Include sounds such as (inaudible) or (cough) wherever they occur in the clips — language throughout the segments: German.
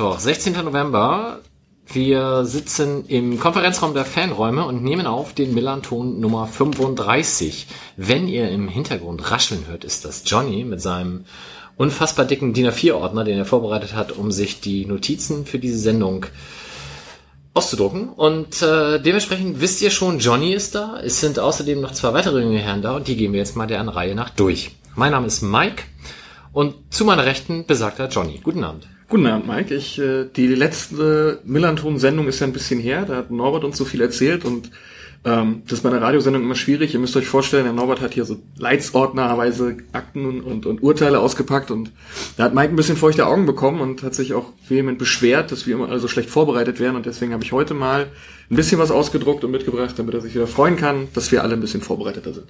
Mittwoch, 16. November. Wir sitzen im Konferenzraum der Fanräume und nehmen auf den Millanton Nummer 35. Wenn ihr im Hintergrund rascheln hört, ist das Johnny mit seinem unfassbar dicken DIN A4-Ordner, den er vorbereitet hat, um sich die Notizen für diese Sendung auszudrucken. Und äh, dementsprechend wisst ihr schon, Johnny ist da. Es sind außerdem noch zwei weitere junge Herren da und die gehen wir jetzt mal der Reihe nach durch. Mein Name ist Mike und zu meiner Rechten besagter Johnny. Guten Abend. Guten Abend, Mike. Ich, äh, die letzte Millanton-Sendung ist ja ein bisschen her. Da hat Norbert uns so viel erzählt und ähm, das ist bei einer Radiosendung immer schwierig. Ihr müsst euch vorstellen, der Norbert hat hier so Leitsordnerweise Akten und, und, und Urteile ausgepackt und da hat Mike ein bisschen feuchte Augen bekommen und hat sich auch vehement beschwert, dass wir immer alle so schlecht vorbereitet wären und deswegen habe ich heute mal ein bisschen was ausgedruckt und mitgebracht, damit er sich wieder freuen kann, dass wir alle ein bisschen vorbereiteter sind.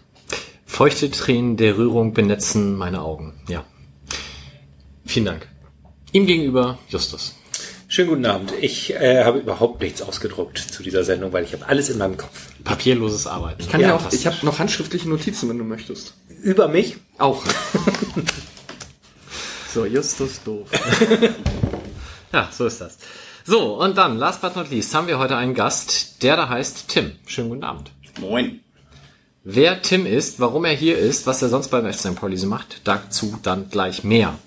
Feuchte Tränen der Rührung benetzen meine Augen. Ja. Vielen Dank. Ihm gegenüber Justus. Schönen guten Abend. Ich äh, habe überhaupt nichts ausgedruckt zu dieser Sendung, weil ich habe alles in meinem Kopf. Papierloses Arbeiten. Ich kann ja, auch, ich habe noch handschriftliche Notizen, wenn du möchtest. Über mich? Auch. (laughs) so, Justus doof. (laughs) ja, so ist das. So, und dann, last but not least, haben wir heute einen Gast, der da heißt Tim. Schönen guten Abend. Moin. Wer Tim ist, warum er hier ist, was er sonst beim FC St. Pauli so macht, dazu dann gleich mehr.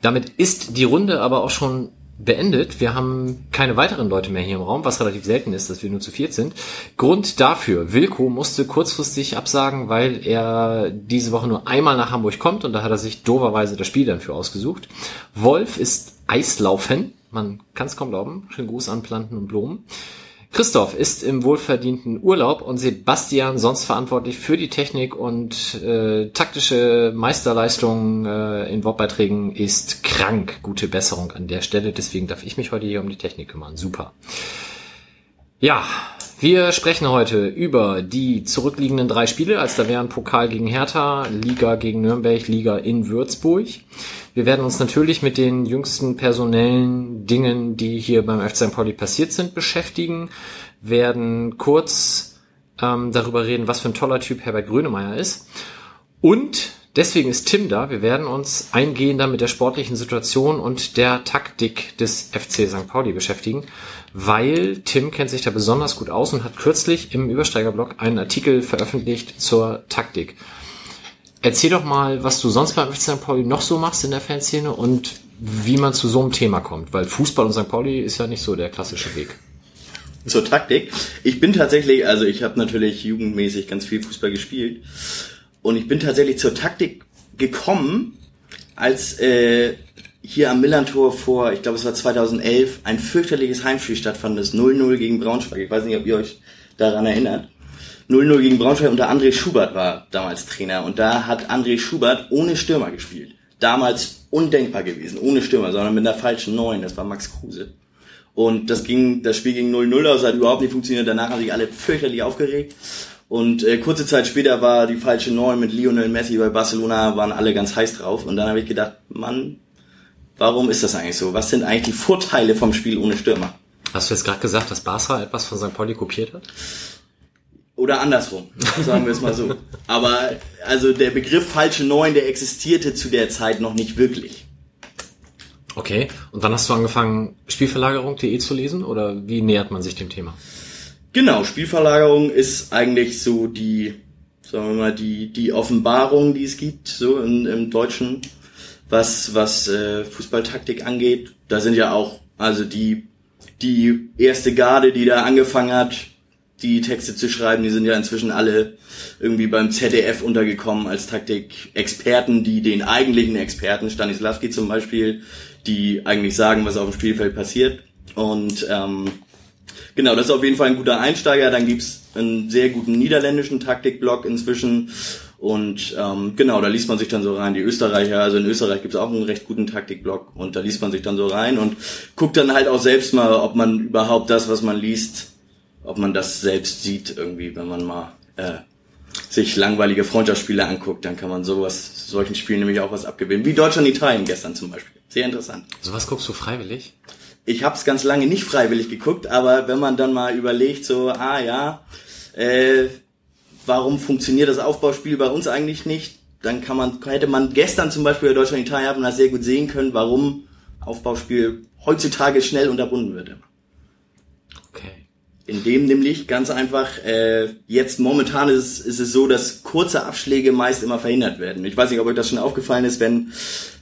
Damit ist die Runde aber auch schon beendet. Wir haben keine weiteren Leute mehr hier im Raum, was relativ selten ist, dass wir nur zu viert sind. Grund dafür, Wilko musste kurzfristig absagen, weil er diese Woche nur einmal nach Hamburg kommt und da hat er sich doverweise das Spiel dann für ausgesucht. Wolf ist Eislaufen, man kann es kaum glauben. Schönen Gruß an Planten und Blumen. Christoph ist im wohlverdienten Urlaub und Sebastian sonst verantwortlich für die Technik und äh, taktische Meisterleistungen äh, in Wortbeiträgen ist krank. Gute Besserung an der Stelle. Deswegen darf ich mich heute hier um die Technik kümmern. Super. Ja, wir sprechen heute über die zurückliegenden drei Spiele, als da wären Pokal gegen Hertha, Liga gegen Nürnberg, Liga in Würzburg. Wir werden uns natürlich mit den jüngsten personellen Dingen, die hier beim FC St. Pauli passiert sind, beschäftigen, werden kurz ähm, darüber reden, was für ein toller Typ Herbert Grönemeyer ist. Und deswegen ist Tim da. Wir werden uns eingehender mit der sportlichen Situation und der Taktik des FC St. Pauli beschäftigen, weil Tim kennt sich da besonders gut aus und hat kürzlich im Übersteigerblog einen Artikel veröffentlicht zur Taktik. Erzähl doch mal, was du sonst beim FC St. Pauli noch so machst in der Fanszene und wie man zu so einem Thema kommt, weil Fußball und St. Pauli ist ja nicht so der klassische Weg. Zur Taktik. Ich bin tatsächlich, also ich habe natürlich jugendmäßig ganz viel Fußball gespielt und ich bin tatsächlich zur Taktik gekommen, als äh, hier am Millantor vor, ich glaube es war 2011, ein fürchterliches Heimspiel stattfand, das 0-0 gegen Braunschweig. Ich weiß nicht, ob ihr euch daran erinnert. 0-0 gegen Braunschweig und der André Schubert war damals Trainer und da hat André Schubert ohne Stürmer gespielt. Damals undenkbar gewesen, ohne Stürmer, sondern mit einer falschen Neun, das war Max Kruse. Und das ging, das Spiel ging 0-0 aus, hat überhaupt nicht funktioniert. Danach haben sich alle fürchterlich aufgeregt. Und äh, kurze Zeit später war die falsche Neun mit Lionel Messi bei Barcelona, waren alle ganz heiß drauf. Und dann habe ich gedacht, Mann, warum ist das eigentlich so? Was sind eigentlich die Vorteile vom Spiel ohne Stürmer? Hast du jetzt gerade gesagt, dass Barca etwas von St. Pauli kopiert hat? Oder andersrum, sagen wir es mal so. (laughs) Aber also der Begriff falsche Neun, der existierte zu der Zeit noch nicht wirklich. Okay, und dann hast du angefangen, Spielverlagerung.de zu lesen oder wie nähert man sich dem Thema? Genau, Spielverlagerung ist eigentlich so die, sagen wir mal, die, die Offenbarung, die es gibt, so in, im Deutschen, was, was äh, Fußballtaktik angeht. Da sind ja auch, also die, die erste Garde, die da angefangen hat, die Texte zu schreiben, die sind ja inzwischen alle irgendwie beim ZDF untergekommen als Taktik-Experten, die den eigentlichen Experten, Stanislavski zum Beispiel, die eigentlich sagen, was auf dem Spielfeld passiert. Und ähm, genau, das ist auf jeden Fall ein guter Einsteiger. Dann gibt's einen sehr guten niederländischen Taktikblog inzwischen. Und ähm, genau, da liest man sich dann so rein. Die Österreicher, also in Österreich gibt's auch einen recht guten Taktikblog und da liest man sich dann so rein und guckt dann halt auch selbst mal, ob man überhaupt das, was man liest, ob man das selbst sieht irgendwie, wenn man mal äh, sich langweilige Freundschaftsspiele anguckt, dann kann man sowas, solchen Spielen nämlich auch was abgewinnen. Wie Deutschland-Italien gestern zum Beispiel. Sehr interessant. Sowas guckst du freiwillig? ich habe es ganz lange nicht freiwillig geguckt, aber wenn man dann mal überlegt, so, ah ja, äh, warum funktioniert das Aufbauspiel bei uns eigentlich nicht, dann kann man, hätte man gestern zum Beispiel bei Deutschland-Italien haben das sehr gut sehen können, warum Aufbauspiel heutzutage schnell unterbunden wird. Okay. In dem nämlich ganz einfach, äh, jetzt momentan ist, ist es so, dass kurze Abschläge meist immer verhindert werden. Ich weiß nicht, ob euch das schon aufgefallen ist, wenn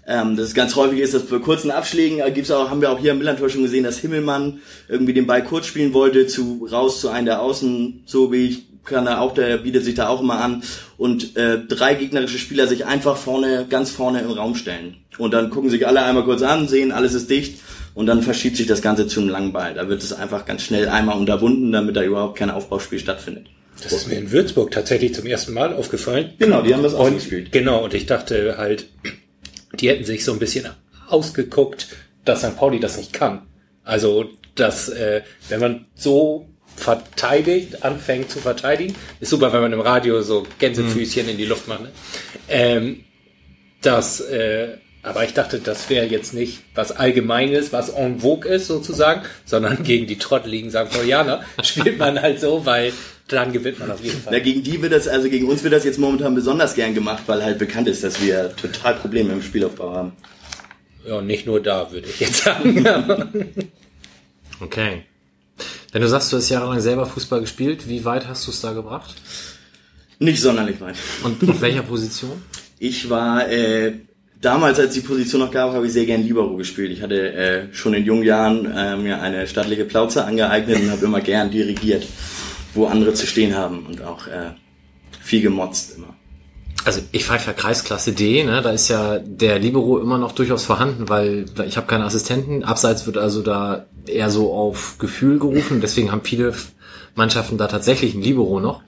ähm, das ganz häufig ist, dass bei kurzen Abschlägen äh, gibt's auch, haben wir auch hier im Millantor schon gesehen, dass Himmelmann irgendwie den Ball kurz spielen wollte, zu raus zu einem der Außen, so wie ich kann er auch, der bietet sich da auch immer an und äh, drei gegnerische Spieler sich einfach vorne, ganz vorne im Raum stellen. Und dann gucken sich alle einmal kurz an, sehen, alles ist dicht und dann verschiebt sich das Ganze zu einem langen Ball. Da wird es einfach ganz schnell einmal unterbunden, damit da überhaupt kein Aufbauspiel stattfindet. Das ist mir in Würzburg tatsächlich zum ersten Mal aufgefallen. Genau, die haben das auch gespielt. genau, und ich dachte halt, die hätten sich so ein bisschen ausgeguckt, dass St. Pauli das nicht kann. Also, dass, äh, wenn man so verteidigt, anfängt zu verteidigen, ist super, wenn man im Radio so Gänsefüßchen in die Luft macht. Ne? Ähm, das, äh, aber ich dachte, das wäre jetzt nicht was Allgemeines, was en vogue ist sozusagen, sondern gegen die trotteligen St. Paulianer (laughs) spielt man halt so, weil dann gewinnt man auf jeden Fall. Na, gegen die wird das, also gegen uns wird das jetzt momentan besonders gern gemacht, weil halt bekannt ist, dass wir total Probleme im Spielaufbau haben. Ja, nicht nur da, würde ich jetzt sagen. (laughs) (laughs) Okay. Wenn du sagst, du hast jahrelang selber Fußball gespielt, wie weit hast du es da gebracht? Nicht sonderlich weit. Und auf welcher Position? Ich war äh, damals, als die Position noch gab, habe ich sehr gern Libero gespielt. Ich hatte äh, schon in jungen Jahren äh, mir eine stattliche Plauze angeeignet und habe immer gern dirigiert, wo andere zu stehen haben und auch äh, viel gemotzt immer. Also ich pfeife ja Kreisklasse D, ne? da ist ja der Libero immer noch durchaus vorhanden, weil ich habe keine Assistenten. Abseits wird also da eher so auf Gefühl gerufen, deswegen haben viele Mannschaften da tatsächlich einen Libero noch.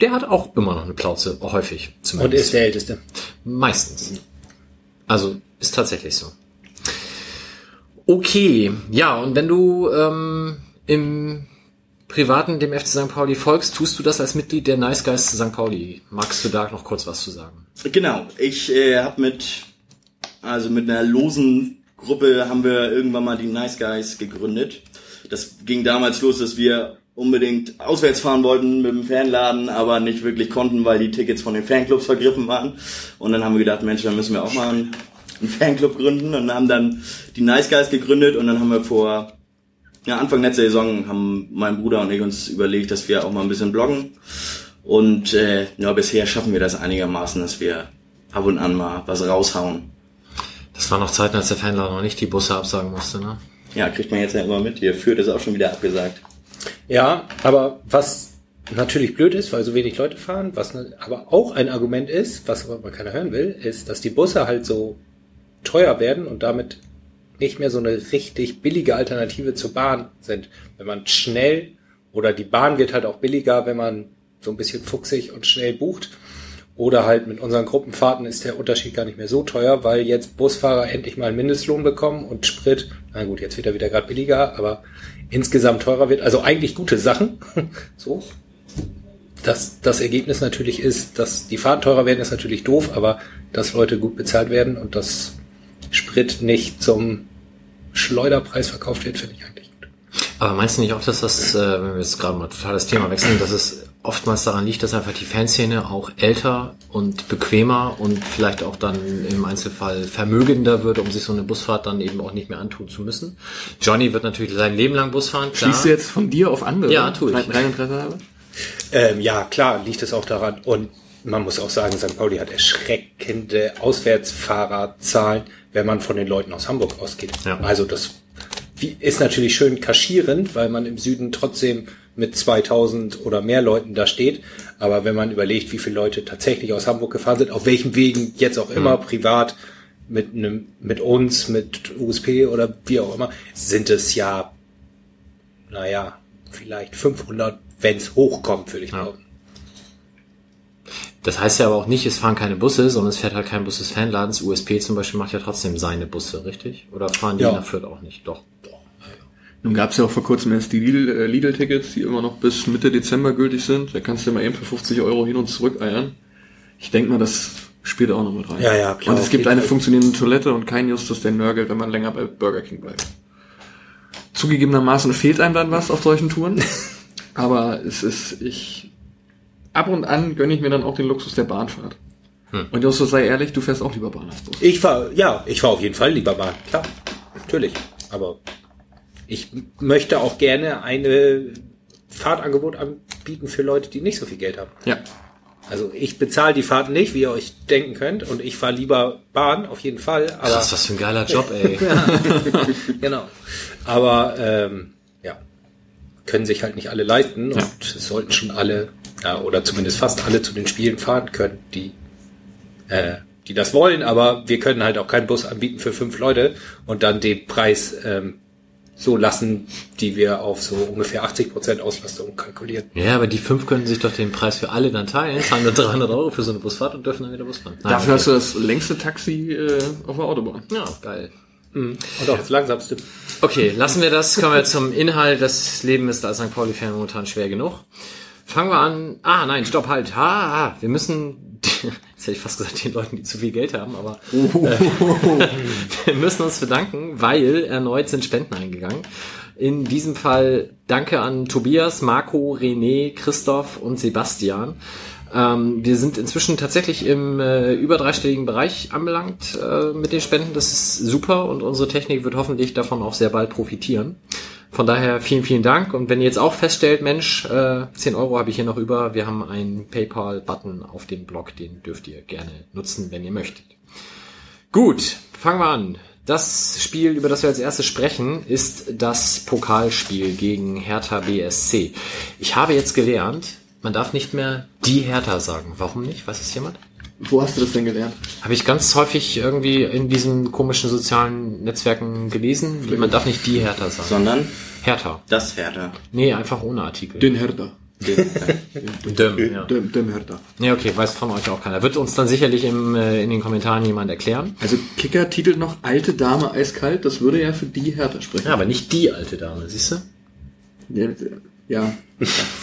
Der hat auch immer noch eine Plauze, häufig und zumindest. ist der Älteste. Meistens. Also ist tatsächlich so. Okay, ja, und wenn du ähm, im Privaten dem FC St. Pauli folgst, tust du das als Mitglied der Nice Guys St. Pauli. Magst du da noch kurz was zu sagen? Genau, ich äh, habe mit, also mit einer losen Gruppe haben wir irgendwann mal die Nice Guys gegründet. Das ging damals los, dass wir unbedingt auswärts fahren wollten mit dem Fanladen, aber nicht wirklich konnten, weil die Tickets von den Fanclubs vergriffen waren. Und dann haben wir gedacht, Mensch, dann müssen wir auch mal einen, einen Fanclub gründen und haben dann die Nice Guys gegründet und dann haben wir vor ja, Anfang letzter Saison haben mein Bruder und ich uns überlegt, dass wir auch mal ein bisschen bloggen. Und äh, ja, bisher schaffen wir das einigermaßen, dass wir ab und an mal was raushauen. Das war noch Zeiten, als der Fanladen noch nicht die Busse absagen musste, ne? Ja, kriegt man jetzt ja immer mit. Hier führt ist auch schon wieder abgesagt. Ja, aber was natürlich blöd ist, weil so wenig Leute fahren, was ne, aber auch ein Argument ist, was aber keiner hören will, ist, dass die Busse halt so teuer werden und damit nicht mehr so eine richtig billige Alternative zur Bahn sind. Wenn man schnell oder die Bahn wird halt auch billiger, wenn man so ein bisschen fuchsig und schnell bucht. Oder halt mit unseren Gruppenfahrten ist der Unterschied gar nicht mehr so teuer, weil jetzt Busfahrer endlich mal einen Mindestlohn bekommen und Sprit, na gut, jetzt wird er wieder gerade billiger, aber insgesamt teurer wird. Also eigentlich gute Sachen. (laughs) so. Das, das Ergebnis natürlich ist, dass die Fahrten teurer werden, ist natürlich doof, aber dass Leute gut bezahlt werden und dass Sprit nicht zum Schleuderpreis verkauft wird, finde ich eigentlich gut. Aber meinst du nicht auch, dass das, äh, wenn wir jetzt gerade mal total das Thema wechseln, dass es oftmals daran liegt, dass einfach die Fanszene auch älter und bequemer und vielleicht auch dann im Einzelfall vermögender wird, um sich so eine Busfahrt dann eben auch nicht mehr antun zu müssen. Johnny wird natürlich sein Leben lang Bus fahren, klar. Schließt du jetzt von dir auf andere? Ja, tu ich. Rein, rein Interesse habe? Ähm, ja, klar, liegt es auch daran. Und man muss auch sagen, St. Pauli hat erschreckende Auswärtsfahrerzahlen, wenn man von den Leuten aus Hamburg ausgeht. Ja. Also das ist natürlich schön kaschierend, weil man im Süden trotzdem mit 2000 oder mehr Leuten da steht. Aber wenn man überlegt, wie viele Leute tatsächlich aus Hamburg gefahren sind, auf welchen Wegen jetzt auch immer, privat, mit einem, mit uns, mit USP oder wie auch immer, sind es ja, naja, vielleicht 500, wenn es hochkommt, würde ich Ja. behaupten. Das heißt ja aber auch nicht, es fahren keine Busse, sondern es fährt halt kein Bus des Fanladens. USP zum Beispiel macht ja trotzdem seine Busse, richtig? Oder fahren die Ja. nach Fürth auch nicht? Doch. Nun gab es ja auch vor kurzem erst die äh, Lidl-Tickets, die immer noch bis Mitte Dezember gültig sind. Da kannst du mal eben für 50 Euro hin und zurück eiern. Ich denke mal, das spielt auch noch mit rein. Ja, ja, klar, Und es gibt eine funktionierende Toilette und kein Justus, der nörgelt, wenn man länger bei Burger King bleibt. zugegebenermaßen fehlt einem dann was auf solchen Touren. (laughs) Aber es ist, ich, ab und an gönne ich mir dann auch den Luxus der Bahnfahrt. Hm. Und Justus, sei ehrlich, du fährst auch lieber Bahn als Bus. Ich war, ja, ich war auf jeden Fall lieber Bahn, klar. Natürlich. Aber ich möchte auch gerne eine Fahrtangebot anbieten für Leute, die nicht so viel Geld haben. Ja. Also ich bezahle die Fahrt nicht, wie ihr euch denken könnt, und ich fahre lieber Bahn, auf jeden Fall. Aber Krass, was für ein geiler Job, ey. (laughs) (laughs) genau. Aber ähm, ja, können sich halt nicht alle leisten und es sollten schon alle, ja, oder zumindest fast alle zu den Spielen fahren können, die äh, die das wollen, aber wir können halt auch keinen Bus anbieten für fünf Leute und dann den Preis ähm, so lassen, die wir auf so ungefähr 80 Prozent Auslastung kalkulieren. Ja, aber die fünf können sich doch den Preis für alle dann teilen, zahlen nur 300 Euro für so eine Busfahrt und dürfen dann wieder Bus fahren. Nein, Dafür okay. hast du das längste Taxi äh, auf der Autobahn. Ja, geil. Und auch das langsamste. Okay, lassen wir das, kommen wir zum Inhalt. Das Leben ist als St. Pauli-Fan momentan schwer genug. Fangen wir an. Ah, nein, stopp, halt. Ha, wir müssen, (laughs) jetzt hätte ich fast gesagt, den Leuten, die zu viel Geld haben, aber äh, (laughs) wir müssen uns bedanken, weil erneut sind Spenden eingegangen. In diesem Fall danke an Tobias, Marco, René, Christoph und Sebastian. Ähm, wir sind inzwischen tatsächlich im äh, über dreistelligen Bereich anbelangt äh, mit den Spenden. Das ist super und unsere Technik wird hoffentlich davon auch sehr bald profitieren. Von daher vielen, vielen Dank. Und wenn ihr jetzt auch feststellt, Mensch, äh, 10 Euro habe ich hier noch über, wir haben einen PayPal-Button auf dem Blog, den dürft ihr gerne nutzen, wenn ihr möchtet. Gut, fangen wir an. Das Spiel, über das wir als erstes sprechen, ist das Pokalspiel gegen Hertha BSC. Ich habe jetzt gelernt, man darf nicht mehr die Hertha sagen. Warum nicht? Weiß es jemand? Wo hast du das denn gelernt? Habe ich ganz häufig irgendwie in diesen komischen sozialen Netzwerken gelesen. Man darf nicht die Hertha sagen. Sondern Hertha. das Hertha. Nee, einfach ohne Artikel. Den Hertha. Düm, (laughs) ja. Dem, dem Hertha. Nee, okay, weiß von euch auch keiner. Wird uns dann sicherlich im, äh, in den Kommentaren jemand erklären. Also Kicker titelt noch Alte Dame eiskalt, das würde ja für die Hertha sprechen. Ja, aber nicht die alte Dame, siehst du? Ja, ja.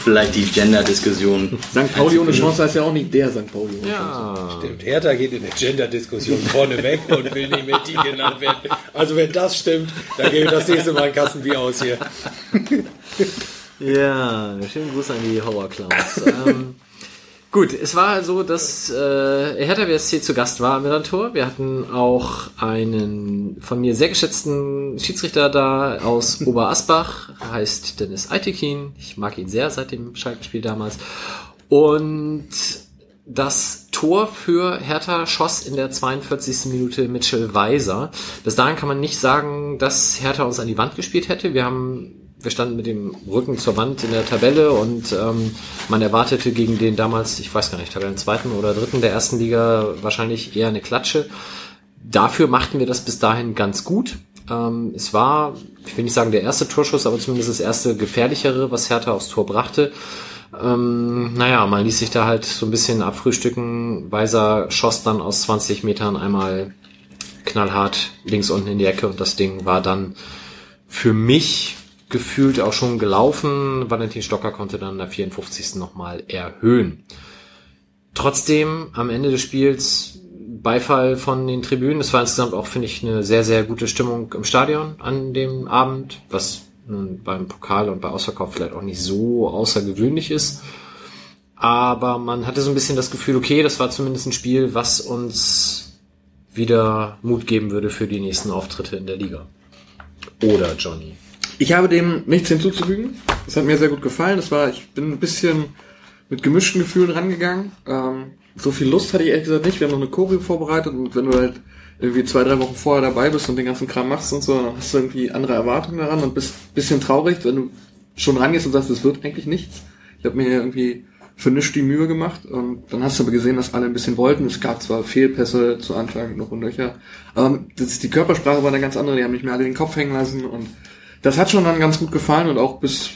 Vielleicht die Gender-Diskussion. St. Pauli ohne Chance heißt ja auch nicht der St. Pauli ohne Chance. Ja. Stimmt, Hertha geht in der Gender-Diskussion vorne weg und will nicht mehr die genannt werden. Also wenn das stimmt, dann gebe ich das nächste Mal ein Kassenbier aus hier. Ja, schönen Gruß an die Horror-Clowns. ähm, gut, es war so, dass äh, Hertha BSC zu Gast war am Millantor. Wir hatten auch einen von mir sehr geschätzten Schiedsrichter da aus (laughs) Oberasbach, heißt Dennis Eitekin. Ich mag ihn sehr seit dem Schalkenspiel damals. Und das Tor für Hertha schoss in der 42. Minute Mitchell Weiser. Bis dahin kann man nicht sagen, dass Hertha uns an die Wand gespielt hätte. Wir haben wir standen mit dem Rücken zur Wand in der Tabelle und ähm, man erwartete gegen den damals, ich weiß gar nicht, Tabellen zweiten oder dritten der ersten Liga wahrscheinlich eher eine Klatsche. Dafür machten wir das bis dahin ganz gut. Ähm, es war, ich will nicht sagen der erste Torschuss, aber zumindest das erste gefährlichere, was Hertha aufs Tor brachte. Ähm, naja, man ließ sich da halt so ein bisschen abfrühstücken. Weiser schoss dann aus 20 Metern einmal knallhart links unten in die Ecke und das Ding war dann für mich gefühlt auch schon gelaufen. Valentin Stocker konnte dann in der 54. nochmal erhöhen. Trotzdem am Ende des Spiels Beifall von den Tribünen. Es war insgesamt auch, finde ich, eine sehr, sehr gute Stimmung im Stadion an dem Abend, was nun beim Pokal und bei Ausverkauf vielleicht auch nicht so außergewöhnlich ist. Aber man hatte so ein bisschen das Gefühl, okay, das war zumindest ein Spiel, was uns wieder Mut geben würde für die nächsten Auftritte in der Liga. Oder Johnny? Ich habe dem nichts hinzuzufügen. Das hat mir sehr gut gefallen. Das war, ich bin ein bisschen mit gemischten Gefühlen rangegangen. Ähm, so viel Lust hatte ich ehrlich gesagt nicht. Wir haben noch eine Choreo vorbereitet und wenn du halt irgendwie zwei, drei Wochen vorher dabei bist und den ganzen Kram machst und so, dann hast du irgendwie andere Erwartungen daran und bist ein bisschen traurig, wenn du schon rangehst und sagst, es wird eigentlich nichts. Ich habe mir irgendwie für nichts die Mühe gemacht und dann hast du aber gesehen, dass alle ein bisschen wollten. Es gab zwar Fehlpässe zu Anfang noch und Löcher, aber das, die Körpersprache war eine ganz andere. Die haben nicht mehr alle den Kopf hängen lassen und das hat schon dann ganz gut gefallen und auch bis,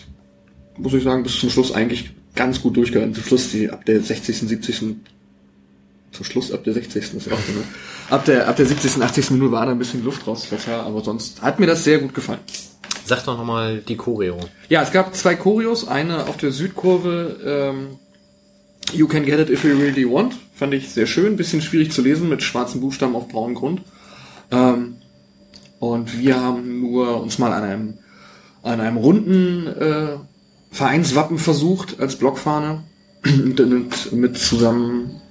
muss ich sagen, bis zum Schluss eigentlich ganz gut durchgehalten. Zum Schluss, die ab der 60., 70. Zum Schluss ab der 60. ist auch ne? Ab der, ab der 70., 80. Minute war da ein bisschen Luft raus, Verzehr, aber sonst hat mir das sehr gut gefallen. Sag doch nochmal die Choreo. Ja, es gab zwei Choreos, eine auf der Südkurve, ähm, You can get it if you really want. Fand ich sehr schön, bisschen schwierig zu lesen mit schwarzen Buchstaben auf braunem Grund. Ähm, und wir haben nur uns mal an einem an einem runden äh, Vereinswappen versucht als Blockfahne (clears throat) mit, mit zusammen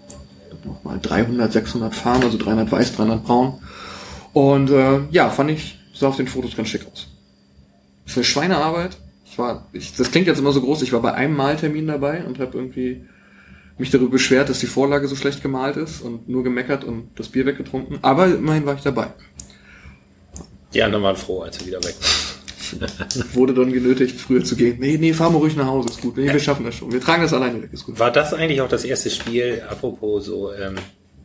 mal 300, 600 Farben, also 300 weiß, 300 braun. Und äh, ja, fand ich, sah auf den Fotos ganz schick aus. Für Schweinearbeit. Ich war, ich, das klingt jetzt immer so groß, ich war bei einem Maltermin dabei und habe irgendwie mich darüber beschwert, dass die Vorlage so schlecht gemalt ist und nur gemeckert und das Bier weggetrunken. Aber immerhin war ich dabei. Die anderen waren froh, als sie wieder weg Wurde dann genötigt, früher zu gehen. Nee, nee, fahren wir ruhig nach Hause, ist gut. Nee, wir schaffen das schon. Wir tragen das alleine weg, ist gut. War das eigentlich auch das erste Spiel, apropos so, ähm,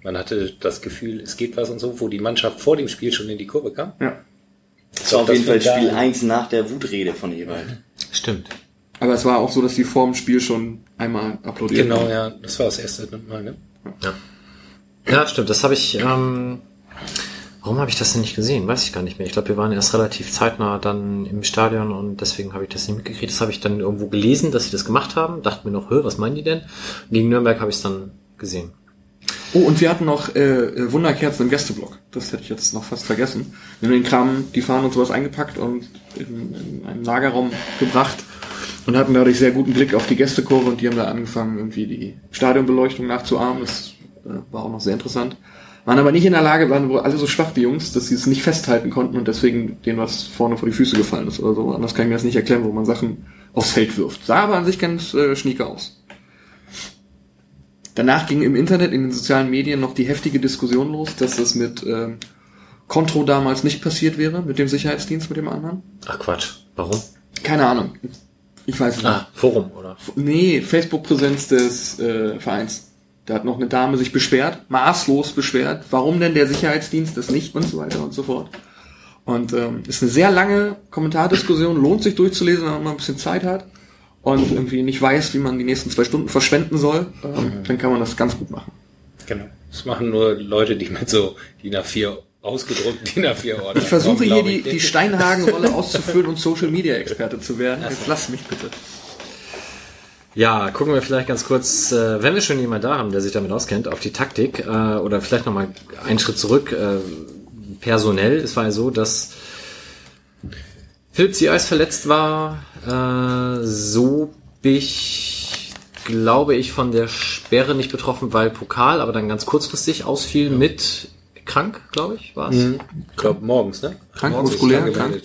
man hatte das Gefühl, es geht was und so, wo die Mannschaft vor dem Spiel schon in die Kurve kam? Ja. Das war auf jeden Fall Spiel 1 nach der Wutrede von Ewald. Stimmt. Aber es war auch so, dass die vor dem Spiel schon einmal applaudiert Genau, haben. ja, das war das erste Mal, ne? Ja, stimmt. Das habe ich. Ähm, warum habe ich das denn nicht gesehen? Weiß ich gar nicht mehr. Ich glaube, wir waren erst relativ zeitnah dann im Stadion und deswegen habe ich das nicht mitgekriegt. Das habe ich dann irgendwo gelesen, dass sie das gemacht haben. Dachte mir noch, was meinen die denn? Gegen Nürnberg habe ich es dann gesehen. Oh, und wir hatten noch äh, äh, Wunderkerzen im Gästeblock. Das hätte ich jetzt noch fast vergessen. Wir haben den Kram, die Fahnen und sowas eingepackt und in, in einen Lagerraum gebracht und hatten dadurch sehr guten Blick auf die Gästekurve und die haben da angefangen, irgendwie die Stadionbeleuchtung nachzuahmen. Das äh, war auch noch sehr interessant. Waren aber nicht in der Lage, waren wohl alle so schwach, die Jungs, dass sie es nicht festhalten konnten und deswegen denen was vorne vor die Füße gefallen ist oder so. Anders kann ich mir das nicht erklären, wo man Sachen aufs Feld wirft. Sah aber an sich ganz äh, schnieke aus. Danach ging im Internet, in den sozialen Medien noch die heftige Diskussion los, dass das mit ähm, Contro damals nicht passiert wäre, mit dem Sicherheitsdienst, mit dem anderen. Ach Quatsch. Warum? Keine Ahnung. Ich weiß nicht. Ah, Forum, oder? Nee, Facebook-Präsenz des äh, Vereins. Da hat noch eine Dame sich beschwert, maßlos beschwert, warum denn der Sicherheitsdienst das nicht und so weiter und so fort. Und ähm, ist eine sehr lange Kommentardiskussion, lohnt sich durchzulesen, wenn man mal ein bisschen Zeit hat und irgendwie nicht weiß, wie man die nächsten zwei Stunden verschwenden soll, ähm, dann kann man das ganz gut machen. Genau. Das machen nur Leute, die mit so DIN A4 ausgedruckt DIN A4 Ordner. Ich versuche hier die, die Steinhagen-Rolle auszufüllen und Social-Media-Experte zu werden. Jetzt lass mich bitte. Ja, gucken wir vielleicht ganz kurz, äh, wenn wir schon jemanden da haben, der sich damit auskennt, auf die Taktik äh, oder vielleicht nochmal einen Schritt zurück. Äh, personell, es war ja so, dass Philipp Ziereis verletzt war, äh, so ich glaube ich von der Sperre nicht betroffen, weil Pokal, aber dann ganz kurzfristig ausfiel mit krank, glaube ich, war es. Ich glaube morgens, ne? Krank, muskulär, ist krank.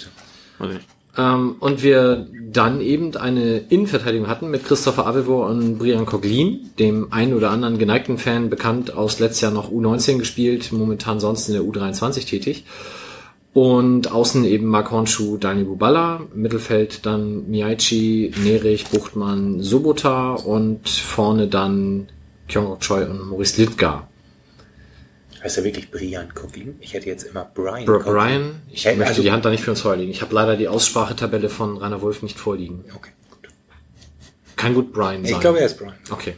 Ähm, und wir dann eben eine Innenverteidigung hatten mit Christopher Avevor und Brian Coglin, dem einen oder anderen geneigten Fan bekannt, aus letztes Jahr noch U19 gespielt, momentan sonst in der U23 tätig. Und außen eben Mark Hornschuh, Daniel Buballa, Mittelfeld dann Miaichi, Nerich, Buchtmann, Sobota und vorne dann Kyung Choi und Maurice Littgar. Heißt er wirklich Brian Coglin? Ich hätte jetzt immer Brian Bro. Brian, ich Äh, möchte also- die Hand da nicht für uns vorliegen. Ich habe leider die Aussprachetabelle von Rainer Wolf nicht vorliegen. Okay, gut. Kann gut Brian sein. Ich glaube, er ist Brian. Okay.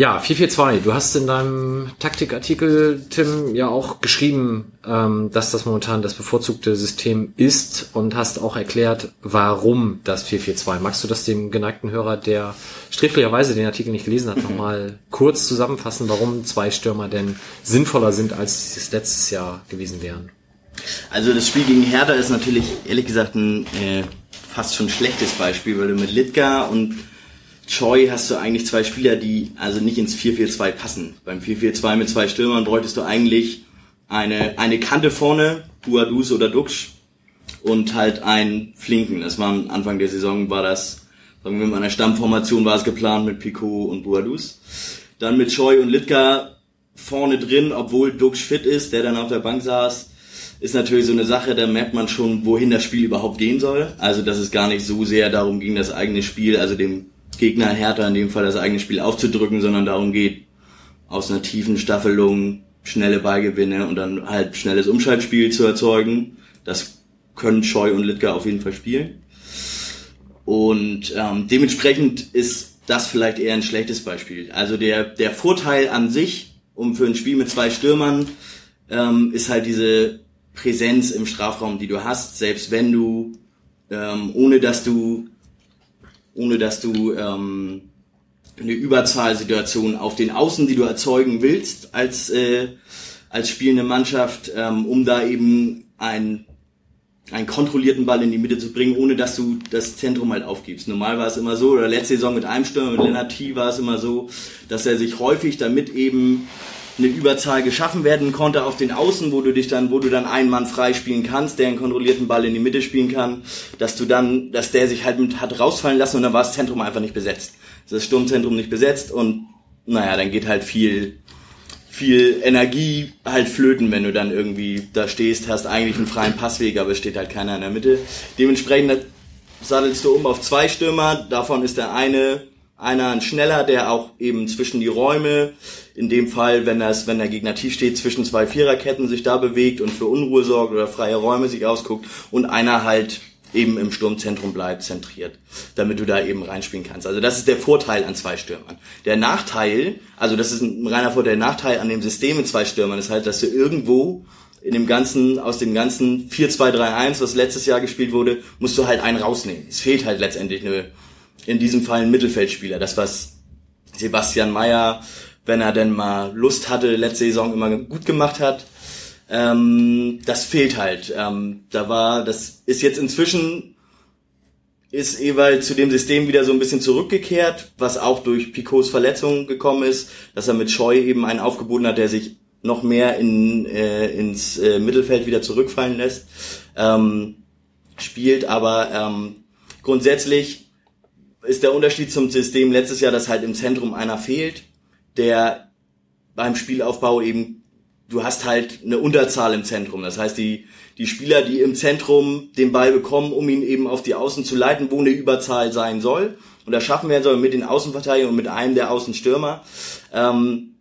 Ja, 442. Du hast in deinem Taktikartikel, Tim, ja auch geschrieben, ähm, dass das momentan das bevorzugte System ist und hast auch erklärt, warum das 442. Magst du das dem geneigten Hörer, der sträflicherweise den Artikel nicht gelesen hat, nochmal kurz zusammenfassen, warum zwei Stürmer denn sinnvoller sind, als es letztes Jahr gewesen wären? Also das Spiel gegen Hertha ist natürlich ehrlich gesagt ein äh, fast schon schlechtes Beispiel, weil du mit Litka und Choi hast du eigentlich zwei Spieler, die also nicht ins 4-4-2 passen. Beim 4-4-2 mit zwei Stürmern bräuchtest du eigentlich eine, eine Kante vorne, Buadus oder Duxch und halt einen Flinken. Das war Anfang der Saison, war das, sagen wir mal, in einer Stammformation war es geplant mit Picot und Buadus. Dann mit Choi und Litka vorne drin, obwohl Duxch fit ist, der dann auf der Bank saß, ist natürlich so eine Sache, da merkt man schon, wohin das Spiel überhaupt gehen soll. Also, dass es gar nicht so sehr darum ging, das eigene Spiel, also dem Gegner Hertha in dem Fall das eigene Spiel aufzudrücken, sondern darum geht, aus einer tiefen Staffelung schnelle Ballgewinne und dann halt schnelles Umschaltspiel zu erzeugen. Das können Scheu und Litka auf jeden Fall spielen. Und ähm, dementsprechend ist das vielleicht eher ein schlechtes Beispiel. Also der, der Vorteil an sich, um für ein Spiel mit zwei Stürmern, ähm, ist halt diese Präsenz im Strafraum, die du hast, selbst wenn du, ähm, ohne dass du, ohne dass du ähm, eine Überzahlsituation auf den Außen, die du erzeugen willst, als, äh, als spielende Mannschaft, ähm, um da eben ein einen kontrollierten Ball in die Mitte zu bringen, ohne dass du das Zentrum halt aufgibst. Normal war es immer so, oder letzte Saison mit einem Stürmer, mit Lennart T. war es immer so, dass er sich häufig damit eben eine Überzahl geschaffen werden konnte auf den Außen, wo du dich dann, wo du dann einen Mann frei spielen kannst, der einen kontrollierten Ball in die Mitte spielen kann, dass du dann, dass der sich halt mit hat rausfallen lassen und dann war das Zentrum einfach nicht besetzt. Das Sturmzentrum nicht besetzt und naja, dann geht halt viel, viel Energie halt flöten, wenn du dann irgendwie da stehst, hast eigentlich einen freien Passweg, aber es steht halt keiner in der Mitte. Dementsprechend sattelst du um auf zwei Stürmer, davon ist der eine einer ein schneller, der auch eben zwischen die Räume, in dem Fall, wenn das, wenn der Gegner tief steht, zwischen zwei Viererketten sich da bewegt und für Unruhe sorgt oder freie Räume sich ausguckt und einer halt eben im Sturmzentrum bleibt, zentriert, damit du da eben reinspielen kannst. Also das ist der Vorteil an zwei Stürmern. Der Nachteil, also das ist ein reiner Vorteil, der Nachteil an dem System mit zwei Stürmern ist halt, dass du irgendwo in dem ganzen, aus dem ganzen 4-2-3-1, was letztes Jahr gespielt wurde, musst du halt einen rausnehmen. Es fehlt halt letztendlich eine, in diesem Fall ein Mittelfeldspieler. Das, was Sebastian Mayer, wenn er denn mal Lust hatte, letzte Saison immer gut gemacht hat, ähm, das fehlt halt. Ähm, da war, das ist jetzt inzwischen ist Ewald zu dem System wieder so ein bisschen zurückgekehrt, was auch durch Picots Verletzung gekommen ist, dass er mit Scheu eben einen aufgeboten hat, der sich noch mehr in, äh, ins äh, Mittelfeld wieder zurückfallen lässt, ähm, spielt, aber ähm, grundsätzlich ist der Unterschied zum System letztes Jahr, dass halt im Zentrum einer fehlt, der beim Spielaufbau eben du hast halt eine Unterzahl im Zentrum. Das heißt, die, die Spieler, die im Zentrum den Ball bekommen, um ihn eben auf die Außen zu leiten, wo eine Überzahl sein soll, und das schaffen werden soll mit den Außenverteidigern und mit einem der Außenstürmer. Ähm,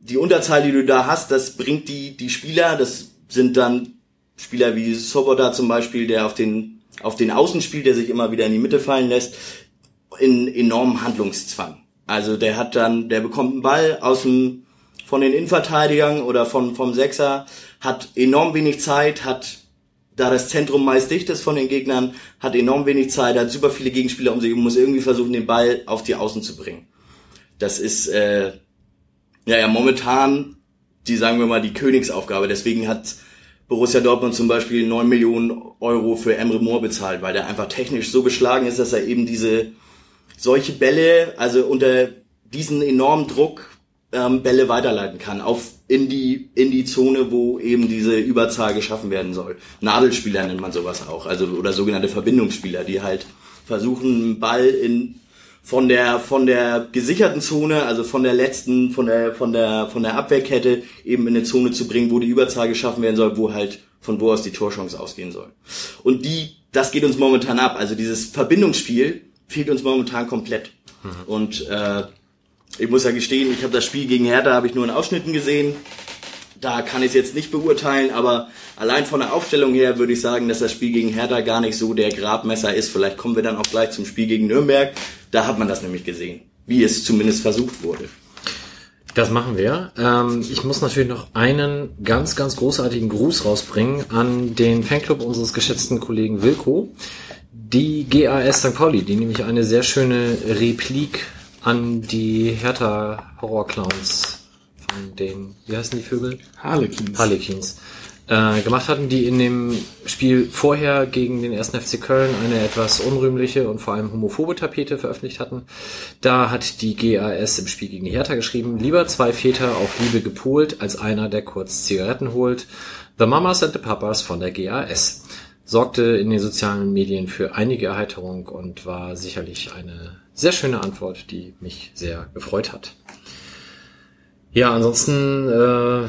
die Unterzahl, die du da hast, das bringt die, die Spieler, das sind dann Spieler wie Soboda zum Beispiel, der auf den, auf den Außen spielt, der sich immer wieder in die Mitte fallen lässt, in enormen Handlungszwang. Also der hat dann, der bekommt einen Ball aus dem von den Innenverteidigern oder von, vom Sechser, hat enorm wenig Zeit, hat, da das Zentrum meist dicht ist von den Gegnern, hat enorm wenig Zeit, hat super viele Gegenspieler um sich und muss irgendwie versuchen, den Ball auf die Außen zu bringen. Das ist, äh, ja, ja, momentan die, sagen wir mal, die Königsaufgabe. Deswegen hat Borussia Dortmund zum Beispiel 9 Millionen Euro für Emre Moore bezahlt, weil der einfach technisch so beschlagen ist, dass er eben diese, solche Bälle, also unter diesen enormen Druck ähm, Bälle weiterleiten kann auf in die in die Zone, wo eben diese Überzahl geschaffen werden soll. Nadelspieler nennt man sowas auch, also oder sogenannte Verbindungsspieler, die halt versuchen Ball in von der von der gesicherten Zone, also von der letzten von der von der von der Abwehrkette eben in eine Zone zu bringen, wo die Überzahl geschaffen werden soll, wo halt von wo aus die Torchance ausgehen soll. Und die das geht uns momentan ab, also dieses Verbindungsspiel fehlt uns momentan komplett. Mhm. Und äh, ich muss ja gestehen, ich habe das Spiel gegen Hertha habe ich nur in Ausschnitten gesehen. Da kann ich es jetzt nicht beurteilen, aber allein von der Aufstellung her würde ich sagen, dass das Spiel gegen Hertha gar nicht so der Grabmesser ist. Vielleicht kommen wir dann auch gleich zum Spiel gegen Nürnberg. Da hat man das nämlich gesehen, wie es zumindest versucht wurde. Das machen wir. Ähm, ich muss natürlich noch einen ganz, ganz großartigen Gruß rausbringen an den Fanclub unseres geschätzten Kollegen Wilko. Die GAS St. Pauli, die nämlich eine sehr schöne Replik an die Hertha Horror-Clowns von den, wie heißen die Vögel? Harlequins. Harlequins. Äh, gemacht hatten, die in dem Spiel vorher gegen den 1. FC Köln eine etwas unrühmliche und vor allem homophobe Tapete veröffentlicht hatten. Da hat die GAS im Spiel gegen die Hertha geschrieben, lieber zwei Väter auf Liebe gepolt, als einer, der kurz Zigaretten holt. The Mamas and the Papas von der GAS. Sorgte in den sozialen Medien für einige Erheiterung und war sicherlich eine sehr schöne Antwort, die mich sehr gefreut hat. Ja, ansonsten äh,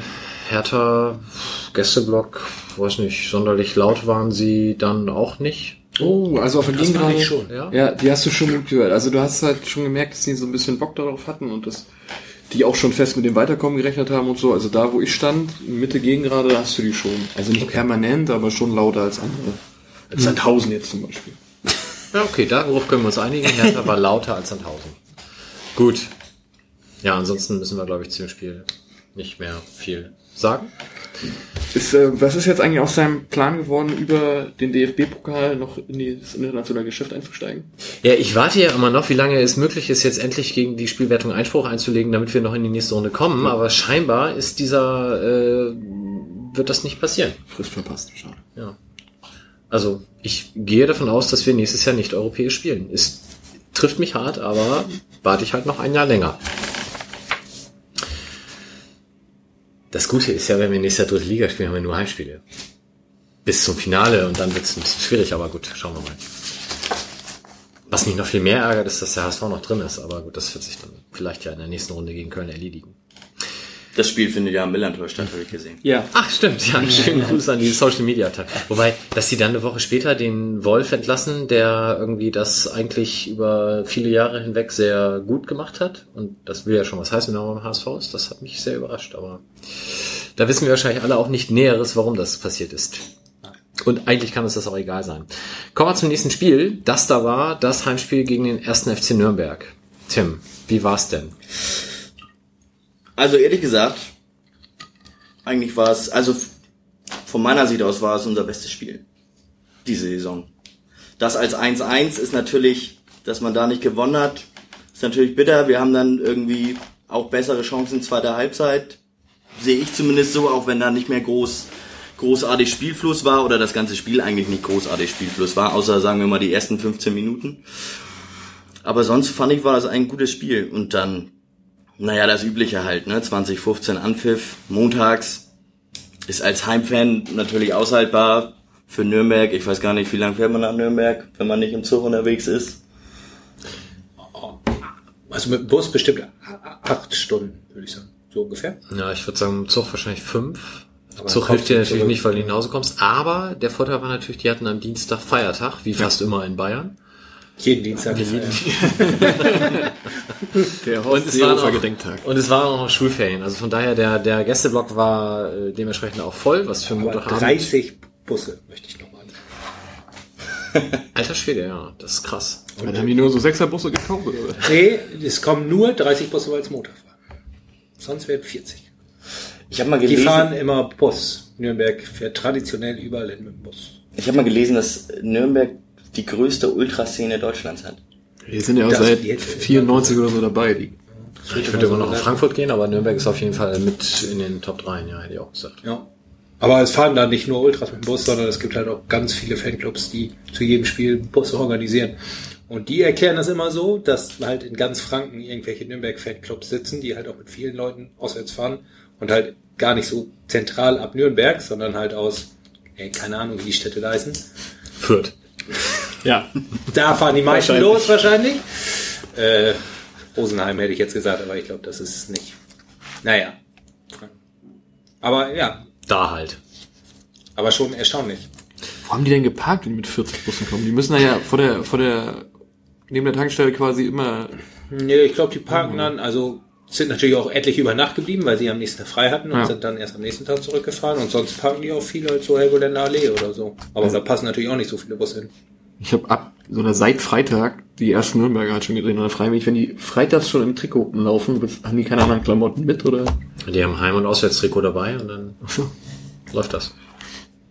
Hertha Gästeblock, weiß nicht, sonderlich laut waren sie dann auch nicht. Oh, also auf den ich schon. Ja, Ja, die hast du schon gut gehört. Also du hast halt schon gemerkt, dass die so ein bisschen Bock darauf hatten und dass die auch schon fest mit dem Weiterkommen gerechnet haben und so. Also da, wo ich stand, Mitte gegen gerade, hast du die schon. Also nicht permanent, aber schon lauter als andere. Als Sandhausen jetzt zum Beispiel. Ja, okay, darauf können wir uns einigen. Hertha war lauter als Sandhausen. Gut. Ja, ansonsten müssen wir, glaube ich, zu dem Spiel nicht mehr viel sagen. Ist, äh, was ist jetzt eigentlich aus seinem Plan geworden, über den DFB-Pokal noch in das internationale Geschäft einzusteigen? Ja, ich warte ja immer noch, wie lange es möglich ist, jetzt endlich gegen die Spielwertung Einspruch einzulegen, damit wir noch in die nächste Runde kommen. Aber scheinbar ist dieser, äh, wird das nicht passieren. Frist verpasst, schade. Ja. Also ich gehe davon aus, dass wir nächstes Jahr nicht europäisch spielen. Es trifft mich hart, aber warte ich halt noch ein Jahr länger. Das Gute ist ja, wenn wir nächstes Jahr dritte Liga spielen, haben wir nur Heimspiele. Bis zum Finale und dann wird es ein bisschen schwierig, aber gut, schauen wir mal. Was mich noch viel mehr ärgert, ist, dass der HSV noch drin ist, aber gut, das wird sich dann vielleicht ja in der nächsten Runde gegen Köln erledigen. Das Spiel findet ja am Millantor statt, habe ich gesehen. Ja. Ach, stimmt, ja, (laughs) schönen Gruß an die Social Media Tag. Wobei, dass sie dann eine Woche später den Wolf entlassen, der irgendwie das eigentlich über viele Jahre hinweg sehr gut gemacht hat. Und das will ja schon was heißen, wenn er beim HSV ist. Das hat mich sehr überrascht, aber da wissen wir wahrscheinlich alle auch nicht Näheres, warum das passiert ist. Und eigentlich kann uns das auch egal sein. Kommen wir zum nächsten Spiel. Das da war das Heimspiel gegen den ersten FC Nürnberg. Tim, wie war's denn? Also ehrlich gesagt, eigentlich war es, also von meiner Sicht aus war es unser bestes Spiel. Diese Saison. Das als 1-1 ist natürlich, dass man da nicht gewonnen hat, ist natürlich bitter. Wir haben dann irgendwie auch bessere Chancen in zweiter Halbzeit. Sehe ich zumindest so, auch wenn da nicht mehr groß, großartig Spielfluss war oder das ganze Spiel eigentlich nicht großartig Spielfluss war, außer sagen wir mal die ersten 15 Minuten. Aber sonst fand ich, war das ein gutes Spiel. Und dann naja, das Übliche halt, ne? 2015 Anpfiff, montags. Ist als Heimfan natürlich aushaltbar für Nürnberg. Ich weiß gar nicht, wie lange fährt man nach Nürnberg, wenn man nicht im Zug unterwegs ist. Also mit dem Bus bestimmt acht Stunden, würde ich sagen. So ungefähr. Ja, ich würde sagen, im Zug wahrscheinlich fünf. Aber Zug hilft dir natürlich zurück. nicht, weil du nach Hause kommst. Aber der Vorteil war natürlich, die hatten am Dienstag Feiertag, wie fast immer in Bayern. Jeden Dienstag. Jeden- (laughs) Der Und Horst es, war Seehofer noch, Gedenktag. und es waren auch noch Schulferien. Also von daher, der, der Gästeblock war äh, dementsprechend auch voll, was für Aber Montagabend. 30 Busse möchte ich nochmal. (laughs) Alter Schwede, ja, das ist krass. Dann haben die nur so Sechserbusse gekauft, oder? Nee, es kommen nur 30 Busse, weil es Montag war. Sonst werden 40. Ich habe mal Die gelesen, fahren immer Bus. Nürnberg fährt traditionell überall hin mit dem Bus. ich habe mal gelesen, dass Nürnberg die größte Ultraszene Deutschlands hat. Die sind ja auch Das seit wird- 94 oder so dabei. Die, Ich würde immer noch nach Frankfurt gehen, aber Nürnberg ist auf jeden Fall mit in den Top 3, ja, hätte ich auch gesagt. Ja. Aber es fahren da nicht nur Ultras mit dem Bus, sondern es gibt halt auch ganz viele Fanclubs, die zu jedem Spiel Busse organisieren. Und die erklären das immer so, dass halt in ganz Franken irgendwelche Nürnberg-Fanclubs sitzen, die halt auch mit vielen Leuten auswärts fahren und halt gar nicht so zentral ab Nürnberg, sondern halt aus, ey, keine Ahnung, wie die Städte da heißen. Fürth. Ja. Da fahren die meisten Wahrscheinlich. los wahrscheinlich. Äh, Rosenheim hätte ich jetzt gesagt, aber ich glaube, das ist es nicht. Naja. Aber ja, Da halt. aber schon erstaunlich. Wo haben die denn geparkt, wenn die mit 40 Bussen kommen? Die müssen da ja vor der, vor der, neben der Tankstelle quasi immer, Nee, ich glaube, die parken dann, also sind natürlich auch etliche über Nacht geblieben, weil sie am nächsten Tag frei hatten und Ja. sind dann erst am nächsten Tag zurückgefahren und sonst parken die auch viele halt zur Helgoländer Allee oder so. Aber da passen natürlich auch nicht so viele Busse hin. Ich habe ab, so einer seit Freitag, die ersten Nürnberger halt schon gesehen, oder freiwillig, wenn die freitags schon im Trikot laufen, haben die keine anderen Klamotten mit, oder? Die haben Heim- und Auswärtstrikot dabei und dann läuft das.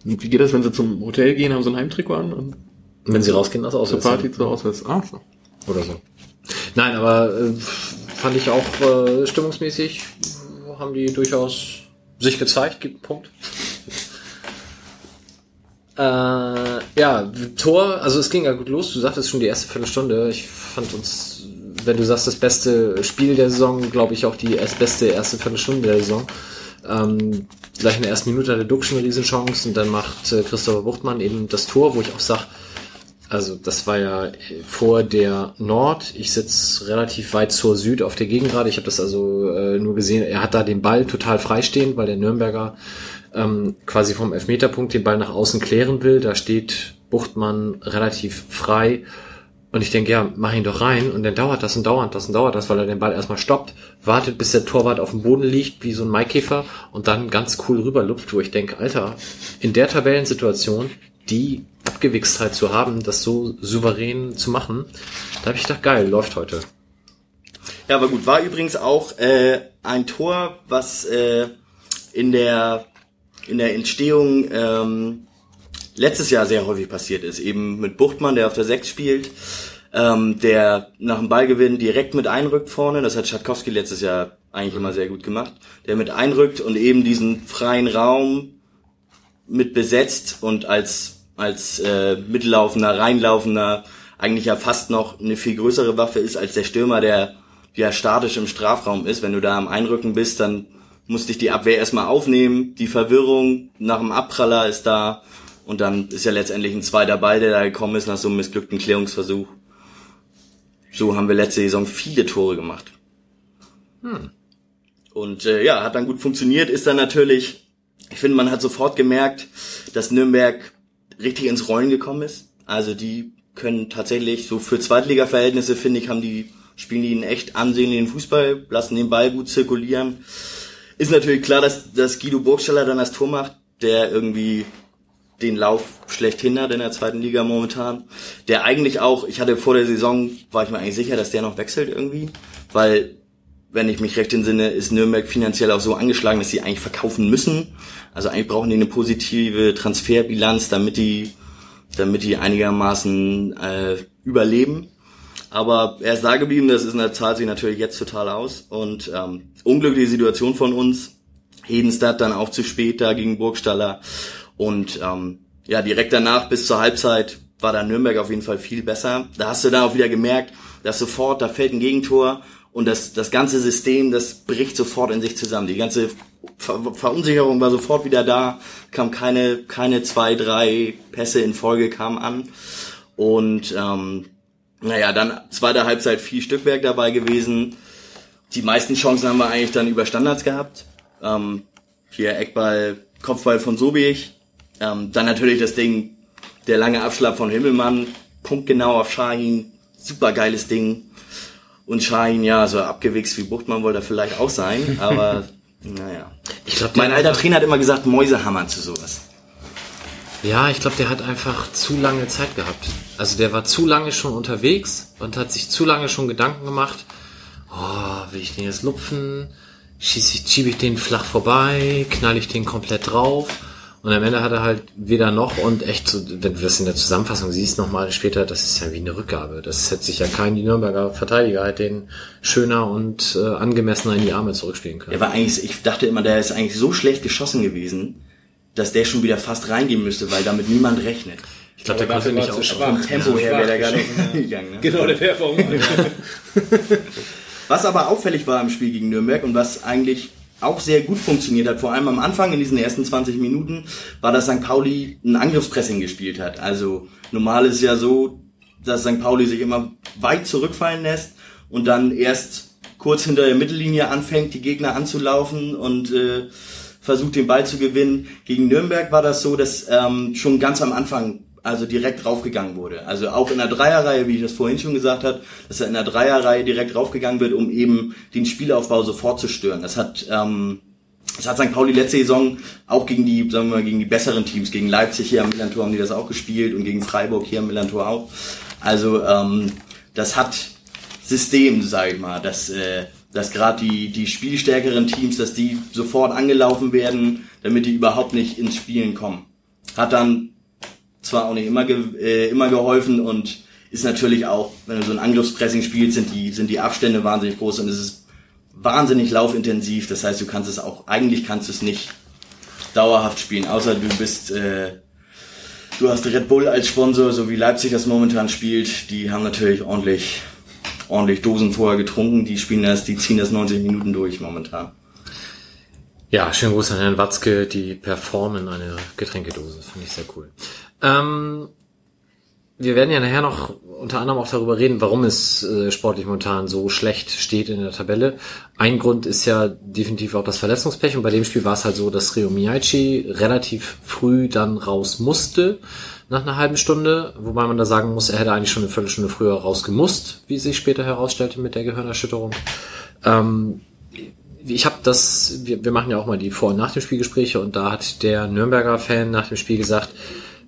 Und wie geht das, wenn sie zum Hotel gehen, haben sie ein Heimtrikot an und Und wenn sie rausgehen, das zur auswärts. Party zur Auswärts? Ah, so. Oder so. Nein, aber äh, fand ich auch äh, stimmungsmäßig, haben die durchaus sich gezeigt, gibt einen Punkt. Äh, ja, Tor, also es ging ja gut los, du sagtest schon die erste Viertelstunde. Ich fand uns, wenn du sagst, das beste Spiel der Saison, glaube ich auch die erst beste erste Viertelstunde der Saison. Ähm, gleich in der ersten Minute hatte Duck schon eine Riesenchance und dann macht äh, Christopher Buchtmann eben das Tor, wo ich auch sag, also das war ja äh, vor der Nord. Ich sitz relativ weit zur Süd auf der Gegengrade. Ich habe das also äh, nur gesehen. Er hat da den Ball total freistehend, weil der Nürnberger ähm, quasi vom Elfmeterpunkt den Ball nach außen klären will. Da steht Buchtmann relativ frei. Und ich denke, ja, mach ihn doch rein. Und dann dauert das und dauert das und dauert das, weil er den Ball erstmal stoppt, wartet, bis der Torwart auf dem Boden liegt, wie so ein Maikäfer, und dann ganz cool rüberlupft, wo ich denke, Alter, in der Tabellensituation, die Abgewichstheit zu haben, das so souverän zu machen, da habe ich gedacht, geil, läuft heute. Ja, aber gut, war übrigens auch äh, ein Tor, was äh, in der in der Entstehung ähm, letztes Jahr sehr häufig passiert ist. Eben mit Buchtmann, der auf der 6 spielt, ähm, der nach dem Ballgewinn direkt mit einrückt vorne. Das hat Schatkowski letztes Jahr eigentlich immer sehr gut gemacht. Der mit einrückt und eben diesen freien Raum mit besetzt und als als äh, mittellaufender, reinlaufender eigentlich ja fast noch eine viel größere Waffe ist als der Stürmer, der ja statisch im Strafraum ist. Wenn du da am Einrücken bist, dann muss dich die Abwehr erstmal aufnehmen. Die Verwirrung nach dem Abpraller ist da. Und dann ist ja letztendlich ein zweiter Ball, der da gekommen ist nach so einem missglückten Klärungsversuch. So haben wir letzte Saison viele Tore gemacht. Hm. Und äh, ja, hat dann gut funktioniert, ist dann natürlich, ich finde, man hat sofort gemerkt, dass Nürnberg richtig ins Rollen gekommen ist. Also die können tatsächlich so für Zweitliga-Verhältnisse, finde ich, haben die, spielen die einen echt ansehnlichen Fußball, lassen den Ball gut zirkulieren. Ist natürlich klar, dass, dass Guido Burgstaller dann das Tor macht, der irgendwie den Lauf schlecht hindert in der zweiten Liga momentan. Der eigentlich auch, ich hatte vor der Saison, war ich mir eigentlich sicher, dass der noch wechselt irgendwie, weil wenn ich mich recht entsinne, ist Nürnberg finanziell auch so angeschlagen, dass sie eigentlich verkaufen müssen. Also eigentlich brauchen die eine positive Transferbilanz, damit die, damit die einigermaßen äh, überleben. Aber er ist da geblieben, das ist der zahlt sich natürlich jetzt total aus. Und ähm, unglückliche Situation von uns. Hedenstadt dann auch zu spät da gegen Burgstaller. Und ähm, ja, direkt danach bis zur Halbzeit war da Nürnberg auf jeden Fall viel besser. Da hast du da auch wieder gemerkt, dass sofort, da fällt ein Gegentor und das, das ganze System, das bricht sofort in sich zusammen. Die ganze Ver Verunsicherung war sofort wieder da, kam keine, keine zwei, drei Pässe in Folge kamen an. Und ähm, naja, dann zweite Halbzeit viel Stückwerk dabei gewesen. Die meisten Chancen haben wir eigentlich dann über Standards gehabt. Ähm, hier Eckball, Kopfball von Sobich. Ähm, dann natürlich das Ding, der lange Abschlag von Himmelmann, punktgenau auf Shahin, super geiles Ding. Und Shahin, ja, so abgewichst wie Buchtmann wollte er vielleicht auch sein, aber (laughs) naja. Ich glaub, mein alter Trainer hat immer gesagt, Mäuse hammern zu sowas. Ja, ich glaube, der hat einfach zu lange Zeit gehabt. Also der war zu lange schon unterwegs und hat sich zu lange schon Gedanken gemacht. Oh, will ich den jetzt lupfen? Schieße ich, schiebe ich den flach vorbei? Knall ich den komplett drauf? Und am Ende hat er halt weder noch und echt, so, wenn du das in der Zusammenfassung siehst, nochmal später, das ist ja wie eine Rückgabe. Das hätte sich ja kein die Nürnberger Verteidiger halt den schöner und äh, angemessener in die Arme zurückspielen können. Der war eigentlich, ich dachte immer, der ist eigentlich so schlecht geschossen gewesen, dass der schon wieder fast reingehen müsste, weil damit niemand rechnet. Ich glaube, der konnte nicht auch schwach. Tempo her wäre der gar nicht reingegangen. Ne? Genau, der wäre warum. (laughs) Was aber auffällig war im Spiel gegen Nürnberg und was eigentlich auch sehr gut funktioniert hat, vor allem am Anfang in diesen ersten 20 Minuten, war, dass St. Pauli ein Angriffspressing gespielt hat. Also normal ist es ja so, dass St. Pauli sich immer weit zurückfallen lässt und dann erst kurz hinter der Mittellinie anfängt, die Gegner anzulaufen und äh, versucht den Ball zu gewinnen. Gegen Nürnberg war das so, dass ähm, schon ganz am Anfang also direkt raufgegangen wurde. Also auch in der Dreierreihe, wie ich das vorhin schon gesagt habe, dass er in der Dreierreihe direkt raufgegangen wird, um eben den Spielaufbau sofort zu stören. Das hat ähm, das hat St. Pauli letzte Saison auch gegen die, sagen wir mal, gegen die besseren Teams, gegen Leipzig hier am Millantor haben die das auch gespielt und gegen Freiburg hier am Millantor auch. Also ähm, das hat System, sage ich mal, dass äh, dass gerade die die spielstärkeren Teams, dass die sofort angelaufen werden, damit die überhaupt nicht ins Spielen kommen. Hat dann zwar auch nicht immer ge äh, immer geholfen und ist natürlich auch, wenn du so ein Angriffspressing spielst, sind die sind die Abstände wahnsinnig groß und es ist wahnsinnig laufintensiv. Das heißt, du kannst es auch eigentlich kannst du es nicht dauerhaft spielen, außer du bist äh, du hast Red Bull als Sponsor, so wie Leipzig das momentan spielt. Die haben natürlich ordentlich ordentlich Dosen vorher getrunken. Die spielen das, die ziehen das 90 Minuten durch momentan. Ja, schönen Gruß an Herrn Watzke, die performen eine Getränkedose, finde ich sehr cool. Ähm, wir werden ja nachher noch unter anderem auch darüber reden, warum es äh, sportlich momentan so schlecht steht in der Tabelle. Ein Grund ist ja definitiv auch das Verletzungspech und bei dem Spiel war es halt so, dass Rio Miyachi relativ früh dann raus musste nach einer halben Stunde, wobei man da sagen muss, er hätte eigentlich schon eine Viertelstunde früher rausgemusst, wie sich später herausstellte mit der Gehirnerschütterung. Ähm, ich habe das, wir, wir machen ja auch mal die Vor- und Nach dem Spielgespräche und da hat der Nürnberger Fan nach dem Spiel gesagt,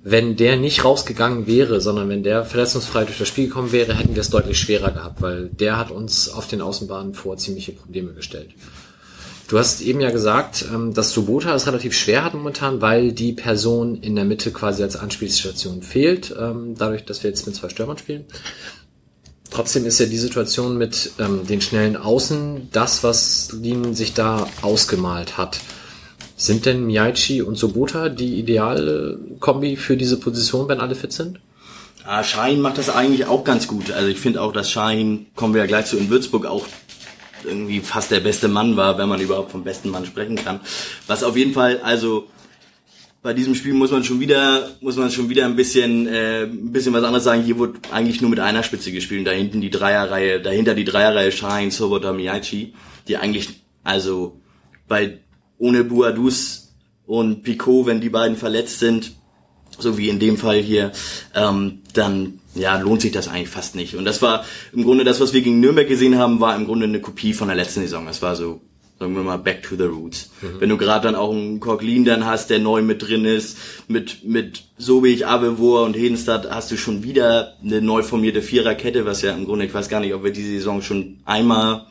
wenn der nicht rausgegangen wäre, sondern wenn der verletzungsfrei durch das Spiel gekommen wäre, hätten wir es deutlich schwerer gehabt, weil der hat uns auf den Außenbahnen vor ziemliche Probleme gestellt. Du hast eben ja gesagt, ähm, dass Subota es relativ schwer hat momentan, weil die Person in der Mitte quasi als Anspielstation fehlt, ähm, dadurch, dass wir jetzt mit zwei Stürmern spielen. Trotzdem ist ja die Situation mit ähm, den schnellen Außen das, was Lien sich da ausgemalt hat. Sind denn Miyaichi und Sobota die ideale Kombi für diese Position, wenn alle fit sind? Ah, Schein macht das eigentlich auch ganz gut. Also ich finde auch, dass Schein, kommen wir ja gleich zu in Würzburg, auch irgendwie fast der beste Mann war, wenn man überhaupt vom besten Mann sprechen kann. Was auf jeden Fall, also bei diesem Spiel muss man schon wieder, muss man schon wieder ein bisschen, äh, ein bisschen was anderes sagen. Hier wurde eigentlich nur mit einer Spitze gespielt. Und da hinten die Dreierreihe, dahinter die Dreierreihe Schein, Sobota, Miyaichi, die eigentlich, also bei ohne Buadus und Picot, wenn die beiden verletzt sind, so wie in dem Fall hier, ähm, dann ja, lohnt sich das eigentlich fast nicht. Und das war im Grunde das, was wir gegen Nürnberg gesehen haben, war im Grunde eine Kopie von der letzten Saison. Das war so, sagen wir mal, back to the roots. Mhm. Wenn du gerade dann auch einen Korklin dann hast, der neu mit drin ist, mit, mit Sobich, Abevor und Hedenstadt hast du schon wieder eine neu formierte Viererkette, was ja im Grunde, ich weiß gar nicht, ob wir diese Saison schon einmal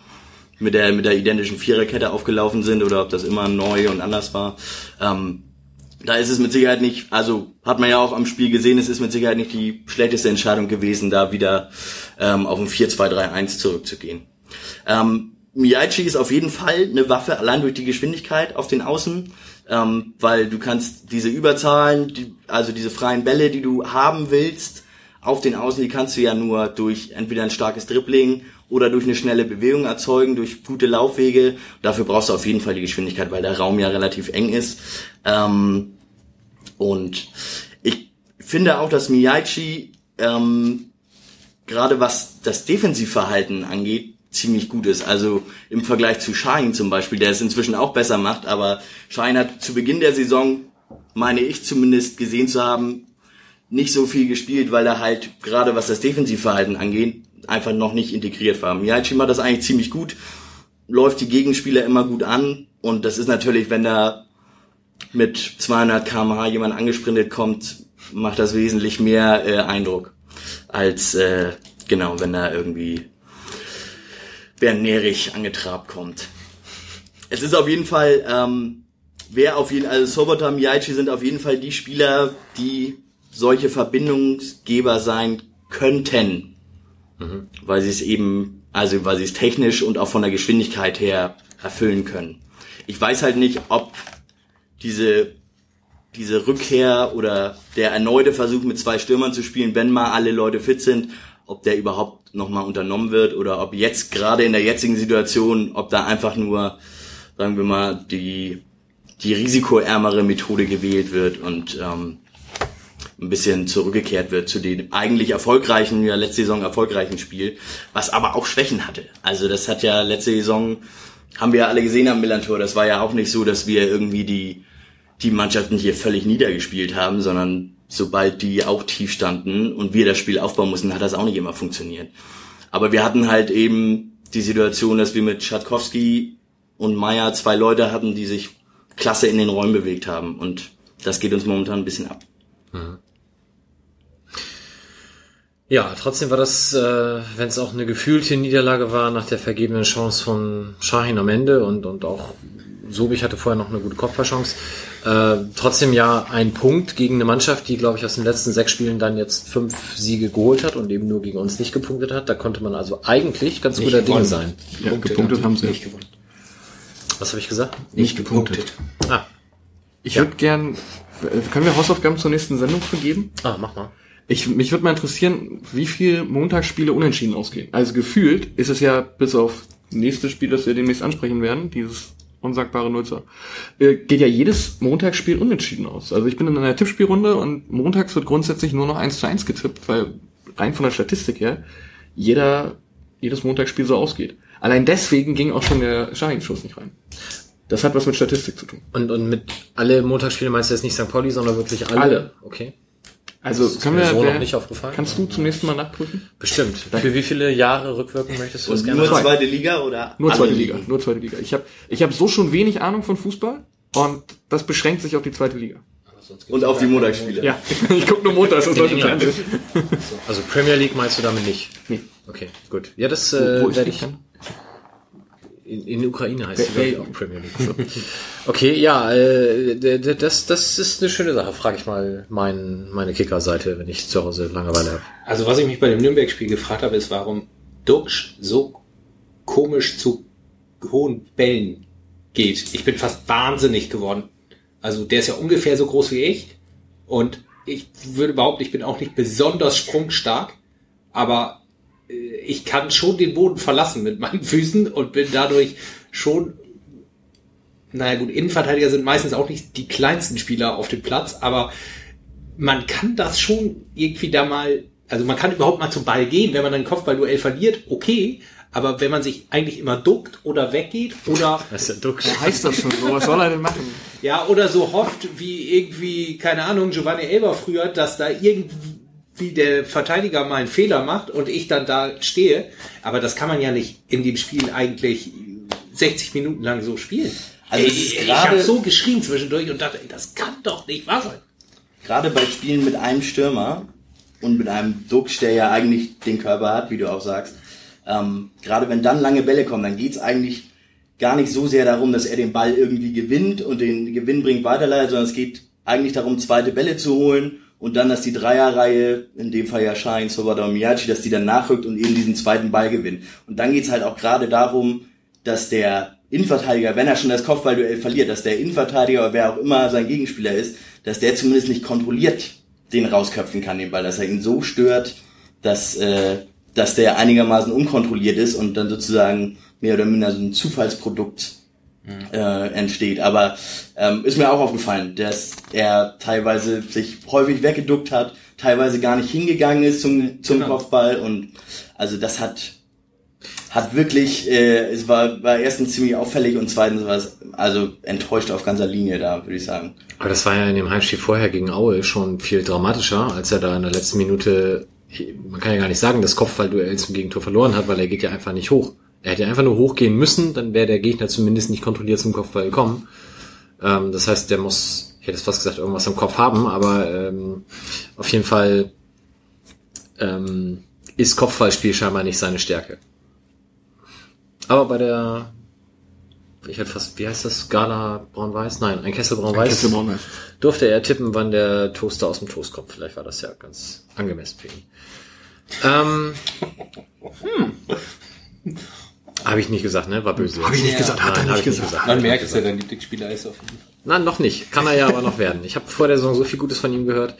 mit der, mit der identischen Viererkette aufgelaufen sind oder ob das immer neu und anders war. Ähm, da ist es mit Sicherheit nicht, also hat man ja auch am Spiel gesehen, es ist mit Sicherheit nicht die schlechteste Entscheidung gewesen, da wieder ähm, auf ein 4-2-3-1 zurückzugehen. Ähm, Miyaichi ist auf jeden Fall eine Waffe, allein durch die Geschwindigkeit auf den Außen, ähm, weil du kannst diese Überzahlen, die, also diese freien Bälle, die du haben willst, auf den Außen, die kannst du ja nur durch entweder ein starkes Dribbling oder durch eine schnelle Bewegung erzeugen, durch gute Laufwege. Dafür brauchst du auf jeden Fall die Geschwindigkeit, weil der Raum ja relativ eng ist. Ähm, und ich finde auch, dass Miyaichi ähm, gerade was das Defensivverhalten angeht, ziemlich gut ist. Also im Vergleich zu Schein zum Beispiel, der es inzwischen auch besser macht, aber Schein hat zu Beginn der Saison, meine ich zumindest gesehen zu haben, nicht so viel gespielt, weil er halt gerade was das Defensivverhalten angeht, einfach noch nicht integriert war. Miyaichi macht das eigentlich ziemlich gut, läuft die Gegenspieler immer gut an und das ist natürlich, wenn da mit 200 km/h jemand angesprintet kommt, macht das wesentlich mehr äh, Eindruck als äh, genau, wenn da irgendwie Bernd Nerich angetrabt kommt. Es ist auf jeden Fall, ähm, wer auf jeden also Sobota Miyaichi sind auf jeden Fall die Spieler, die solche Verbindungsgeber sein könnten Mhm. Weil sie es eben, also weil sie es technisch und auch von der Geschwindigkeit her erfüllen können. Ich weiß halt nicht, ob diese, diese Rückkehr oder der erneute Versuch mit zwei Stürmern zu spielen, wenn mal alle Leute fit sind, ob der überhaupt nochmal unternommen wird oder ob jetzt gerade in der jetzigen Situation, ob da einfach nur, sagen wir mal, die, die risikoärmere Methode gewählt wird und ähm, ein bisschen zurückgekehrt wird zu dem eigentlich erfolgreichen, ja letzte Saison erfolgreichen Spiel, was aber auch Schwächen hatte. Also das hat ja letzte Saison, haben wir ja alle gesehen am Millantor, das war ja auch nicht so, dass wir irgendwie die, die Mannschaften hier völlig niedergespielt haben, sondern sobald die auch tief standen und wir das Spiel aufbauen mussten, hat das auch nicht immer funktioniert. Aber wir hatten halt eben die Situation, dass wir mit Schatkowski und Meier zwei Leute hatten, die sich klasse in den Räumen bewegt haben und das geht uns momentan ein bisschen ab. Mhm. Ja, trotzdem war das, äh, wenn es auch eine gefühlte Niederlage war, nach der vergebenen Chance von Shahin am Ende und, und auch Sobich hatte vorher noch eine gute Kopfballchance. Äh, trotzdem ja ein Punkt gegen eine Mannschaft, die, glaube ich, aus den letzten sechs Spielen dann jetzt fünf Siege geholt hat und eben nur gegen uns nicht gepunktet hat. Da konnte man also eigentlich ganz nicht guter Dinge sein. Ja, Punkte gepunktet haben sie nicht gewonnen. Was habe ich gesagt? Nicht gepunktet. Ah. Ich ja. würde gern, können wir Hausaufgaben zur nächsten Sendung vergeben? Ah, mach mal. Ich, mich würde mal interessieren, wie viel Montagsspiele unentschieden ausgehen. Also gefühlt ist es ja bis auf nächstes Spiel, das wir demnächst ansprechen werden, dieses unsagbare Nutzer, äh, geht ja jedes Montagsspiel unentschieden aus. Also ich bin in einer Tippspielrunde und montags wird grundsätzlich nur noch eins zu eins getippt, weil rein von der Statistik her jeder, jedes Montagsspiel so ausgeht. Allein deswegen ging auch schon der Schachenschuss nicht rein. Das hat was mit Statistik zu tun. Und, und mit alle Montagsspiele meinst du jetzt nicht St. Pauli, sondern wirklich alle? Alle. Okay. Also das können wir so wer, noch nicht aufgefallen. Kannst du zum nächsten Mal nachprüfen? Bestimmt. Für wie viele Jahre rückwirken möchtest du das gerne? Nur zweite Liga oder? Nur zweite Liga. Liga. Nur zweite Liga. Ich habe ich hab so schon wenig Ahnung von Fußball und das beschränkt sich auf die zweite Liga. Und auf die Montagsspiele. Ja, (laughs) ich gucke nur montags, das läuft im Fernsehen. Also Premier League meinst du damit nicht? Nee. Okay, gut. Ja, das äh, werde ich. Dann? In, in Ukraine heißt es hey. auch Premier League. So. (laughs) Okay, ja, äh, das, das ist eine schöne Sache. Frage ich mal mein, meine Kicker-Seite, wenn ich zu Hause Langeweile habe. Also was ich mich bei dem Nürnberg-Spiel gefragt habe, ist, warum Duxch so komisch zu hohen Bällen geht. Ich bin fast wahnsinnig geworden. Also der ist ja ungefähr so groß wie ich. Und ich würde behaupten, ich bin auch nicht besonders sprungstark, aber ich kann schon den Boden verlassen mit meinen (laughs) Füßen und bin dadurch schon, naja gut, Innenverteidiger sind meistens auch nicht die kleinsten Spieler auf dem Platz, aber man kann das schon irgendwie da mal, also man kann überhaupt mal zum Ball gehen, wenn man ein Kopfballduell verliert, okay, aber wenn man sich eigentlich immer duckt oder weggeht oder Das ist ja duck. Heißt das schon so? Was soll er denn machen? ja, oder so hofft, wie irgendwie, keine Ahnung, Giovanni Elber früher, dass da irgendwie der Verteidiger mal einen Fehler macht und ich dann da stehe. Aber das kann man ja nicht in dem Spiel eigentlich 60 Minuten lang so spielen. Also ich gerade- habe so geschrien zwischendurch und dachte, ey, das kann doch nicht wahr sein. gerade bei Spielen mit einem Stürmer und mit einem Duxch, der ja eigentlich den Körper hat, wie du auch sagst, ähm, gerade wenn dann lange Bälle kommen, dann geht's eigentlich gar nicht so sehr darum, dass er den Ball irgendwie gewinnt und den Gewinn bringt weiterleitet, sondern es geht eigentlich darum, zweite Bälle zu holen und dann, dass die Dreierreihe, in dem Fall ja Schein, Sobada und Miyachi, dass die dann nachrückt und eben diesen zweiten Ball gewinnt. Und dann geht's halt auch gerade darum, dass der Innenverteidiger, wenn er schon das Kopfballduell verliert, dass der Innenverteidiger, wer auch immer sein Gegenspieler ist, dass der zumindest nicht kontrolliert den rausköpfen kann, den Ball, dass er ihn so stört, dass, äh, dass der einigermaßen unkontrolliert ist und dann sozusagen mehr oder minder so ein Zufallsprodukt äh, entsteht. Aber ähm, ist mir auch aufgefallen, dass er teilweise sich häufig weggeduckt hat, teilweise gar nicht hingegangen ist zum, zum Genau. Kopfball und also das hat hat wirklich, äh, es war, war erstens ziemlich auffällig und zweitens war es also enttäuscht auf ganzer Linie da, würde ich sagen. Aber das war ja in dem Heimspiel vorher gegen Aue schon viel dramatischer, als er da in der letzten Minute, man kann ja gar nicht sagen, das Kopfballduell zum Gegentor verloren hat, weil er geht ja einfach nicht hoch. Er hätte einfach nur hochgehen müssen, dann wäre der Gegner zumindest nicht kontrolliert zum Kopfball gekommen. Ähm, das heißt, der muss, ich hätte es fast gesagt, irgendwas im Kopf haben, aber ähm, auf jeden Fall ähm, ist Kopfballspiel scheinbar nicht seine Stärke. Aber bei der, ich hätte fast, wie heißt das, Gala Braun-Weiß? Nein, ein Kessel Braun-Weiß. Kessel Braun-Weiß. Durfte er tippen, wann der Toaster aus dem Toast kommt. Vielleicht war das ja ganz angemessen für ihn. Ähm, hm. Habe ich nicht gesagt, ne? War böse. Hab ich nicht gesagt, hat er Nein, hab nicht ich gesagt. Man merkt, dass er dein Lieblingsspieler ist. Auf jeden Fall. Nein, noch nicht. Kann er ja aber noch werden. Ich habe vor der Saison so viel Gutes von ihm gehört.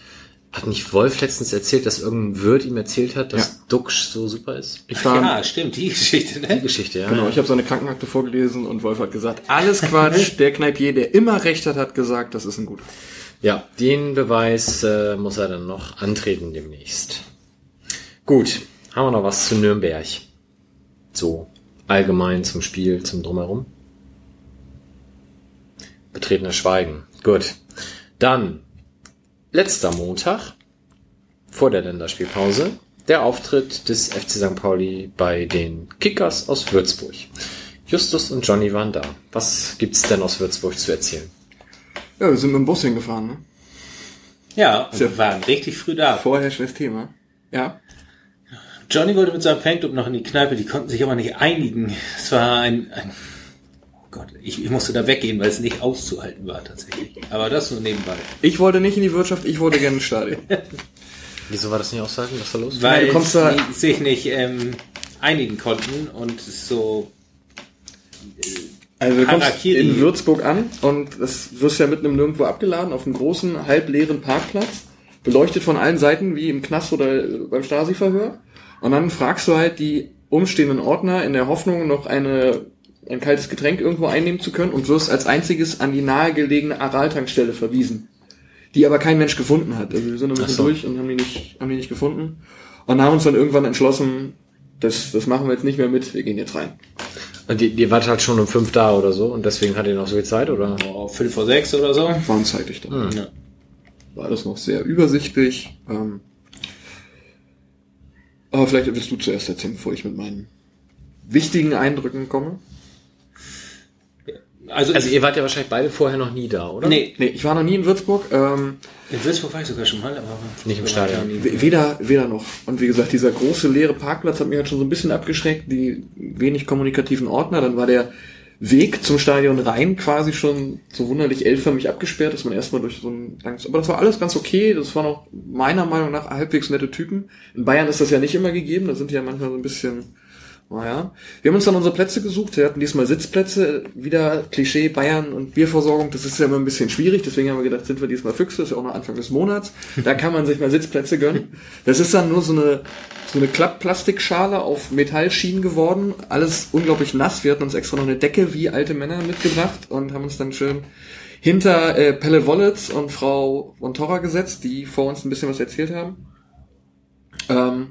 Hat nicht Wolf letztens erzählt, dass irgendein Wirt ihm erzählt hat, dass Ja. Duxch so super ist? Ich war, Ja, stimmt, die Geschichte, Die ne? Geschichte, ja. genau, ich habe seine Krankenakte vorgelesen und Wolf hat gesagt, alles Quatsch. (laughs) Der Kneipier, der immer recht hat, hat gesagt, das ist ein guter. Ja, den Beweis äh, muss er dann noch antreten demnächst. Gut, haben wir noch was zu Nürnberg? So allgemein zum Spiel, zum Drumherum? Betretenes Schweigen. Gut. Dann letzter Montag vor der Länderspielpause der Auftritt des FC St. Pauli bei den Kickers aus Würzburg. Justus und Johnny waren da. Was gibt's denn aus Würzburg zu erzählen? Ja, wir sind mit dem Bus hingefahren, ne? Ja, wir waren richtig früh da. Vorherrschendes Thema. Ja. Johnny wollte mit seinem Fanclub noch in die Kneipe, die konnten sich aber nicht einigen. Es war ein, ein oh Gott, ich, ich musste da weggehen, weil es nicht auszuhalten war tatsächlich. Aber das nur nebenbei. Ich wollte nicht in die Wirtschaft, ich wollte gerne ins Stadion. (laughs) Wieso war das nicht aushalten? Was war los? Weil du kommst sie da- sich nicht ähm, einigen konnten und es so Also du kommst Harakiri. in Würzburg an und das wirst ja mitten im Nirgendwo abgeladen auf einem großen, halbleeren Parkplatz, beleuchtet von allen Seiten wie im Knast oder beim Stasi-Verhör. Und dann fragst du halt die umstehenden Ordner in der Hoffnung, noch eine, ein kaltes Getränk irgendwo einnehmen zu können und wirst als einziges an die nahegelegene Aral-Tankstelle verwiesen. Die aber kein Mensch gefunden hat. Also wir sind ein bisschen so. durch und haben die nicht, haben die nicht gefunden. Und haben uns dann irgendwann entschlossen, das, das machen wir jetzt nicht mehr mit, wir gehen jetzt rein. Und die, die wart halt schon um fünf da oder so und deswegen hat ihr noch so viel Zeit, oder? oh, fünf vor sechs oder so. Waren zeitig da. Ja. war alles noch sehr übersichtlich. Ähm, aber vielleicht willst du zuerst erzählen, bevor ich mit meinen wichtigen Eindrücken komme. Also, Also ihr wart ja wahrscheinlich beide vorher noch nie da, oder? nee, Nee, ich war noch nie in Würzburg. Ähm, in Würzburg war ich sogar schon mal, aber Nicht im Stadion. weder, weder noch. Und wie gesagt, dieser große leere Parkplatz hat mich halt schon so ein bisschen abgeschreckt. Die wenig kommunikativen Ordner. Dann war der Weg zum Stadion rein quasi schon so wunderlich L-förmig abgesperrt, dass man erstmal durch so ein langes, aber das war alles ganz okay. Das waren auch meiner Meinung nach halbwegs nette Typen. In Bayern ist das ja nicht immer gegeben. Da sind die ja manchmal so ein bisschen, Naja. Wir haben uns dann unsere Plätze gesucht. Wir hatten diesmal Sitzplätze. Wieder Klischee, Bayern und Bierversorgung. Das ist ja immer ein bisschen schwierig. Deswegen haben wir gedacht, sind wir diesmal Füchse. Ist ja auch noch Anfang des Monats. Da kann man sich mal Sitzplätze gönnen. Das ist dann nur so eine, so eine Klappplastikschale auf Metallschienen geworden. Alles unglaublich nass. Wir hatten uns extra noch eine Decke wie alte Männer mitgebracht und haben uns dann schön hinter äh, Pelle Wollitz und Frau von Torra gesetzt, die vor uns ein bisschen was erzählt haben. Ähm,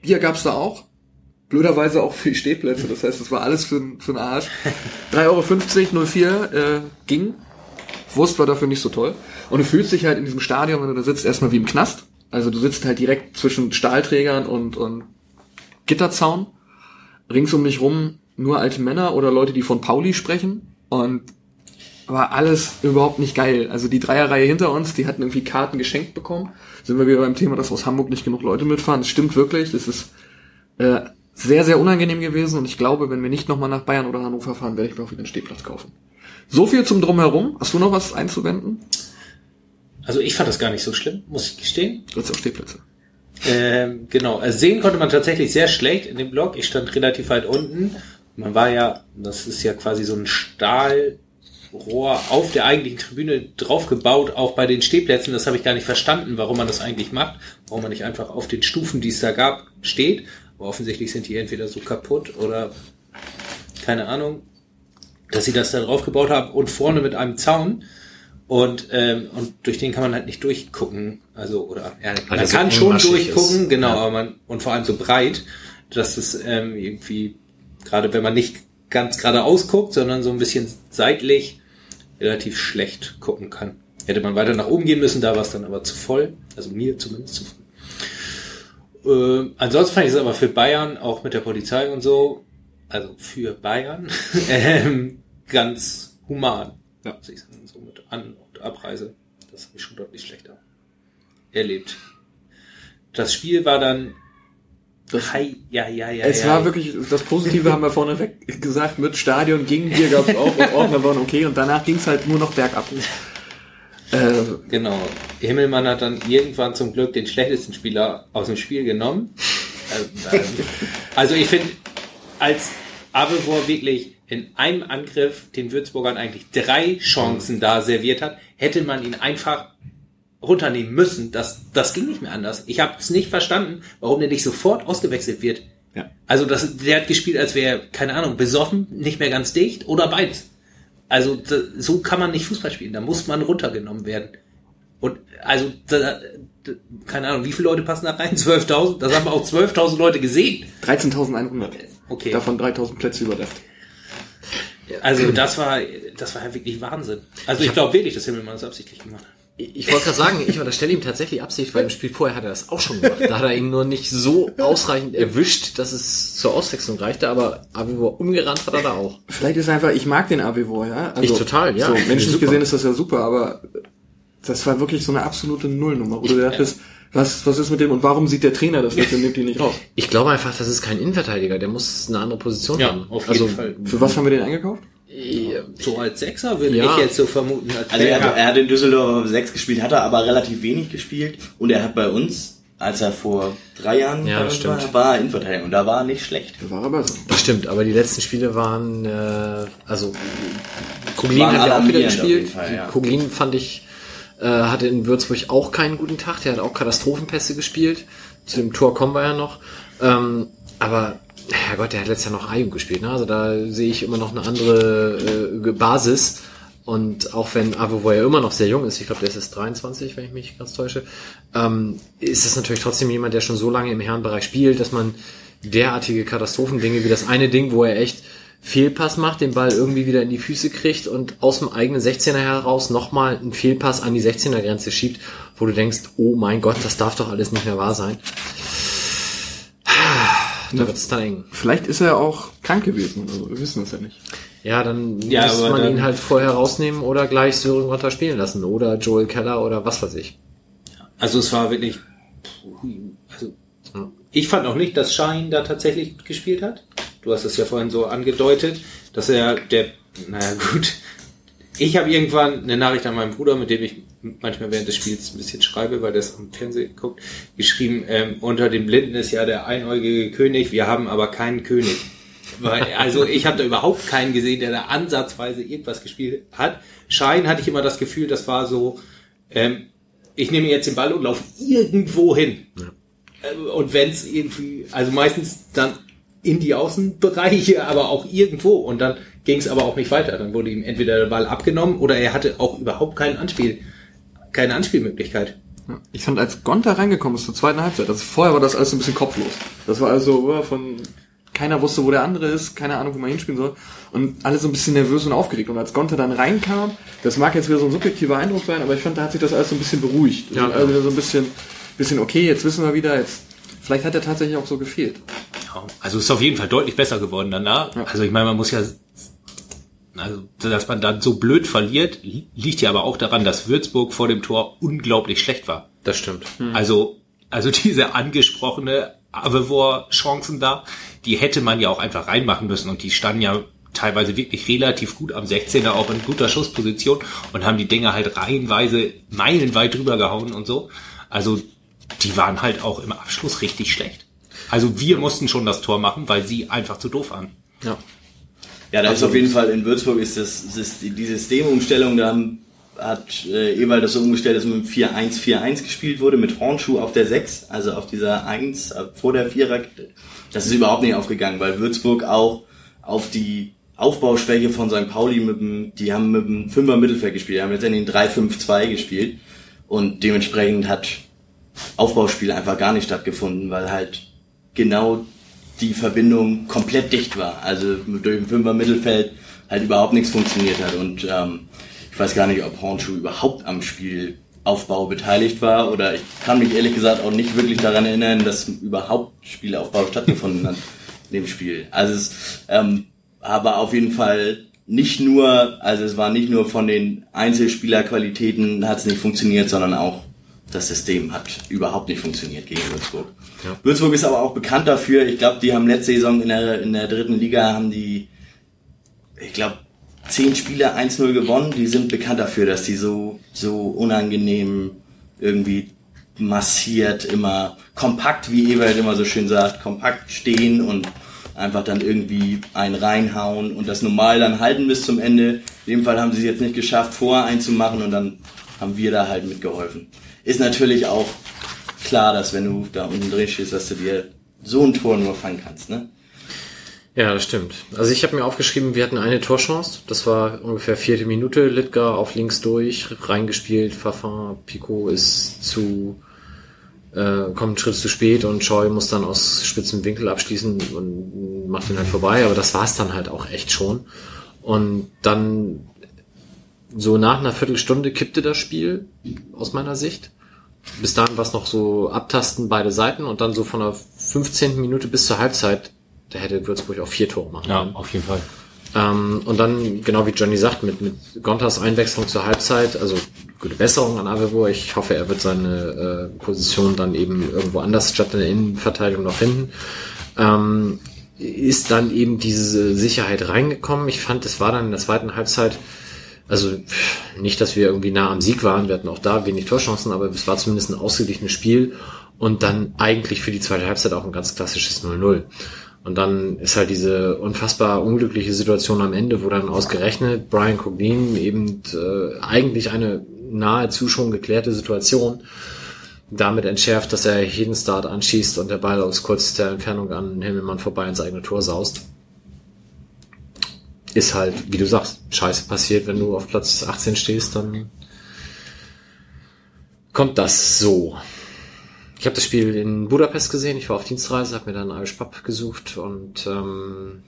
Bier gab's da auch. Blöderweise auch für die Stehplätze. Das heißt, das war alles für, für den Arsch. 3,50 Euro 04 äh, ging. Wurst war dafür nicht so toll. Und du fühlst dich halt in diesem Stadion, wenn du da sitzt, erstmal wie im Knast. Also du sitzt halt direkt zwischen Stahlträgern und, und Gitterzaun. Rings um dich rum nur alte Männer oder Leute, die von Pauli sprechen. Und war alles überhaupt nicht geil. Also die Dreierreihe hinter uns, die hatten irgendwie Karten geschenkt bekommen. Sind wir wieder beim Thema, dass aus Hamburg nicht genug Leute mitfahren. Das stimmt wirklich. Das ist äh, sehr, sehr unangenehm gewesen. Und ich glaube, wenn wir nicht nochmal nach Bayern oder Hannover fahren, werde ich mir auch wieder einen Stehplatz kaufen. So viel zum Drumherum. Hast du noch was einzuwenden? Also ich fand das gar nicht so schlimm, muss ich gestehen. Du hast auch Stehplätze. Ähm, genau, also sehen konnte man tatsächlich sehr schlecht in dem Block. Ich stand relativ weit unten. Man war ja, das ist ja quasi so ein Stahlrohr auf der eigentlichen Tribüne draufgebaut, auch bei den Stehplätzen. Das habe ich gar nicht verstanden, warum man das eigentlich macht. Warum man nicht einfach auf den Stufen, die es da gab, steht. Aber offensichtlich sind die entweder so kaputt oder keine Ahnung, dass sie das da drauf gebaut haben und vorne mit einem Zaun. Und, ähm, und durch den kann man halt nicht durchgucken. Also, oder ja, man er so kann schon durchgucken, ist. genau, Ja. aber man, und vor allem so breit, dass es ähm, irgendwie, gerade wenn man nicht ganz geradeaus guckt, sondern so ein bisschen seitlich relativ schlecht gucken kann. Hätte man weiter nach oben gehen müssen, da war es dann aber zu voll. Also mir zumindest zu voll. Äh, ansonsten fand ich es aber für Bayern, auch mit der Polizei und so, also für Bayern, (laughs) ähm, ganz human. Ja. Muss ich sagen, so mit An- und Abreise. Das habe ich schon deutlich schlechter erlebt. Das Spiel war dann. Hi, ja, ja, ja. Es ja, war wirklich, das Positive haben wir vorneweg gesagt, mit Stadion ging, Bier gab's auch und Ordner waren okay und danach ging's halt nur noch bergab. Äh, Genau. Himmelmann hat dann irgendwann zum Glück den schlechtesten Spieler aus dem Spiel genommen. Ähm, also ich finde, als Abelvor wirklich in einem Angriff den Würzburgern eigentlich drei Chancen da serviert hat, hätte man ihn einfach runternehmen müssen. Das, das ging nicht mehr anders. Ich habe es nicht verstanden, warum der nicht sofort ausgewechselt wird. Ja. Also das, der hat gespielt, als wäre, keine Ahnung, besoffen, nicht mehr ganz dicht oder beides. Also so kann man nicht Fußball spielen. Da muss man runtergenommen werden. Und also, da, da, keine Ahnung, wie viele Leute passen da rein? (laughs) 12.000? Das haben auch 12.000 Leute gesehen. 13.100. Okay. Davon 3.000 Plätze überdacht. Also das war, das war ja wirklich Wahnsinn. Also ich glaube wirklich, dass Himmelmann das absichtlich gemacht hat. Ich wollte gerade sagen, ich unterstelle ihm tatsächlich Absicht, weil im Spiel vorher hat er das auch schon gemacht. Da hat er ihn nur nicht so ausreichend erwischt, dass es zur Auswechslung reichte, aber Avivor umgerannt hat er da auch. Vielleicht ist einfach, ich mag den Avivor, ja. Also, Ich total, ja. So, menschlich gesehen ist das ja super, aber das war wirklich so eine absolute Nullnummer. Wo du dachtest, was, was ist mit dem und warum sieht der Trainer das nicht und nimmt ihn nicht raus? Ich glaube einfach, das ist kein Innenverteidiger, der muss eine andere Position Ja, haben. auf also, jeden Fall. Für was haben wir den eingekauft? So als Sechser würde Ja. ich jetzt so vermuten. Als Also er er hat in Düsseldorf auf 6 gespielt, hat er aber relativ wenig gespielt. Und er hat bei uns, als er vor drei Jahren Ja, war, war er Innenverteidiger. Und da war er nicht schlecht. Das war aber so. Das stimmt, aber die letzten Spiele waren, äh, also Kuglin hat ja auch wieder gespielt. Fall, ja. Kuglin fand ich, äh, hatte in Würzburg auch keinen guten Tag, der hat auch Katastrophenpässe gespielt. Zu dem Tor kommen wir ja noch. Ähm, aber Herrgott, der hat letztes Jahr noch Ayuk gespielt, ne? Also da sehe ich immer noch eine andere äh, Basis. Und auch wenn Avo ja immer noch sehr jung ist, ich glaube, der ist jetzt 23, wenn ich mich ganz täusche, ähm, ist es natürlich trotzdem jemand, der schon so lange im Herrenbereich spielt, dass man derartige Katastrophendinge wie das eine Ding, wo er echt Fehlpass macht, den Ball irgendwie wieder in die Füße kriegt und aus dem eigenen 16er heraus nochmal einen Fehlpass an die 16er Grenze schiebt, wo du denkst, oh mein Gott, das darf doch alles nicht mehr wahr sein. Da wird es dann eng. Vielleicht ist er auch krank gewesen. Also, wir wissen das ja nicht. Ja, dann Ja, muss man dann- ihn halt vorher rausnehmen oder gleich Sören Rotter spielen lassen oder Joel Keller oder was weiß ich. Also es war wirklich. Also ich fand auch nicht, dass Schein da tatsächlich gespielt hat. Du hast es ja vorhin so angedeutet, dass er der. Naja gut. Ich habe irgendwann eine Nachricht an meinen Bruder, mit dem ich manchmal während des Spiels ein bisschen schreibe, weil der es am Fernsehen guckt, geschrieben, ähm, unter den Blinden ist ja der einäugige König, wir haben aber keinen König. Weil, also ich habe da überhaupt keinen gesehen, der da ansatzweise irgendwas gespielt hat. Schein hatte ich immer das Gefühl, das war so, ähm, ich nehme jetzt den Ball und laufe irgendwo hin. Ja. Äh, und wenn es irgendwie, also meistens dann in die Außenbereiche, aber auch irgendwo. Und dann ging es aber auch nicht weiter. Dann wurde ihm entweder der Ball abgenommen oder er hatte auch überhaupt keinen Anspiel, keine Anspielmöglichkeit. Ich fand, als Gonta reingekommen ist zur zweiten Halbzeit, also vorher war das alles ein bisschen kopflos. Das war also von keiner wusste, wo der andere ist, keine Ahnung, wo man hinspielen soll. Und alle so ein bisschen nervös und aufgeregt. Und als Gonta dann reinkam, das mag jetzt wieder so ein subjektiver Eindruck sein, aber ich fand, da hat sich das alles so ein bisschen beruhigt. Ja. Also wieder so ein bisschen, bisschen, okay, jetzt wissen wir wieder, jetzt, vielleicht hat er tatsächlich auch so gefehlt. Also ist auf jeden Fall deutlich besser geworden danach. Ja. Also ich meine, man muss ja also, dass man dann so blöd verliert, liegt ja aber auch daran, dass Würzburg vor dem Tor unglaublich schlecht war. Das stimmt. Hm. Also, also (laughs) diese angesprochene Avevor-Chancen da, die hätte man ja auch einfach reinmachen müssen und die standen ja teilweise wirklich relativ gut am 16er, auch in guter Schussposition und haben die Dinger halt reihenweise meilenweit drüber gehauen und so. Also, die waren halt auch im Abschluss richtig schlecht. Also wir mussten schon das Tor machen, weil sie einfach zu doof waren. Ja. Ja, da also, ist auf jeden Fall in Würzburg ist das, ist die Systemumstellung, da hat äh, Ewald das so umgestellt, dass mit 4-1-4-1 gespielt wurde, mit Hornschuh auf der 6, also auf dieser 1 äh, vor der 4er. Das ist überhaupt nicht aufgegangen, weil Würzburg auch auf die Aufbauschwäche von St. Pauli mit dem, die haben mit dem 5er Mittelfeld gespielt, die haben letztendlich 3-5-2 gespielt und dementsprechend hat Aufbauspiel einfach gar nicht stattgefunden, weil halt genau die Verbindung komplett dicht war. Also durch den Fünfer Mittelfeld halt überhaupt nichts funktioniert hat. Und ähm, ich weiß gar nicht, ob Hornschuh überhaupt am Spielaufbau beteiligt war oder ich kann mich ehrlich gesagt auch nicht wirklich daran erinnern, dass überhaupt Spielaufbau stattgefunden hat in dem Spiel. Also es ähm, aber auf jeden Fall nicht nur, also es war nicht nur von den Einzelspielerqualitäten hat es nicht funktioniert, sondern auch das System hat überhaupt nicht funktioniert gegen Würzburg. Ja. Würzburg ist aber auch bekannt dafür. Ich glaube, die haben letzte Saison in der, in der dritten Liga haben die, ich glaube, zehn Spiele 1-0 gewonnen. Die sind bekannt dafür, dass die so, so unangenehm irgendwie massiert, immer kompakt, wie Ewald immer so schön sagt, kompakt stehen und einfach dann irgendwie einen reinhauen und das normal dann halten bis zum Ende. In dem Fall haben sie es jetzt nicht geschafft, vor einzumachen und dann haben wir da halt mitgeholfen ist natürlich auch klar, dass wenn du da unten drin stehst, dass du dir so ein Tor nur fangen kannst, ne? Ja, das stimmt. Also ich habe mir aufgeschrieben, wir hatten eine Torchance. Das war ungefähr vierte Minute. Litka auf links durch, reingespielt. Fafin, Pico ist zu, äh, kommt einen Schritt zu spät und Choi muss dann aus spitzem Winkel abschließen und macht ihn halt vorbei. Aber das war's dann halt auch echt schon. Und dann so nach einer Viertelstunde kippte das Spiel aus meiner Sicht. Bis dahin war es noch so abtasten beide Seiten und dann so von der 15. Minute bis zur Halbzeit, da hätte Würzburg auch vier Tore machen Ja, auf jeden Fall. Ähm, und dann, genau wie Johnny sagt, mit, mit Gontas Einwechslung zur Halbzeit, also gute Besserung an Avevo. Ich hoffe, er wird seine äh, Position dann eben irgendwo anders statt in der Innenverteidigung noch finden. Ähm, ist dann eben diese Sicherheit reingekommen. Ich fand, es war dann in der zweiten Halbzeit also nicht, dass wir irgendwie nah am Sieg waren, wir hatten auch da wenig Torchancen, aber es war zumindest ein ausgeglichenes Spiel und dann eigentlich für die zweite Halbzeit auch ein ganz klassisches 0-0. Und dann ist halt diese unfassbar unglückliche Situation am Ende, wo dann ausgerechnet Brian Coglin eben äh, eigentlich eine nahezu schon geklärte Situation damit entschärft, dass er jeden Start anschießt und der Ball aus kürzester Entfernung an Himmelmann vorbei ins eigene Tor saust ist halt, wie du sagst, scheiße passiert, wenn du auf Platz 18 stehst, dann kommt das so. Ich habe das Spiel in Budapest gesehen, ich war auf Dienstreise, habe mir dann Irish Pub gesucht und ähm,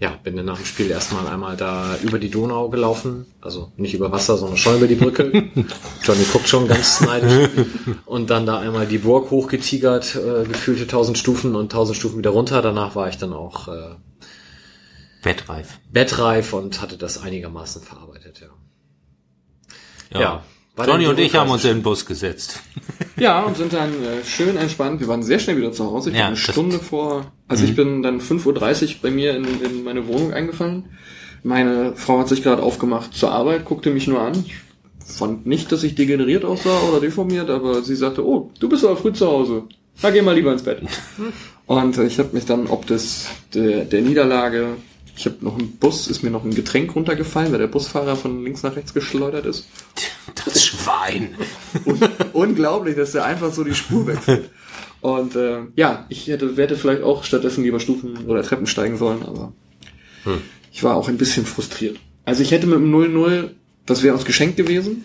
ja, bin dann nach dem Spiel erstmal einmal da über die Donau gelaufen, also nicht über Wasser, sondern schon über die Brücke. (laughs) Johnny guckt schon ganz neidisch. Und dann da einmal die Burg hochgetigert, äh, gefühlte 1000 Stufen und 1000 Stufen wieder runter. Danach war ich dann auch äh, Bettreif. Bettreif und hatte das einigermaßen verarbeitet, ja. Ja. ja Johnny und ich haben uns in den Bus gesetzt. (laughs) Ja, und sind dann äh, schön entspannt. Wir waren sehr schnell wieder zu Hause. Ich ja, eine Stunde vor, also mhm. ich bin dann 5.30 Uhr bei mir in, in meine Wohnung eingefallen. Meine Frau hat sich gerade aufgemacht zur Arbeit, guckte mich nur an. Ich fand nicht, dass ich degeneriert aussah oder deformiert, aber sie sagte, oh, du bist aber früh zu Hause. na geh mal lieber ins Bett. (laughs) Und ich habe mich dann ob des der, der Niederlage, ich habe noch einen Bus, ist mir noch ein Getränk runtergefallen, weil der Busfahrer von links nach rechts geschleudert ist. (laughs) Das Schwein. Un unglaublich, dass der einfach so die Spur wechselt. Und äh, ja, ich hätte, hätte vielleicht auch stattdessen lieber Stufen oder Treppen steigen sollen, aber ich war auch ein bisschen frustriert. Also ich hätte mit dem 0-0, das wäre uns geschenkt gewesen.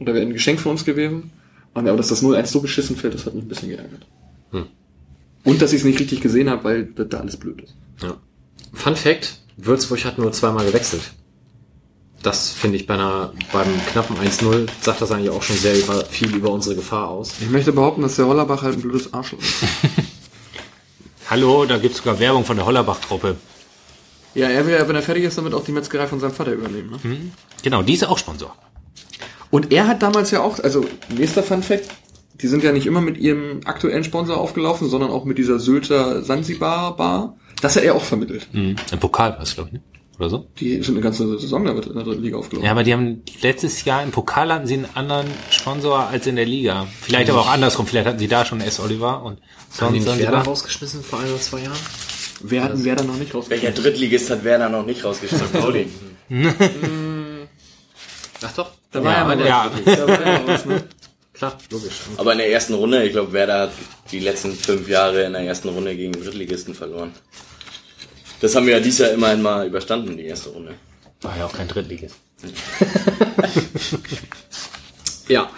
Oder wäre ein Geschenk von uns gewesen. Und aber dass das 0-1 so beschissen fällt, das hat mich ein bisschen geärgert. Und dass ich es nicht richtig gesehen habe, weil das da alles blöd ist. Ja. Fun Fact, Würzburg hat nur zweimal gewechselt. Das finde ich bei einer, beim knappen 1-0 sagt das eigentlich auch schon sehr über, viel über unsere Gefahr aus. Ich möchte behaupten, dass der Hollerbach halt ein blödes Arschloch ist. (laughs) Hallo, da gibt's sogar Werbung von der Hollerbach-Truppe. ja, er will ja, wenn er fertig ist, damit auch die Metzgerei von seinem Vater übernehmen. Ne? Genau, die ist auch Sponsor. Und er hat damals ja auch, also nächster Fun Fact, die sind ja nicht immer mit ihrem aktuellen Sponsor aufgelaufen, sondern auch mit dieser Sylter Sansibar Bar. Das hat er auch vermittelt. Mhm. Im Pokal war es, glaube ich, ne? Oder so? Die sind eine ganze Saison damit in der dritten Liga aufgelaufen. Ja, aber die haben letztes Jahr im Pokal hatten sie einen anderen Sponsor als in der Liga. Vielleicht aber auch andersrum. Vielleicht hatten sie da schon S. Oliver und Haben die sonst Werder rausgeschmissen vor ein oder zwei Jahren? Wer hat denn Werder noch nicht raus? Welcher Drittligist hat Werder noch nicht rausgestellt? (laughs) Pauli. Ach doch. Da war ja, mal der. ja. Da war ja was, ne? (laughs) Klar, logisch. Aber in der ersten Runde, ich glaube, Werder hat die letzten fünf Jahre in der ersten Runde gegen Drittligisten verloren. Das haben wir ja dieses Jahr immerhin mal überstanden, die erste Runde. War ja auch kein Drittligist. (laughs) Ja.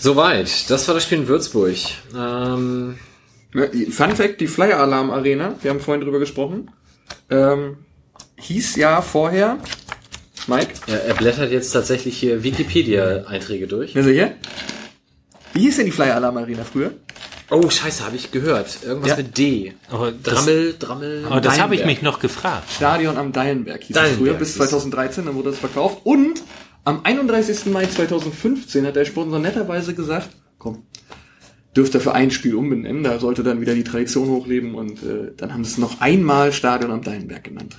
Soweit. Das war das Spiel in Würzburg. Ähm, Ne, Fun Fact, die Flyer Alarm Arena, wir haben vorhin drüber gesprochen, ähm, hieß ja vorher, Mike, er, er blättert jetzt tatsächlich hier Wikipedia-Einträge durch. er hier? Wie hieß denn die Flyer Alarm Arena früher? Oh, scheiße, habe ich gehört. Irgendwas Ja. mit D. Das, Drammel, Drammel. aber das habe ich mich noch gefragt. Stadion am Deilenberg hieß es Deilenberg früher, bis hieß- 2013, dann wurde es verkauft. Und am 31. Mai 2015 hat der Sponsor netterweise gesagt, komm, dürft ihr für ein Spiel umbenennen, da sollte dann wieder die Tradition hochleben und äh, dann haben sie es noch einmal Stadion am Deilenberg genannt.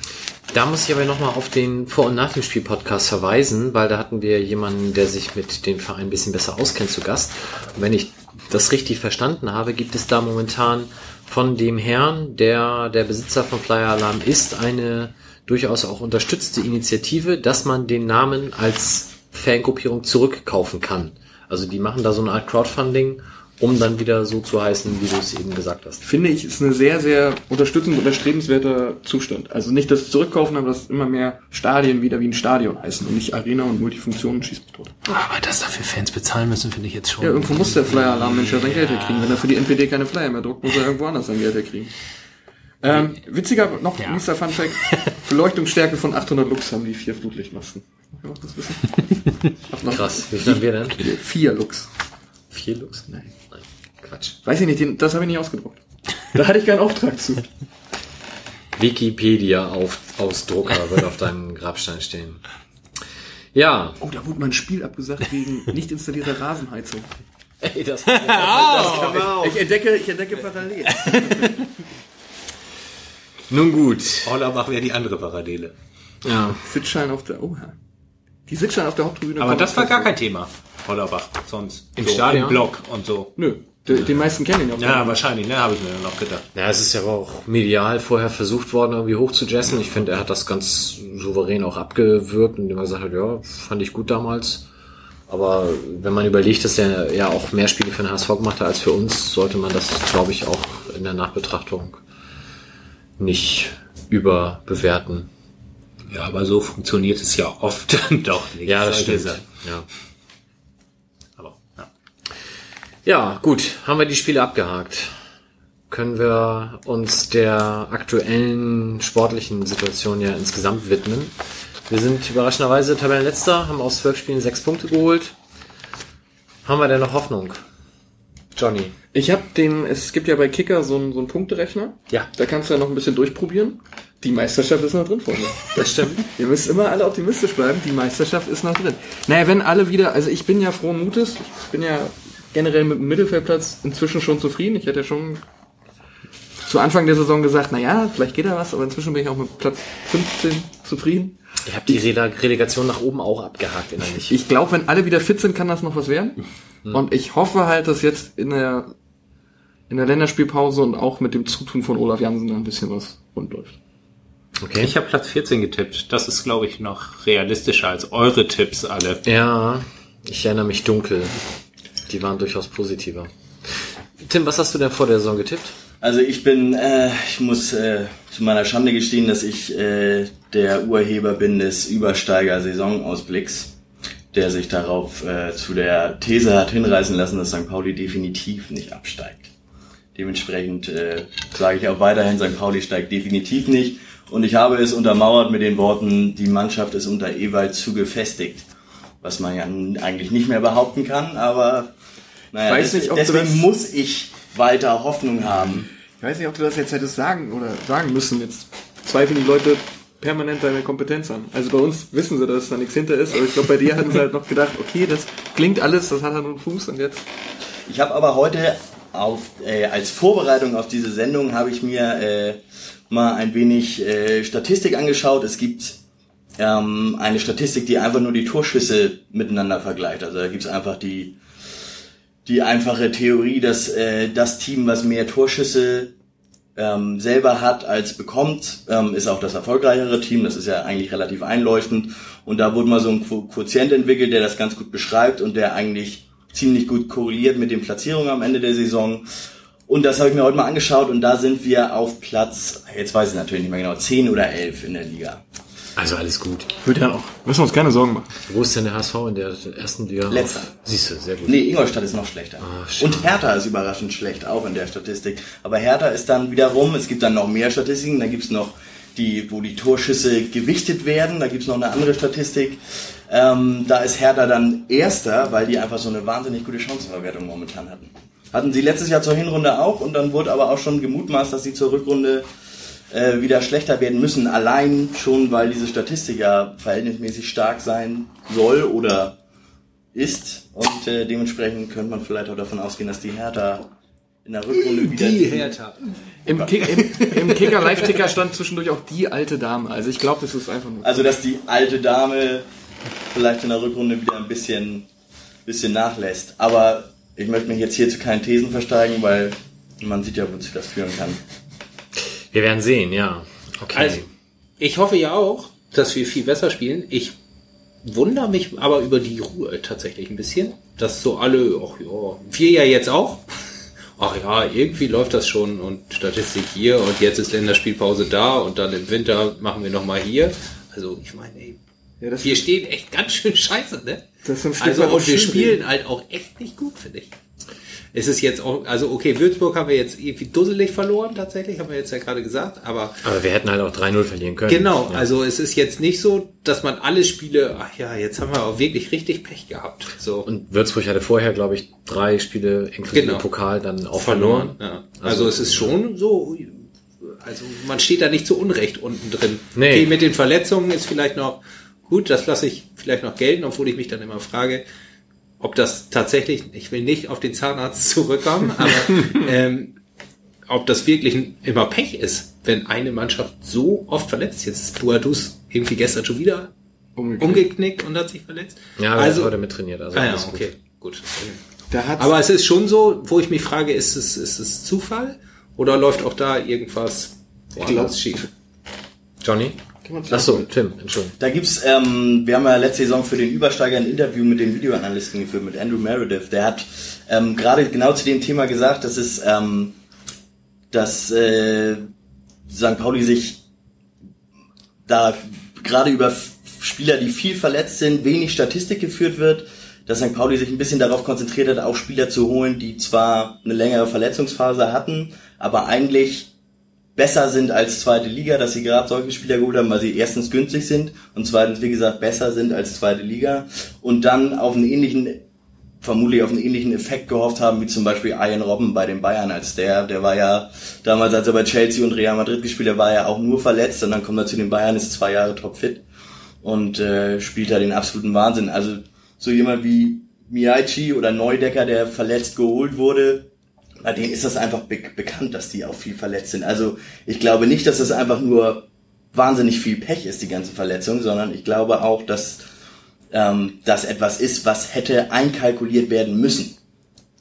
Da muss ich aber nochmal auf den Vor- und Nach dem Spiel-Podcast verweisen, weil da hatten wir jemanden, der sich mit dem Verein ein bisschen besser auskennt, zu Gast. Und wenn ich das richtig verstanden habe, gibt es da momentan von dem Herrn, der der Besitzer von Flyer Alarm ist, eine durchaus auch unterstützte Initiative, dass man den Namen als Fangruppierung zurückkaufen kann. Also die machen da so eine Art Crowdfunding, um dann wieder so zu heißen, wie du es eben gesagt hast. Finde ich, ist eine sehr, sehr unterstützend und erstrebenswerter Zustand. Also nicht das Zurückkaufen, aber dass immer mehr Stadien wieder wie ein Stadion heißen und nicht Arena und Multifunktionen tot. Aber dass dafür Fans bezahlen müssen, finde ich jetzt schon. Ja, irgendwo muss der Flyer-Alarm-Mensch ja sein Geld herkriegen. Wenn er für die NPD keine Flyer mehr druckt, muss er irgendwo anders sein Geld herkriegen. Ähm, witziger, noch Ja. nächster Funfact. (laughs) Beleuchtungsstärke von 800 Lux haben die vier Flutlichtmasten. Ja, das wissen. (laughs) Krass, wie viel haben wir denn? Vier Lux. Vier Lux? Nein. Quatsch. Weiß ich nicht, den, das habe ich nicht ausgedruckt. Da hatte ich keinen Auftrag zu. (laughs) Wikipedia auf, Ausdrucker wird auf deinem Grabstein stehen. Ja. Oh, da wurde mal ein Spiel abgesagt wegen nicht installierter Rasenheizung. Ey, das (laughs) Ich entdecke, ich entdecke parallel. (laughs) Nun gut. Hollerbach wäre die andere Parallele. Ja. Sitzschalen auf der, oh, Die Sitzschalen auf der Haupttribüne. Aber das war gar so. kein Thema. Hollerbach, sonst. Im Stadion? Im Block und so. Nö, die, die meisten kennen ihn auch. Ja, wahrscheinlich, ne, habe ich mir noch gedacht. Ja, es ist ja auch medial vorher versucht worden, irgendwie hoch zu jessen. Ich finde, er hat das ganz souverän auch abgewürgt, indem er gesagt hat, ja, fand ich gut damals. Aber wenn man überlegt, dass er ja auch mehr Spiele für den HSV gemacht hat als für uns, sollte man das, glaube ich, auch in der Nachbetrachtung nicht überbewerten. Ja, aber so funktioniert es ja oft (laughs) dann doch nicht. Ja, das stimmt. Ja. Ja, gut, haben wir die Spiele abgehakt. Können wir uns der aktuellen sportlichen Situation ja insgesamt widmen. Wir sind überraschenderweise Tabellenletzter, haben aus zwölf Spielen sechs Punkte geholt. Haben wir denn noch Hoffnung? Johnny. Ich habe den, es gibt ja bei Kicker so einen, so einen Punkterechner. Ja. Da kannst du ja noch ein bisschen durchprobieren. Die Meisterschaft ist noch drin, Freunde. Das stimmt. Ihr müsst immer alle optimistisch bleiben. Die Meisterschaft ist noch drin. Naja, wenn alle wieder, also ich bin ja frohen Mutes. Ich bin ja generell mit dem Mittelfeldplatz inzwischen schon zufrieden. Ich hätte ja schon zu Anfang der Saison gesagt, na ja, vielleicht geht da was, aber inzwischen bin ich auch mit Platz 15 zufrieden. Ich habe die Rele Relegation nach oben auch abgehakt innerlich. Ich glaube, wenn alle wieder fit sind, kann das noch was werden. Und ich hoffe halt, dass jetzt in der, in der Länderspielpause und auch mit dem Zutun von Olaf Jansen ein bisschen was rund läuft. okay. Ich habe Platz 14 getippt. Das ist, glaube ich, noch realistischer als eure Tipps alle. Ja, ich erinnere mich dunkel. Die waren durchaus positiver. Tim, was hast du denn vor der Saison getippt? Also ich bin, äh, ich muss äh, zu meiner Schande gestehen, dass ich äh, der Urheber bin des Übersteiger-Saisonausblicks, der sich darauf äh, zu der These hat hinreißen lassen, dass St. Pauli definitiv nicht absteigt. Dementsprechend äh, sage ich auch weiterhin, St. Pauli steigt definitiv nicht. Und ich habe es untermauert mit den Worten, die Mannschaft ist unter Ewald zu gefestigt. Was man ja eigentlich nicht mehr behaupten kann, aber naja, weiß nicht, ob deswegen das- muss ich weiter Hoffnung haben. Ich weiß nicht, ob du das jetzt hättest sagen oder sagen müssen. Jetzt zweifeln die Leute permanent deine Kompetenz an. Also bei uns wissen sie, dass da nichts hinter ist, aber ich glaube, bei dir hatten sie halt noch gedacht, okay, das klingt alles, das hat Hand und Fuß und jetzt. Ich habe aber heute auf, äh, als Vorbereitung auf diese Sendung habe ich mir äh, mal ein wenig äh, Statistik angeschaut. Es gibt ähm, eine Statistik, die einfach nur die Torschüsse miteinander vergleicht. Also da gibt's einfach die die einfache Theorie, dass äh, das Team, was mehr Torschüsse ähm, selber hat als bekommt, ähm, ist auch das erfolgreichere Team. Das ist ja eigentlich relativ einleuchtend. Und da wurde mal so ein Quo- Quotient entwickelt, der das ganz gut beschreibt und der eigentlich ziemlich gut korreliert mit den Platzierungen am Ende der Saison. Und das habe ich mir heute mal angeschaut und da sind wir auf Platz, jetzt weiß ich natürlich nicht mehr genau, 10 oder 11 in der Liga. Also alles gut. Wird ja noch. Müssen wir uns keine Sorgen machen. Wo ist denn der HSV in der ersten Liga? Letzter. Siehst du, sehr gut. Nee, Ingolstadt ist noch schlechter. Schade. und Hertha ist überraschend schlecht, auch in der Statistik. Aber Hertha ist dann wiederum, es gibt dann noch mehr Statistiken, da gibt's noch die, wo die Torschüsse gewichtet werden, da gibt's noch eine andere Statistik. Ähm, da ist Hertha dann Erster, weil die einfach so eine wahnsinnig gute Chancenverwertung momentan hatten. Hatten sie letztes Jahr zur Hinrunde auch und dann wurde aber auch schon gemutmaßt, dass sie zur Rückrunde äh, wieder schlechter werden müssen. Allein schon, weil diese Statistik ja verhältnismäßig stark sein soll oder ist. Und äh, dementsprechend könnte man vielleicht auch davon ausgehen, dass die Hertha in der Rückrunde wieder... Hertha. Im, Kick, im, im Kicker Live-Ticker stand zwischendurch auch die alte Dame. Also ich glaube, das ist einfach nur. Also, dass die alte Dame vielleicht in der Rückrunde wieder ein bisschen, bisschen nachlässt. Aber ich möchte mich jetzt hier zu keinen Thesen versteigen, weil man sieht ja, wozu das führen kann. Wir werden sehen, ja. Okay. Also, ich hoffe ja auch, dass wir viel besser spielen. Ich wundere mich aber über die Ruhe tatsächlich ein bisschen, dass so alle, ach ja, wir ja jetzt auch. (laughs) Ach ja, irgendwie läuft das schon und Statistik hier und jetzt ist Länderspielpause da und dann im Winter machen wir nochmal hier. Also ich meine, ey, Ja, das- wir stehen echt ganz schön scheiße, ne? Das ist ein Stück also und wir spielen halt auch echt nicht gut, finde ich. Es ist jetzt auch, also okay, Würzburg haben wir jetzt irgendwie dusselig verloren tatsächlich, haben wir jetzt ja gerade gesagt, aber Aber wir hätten halt auch 3-0 verlieren können. Genau, Ja. also es ist jetzt nicht so, dass man alle Spiele, ach ja, jetzt haben wir auch wirklich richtig Pech gehabt. So Und Würzburg hatte vorher, glaube ich, drei Spiele inklusive Genau. Pokal dann auch verloren. Ja. Also, es ist schon so, also man steht da nicht zu Unrecht unten drin. Nee. Okay, mit den Verletzungen ist vielleicht noch gut, das lasse ich vielleicht noch gelten, obwohl ich mich dann immer frage, ob das tatsächlich, ich will nicht auf den Zahnarzt zurückkommen, aber (laughs) ähm, ob das wirklich immer Pech ist, wenn eine Mannschaft so oft verletzt ist. Jetzt ist Boadus irgendwie gestern schon wieder Umgeknickt. umgeknickt und hat sich verletzt. Ja, aber also, er hat heute mittrainiert. Also ah, ja, gut. okay, gut. Da hat Aber es ist schon so, wo ich mich frage, ist es, ist es Zufall oder läuft auch da irgendwas schief? Johnny? Ach so, Tim, Entschuldigung. Da gibt's, ähm, wir haben ja letzte Saison für den Übersteiger ein Interview mit dem Videoanalysten geführt, mit Andrew Meredith. Der hat ähm, gerade genau zu dem Thema gesagt, dass es, ähm, dass äh, St. Pauli sich da gerade über Spieler, die viel verletzt sind, wenig Statistik geführt wird, dass St. Pauli sich ein bisschen darauf konzentriert hat, auch Spieler zu holen, die zwar eine längere Verletzungsphase hatten, aber eigentlich besser sind als zweite Liga, dass sie gerade solche Spieler geholt haben, weil sie erstens günstig sind und zweitens, wie gesagt, besser sind als zweite Liga und dann auf einen ähnlichen, vermutlich auf einen ähnlichen Effekt gehofft haben, wie zum Beispiel Ian Robben bei den Bayern, als der, der war ja damals, als er bei Chelsea und Real Madrid gespielt hat, war er auch nur verletzt und dann kommt er zu den Bayern, ist zwei Jahre topfit und äh, spielt da den absoluten Wahnsinn. Also so jemand wie Miyachi oder Neudecker, der verletzt geholt wurde, bei denen ist das einfach be bekannt, dass die auch viel verletzt sind. Also ich glaube nicht, dass das einfach nur wahnsinnig viel Pech ist, die ganze Verletzung, sondern ich glaube auch, dass ähm, das etwas ist, was hätte einkalkuliert werden müssen.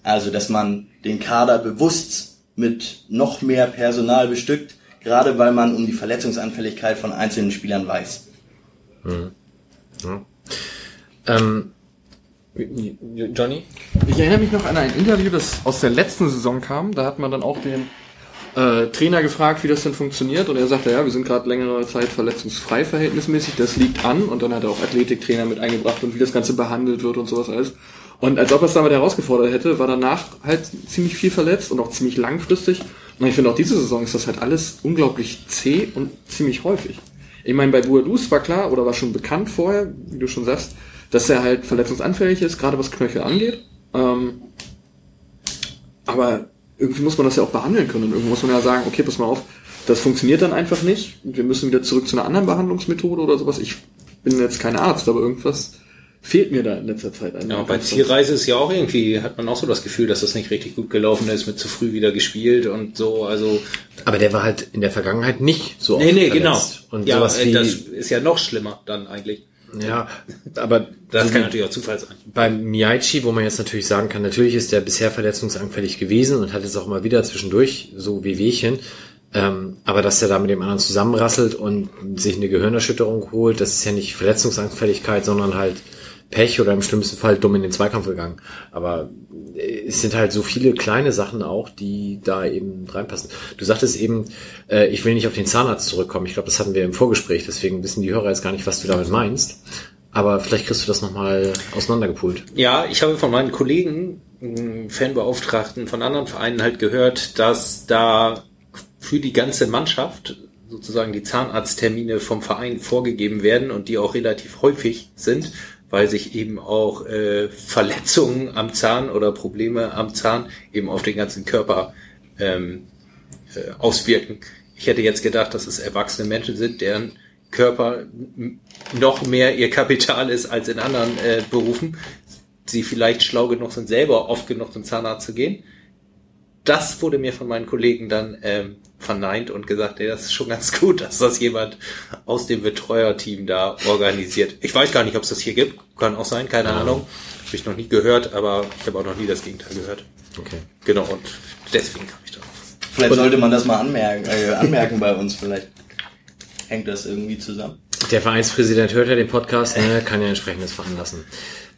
Also, dass man den Kader bewusst mit noch mehr Personal bestückt, gerade weil man um die Verletzungsanfälligkeit von einzelnen Spielern weiß. Ähm, Johnny? Ich erinnere mich noch an ein Interview, das aus der letzten Saison kam. Da hat man dann auch den äh, Trainer gefragt, wie das denn funktioniert. Und er sagte, ja, wir sind gerade längere Zeit verletzungsfrei verhältnismäßig. Das liegt an. Und dann hat er auch Athletiktrainer mit eingebracht und wie das Ganze behandelt wird und sowas alles. Und als ob er es damit herausgefordert hätte, war danach halt ziemlich viel verletzt und auch ziemlich langfristig. Und ich finde auch diese Saison ist das halt alles unglaublich zäh und ziemlich häufig. Ich meine, bei Buadus war klar oder war schon bekannt vorher, wie du schon sagst, dass er halt verletzungsanfällig ist, gerade was Knöchel angeht. Ähm, aber irgendwie muss man das ja auch behandeln können. Und irgendwie muss man ja sagen, okay, pass mal auf, das funktioniert dann einfach nicht. Und wir müssen wieder zurück zu einer anderen Behandlungsmethode oder sowas. Ich bin jetzt kein Arzt, aber irgendwas fehlt mir da in letzter Zeit. Ja, bei Zielreise ist ja auch irgendwie, hat man auch so das Gefühl, dass das nicht richtig gut gelaufen ist, mit zu früh wieder gespielt und so, also. Aber der war halt in der Vergangenheit nicht so Nee, nee, genau. verletzt. Und ja, sowas äh, wie, das ist ja noch schlimmer dann eigentlich. Ja, aber Das kann natürlich auch Zufall sein. beim Miyaichi, wo man jetzt natürlich sagen kann, natürlich ist der bisher verletzungsanfällig gewesen und hat jetzt auch immer wieder zwischendurch so Wehwehchen. Ähm, aber dass er da mit dem anderen zusammenrasselt und sich eine Gehirnerschütterung holt, das ist ja nicht Verletzungsanfälligkeit, sondern halt Pech oder im schlimmsten Fall dumm in den Zweikampf gegangen. Aber äh, es sind halt so viele kleine Sachen auch, die da eben reinpassen. Du sagtest eben, äh, ich will nicht auf den Zahnarzt zurückkommen. Ich glaube, das hatten wir im Vorgespräch, deswegen wissen die Hörer jetzt gar nicht, was du damit meinst. Aber vielleicht kriegst du das nochmal auseinandergepult. Ja, ich habe von meinen Kollegen, Fanbeauftragten von anderen Vereinen halt gehört, dass da für die ganze Mannschaft sozusagen die Zahnarzttermine vom Verein vorgegeben werden und die auch relativ häufig sind, weil sich eben auch äh, Verletzungen am Zahn oder Probleme am Zahn eben auf den ganzen Körper ähm, äh, auswirken. Ich hätte jetzt gedacht, dass es erwachsene Menschen sind, deren Körper noch mehr ihr Kapital ist als in anderen äh, Berufen. Sie vielleicht schlau genug sind, selber oft genug zum Zahnarzt zu gehen. Das wurde mir von meinen Kollegen dann ähm, verneint und gesagt, ey, das ist schon ganz gut, dass das jemand aus dem Betreuerteam da organisiert. Ich weiß gar nicht, ob es das hier gibt. Kann auch sein, keine Ahnung. Habe ich noch nie gehört, aber ich habe auch noch nie das Gegenteil gehört. Okay. Genau, und deswegen kam ich darauf. Vielleicht sollte man das mal anmerken, äh, anmerken bei uns. Vielleicht hängt das irgendwie zusammen. Der Vereinspräsident hört ja den Podcast, ne, kann ja entsprechendes veranlassen.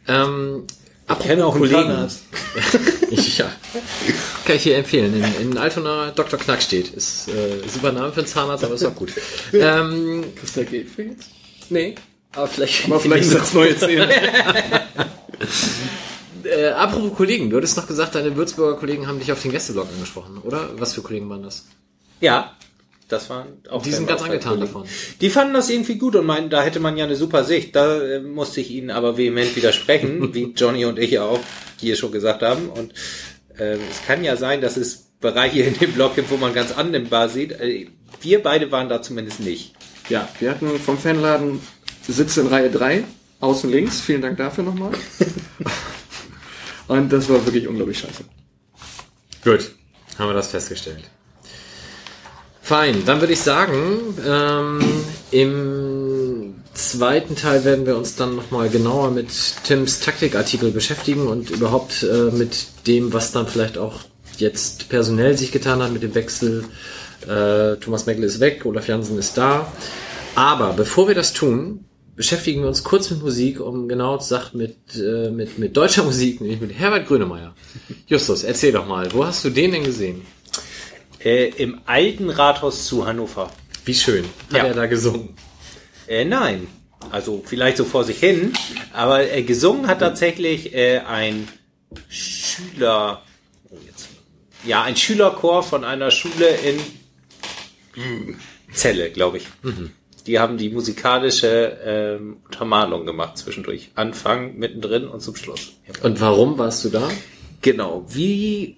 Ähm, Ich kenne auch Kollegen. Ich, (laughs) (laughs) ja. Kann ich hier empfehlen. In, in Altona Dr. Knack steht. Ist äh, super Name für einen Zahnarzt, aber ist auch gut. (laughs) ähm, Ist für jetzt? nee, aber vielleicht. Aber vielleicht sechs neue Zähne. Äh, apropos Kollegen, du hattest noch gesagt, deine Würzburger Kollegen haben dich auf den Gästeblog angesprochen, oder? Was für Kollegen waren das? Ja, das waren auch Die sind ganz angetan davon. Die fanden das irgendwie gut und meinten, da hätte man ja eine super Sicht. Da äh, musste ich ihnen aber vehement widersprechen, (laughs) wie Johnny und ich ja auch hier schon gesagt haben. Und äh, es kann ja sein, dass es Bereiche in dem Blog gibt, wo man ganz annehmbar sieht. Äh, wir beide waren da zumindest nicht. Ja, wir hatten vom Fanladen Sitze in Reihe 3, außen links. Vielen Dank dafür nochmal. (laughs) Und das war wirklich unglaublich scheiße. Gut, haben wir das festgestellt. Fein, dann würde ich sagen, ähm, im zweiten Teil werden wir uns dann nochmal genauer mit Tims Taktikartikel beschäftigen und überhaupt äh, mit dem, was dann vielleicht auch jetzt personell sich getan hat mit dem Wechsel. Äh, Thomas Meckle ist weg, Olaf Jansen ist da. Aber bevor wir das tun, beschäftigen wir uns kurz mit Musik, um genau zu sagen, mit, äh, mit, mit deutscher (laughs) Musik, nämlich mit Herbert Grönemeyer. Justus, erzähl doch mal, wo hast du den denn gesehen? Äh, Im alten Rathaus zu Hannover. Wie schön. Hat Ja. er da gesungen? Äh, nein. Also vielleicht so vor sich hin. Aber äh, gesungen hat tatsächlich äh, ein Schüler. Oh, jetzt. Ja, ein Schülerchor von einer Schule in Celle, glaube ich. Die haben die musikalische ähm, Untermalung gemacht zwischendurch. Anfang, mittendrin und zum Schluss. Und warum warst du da? Genau, wie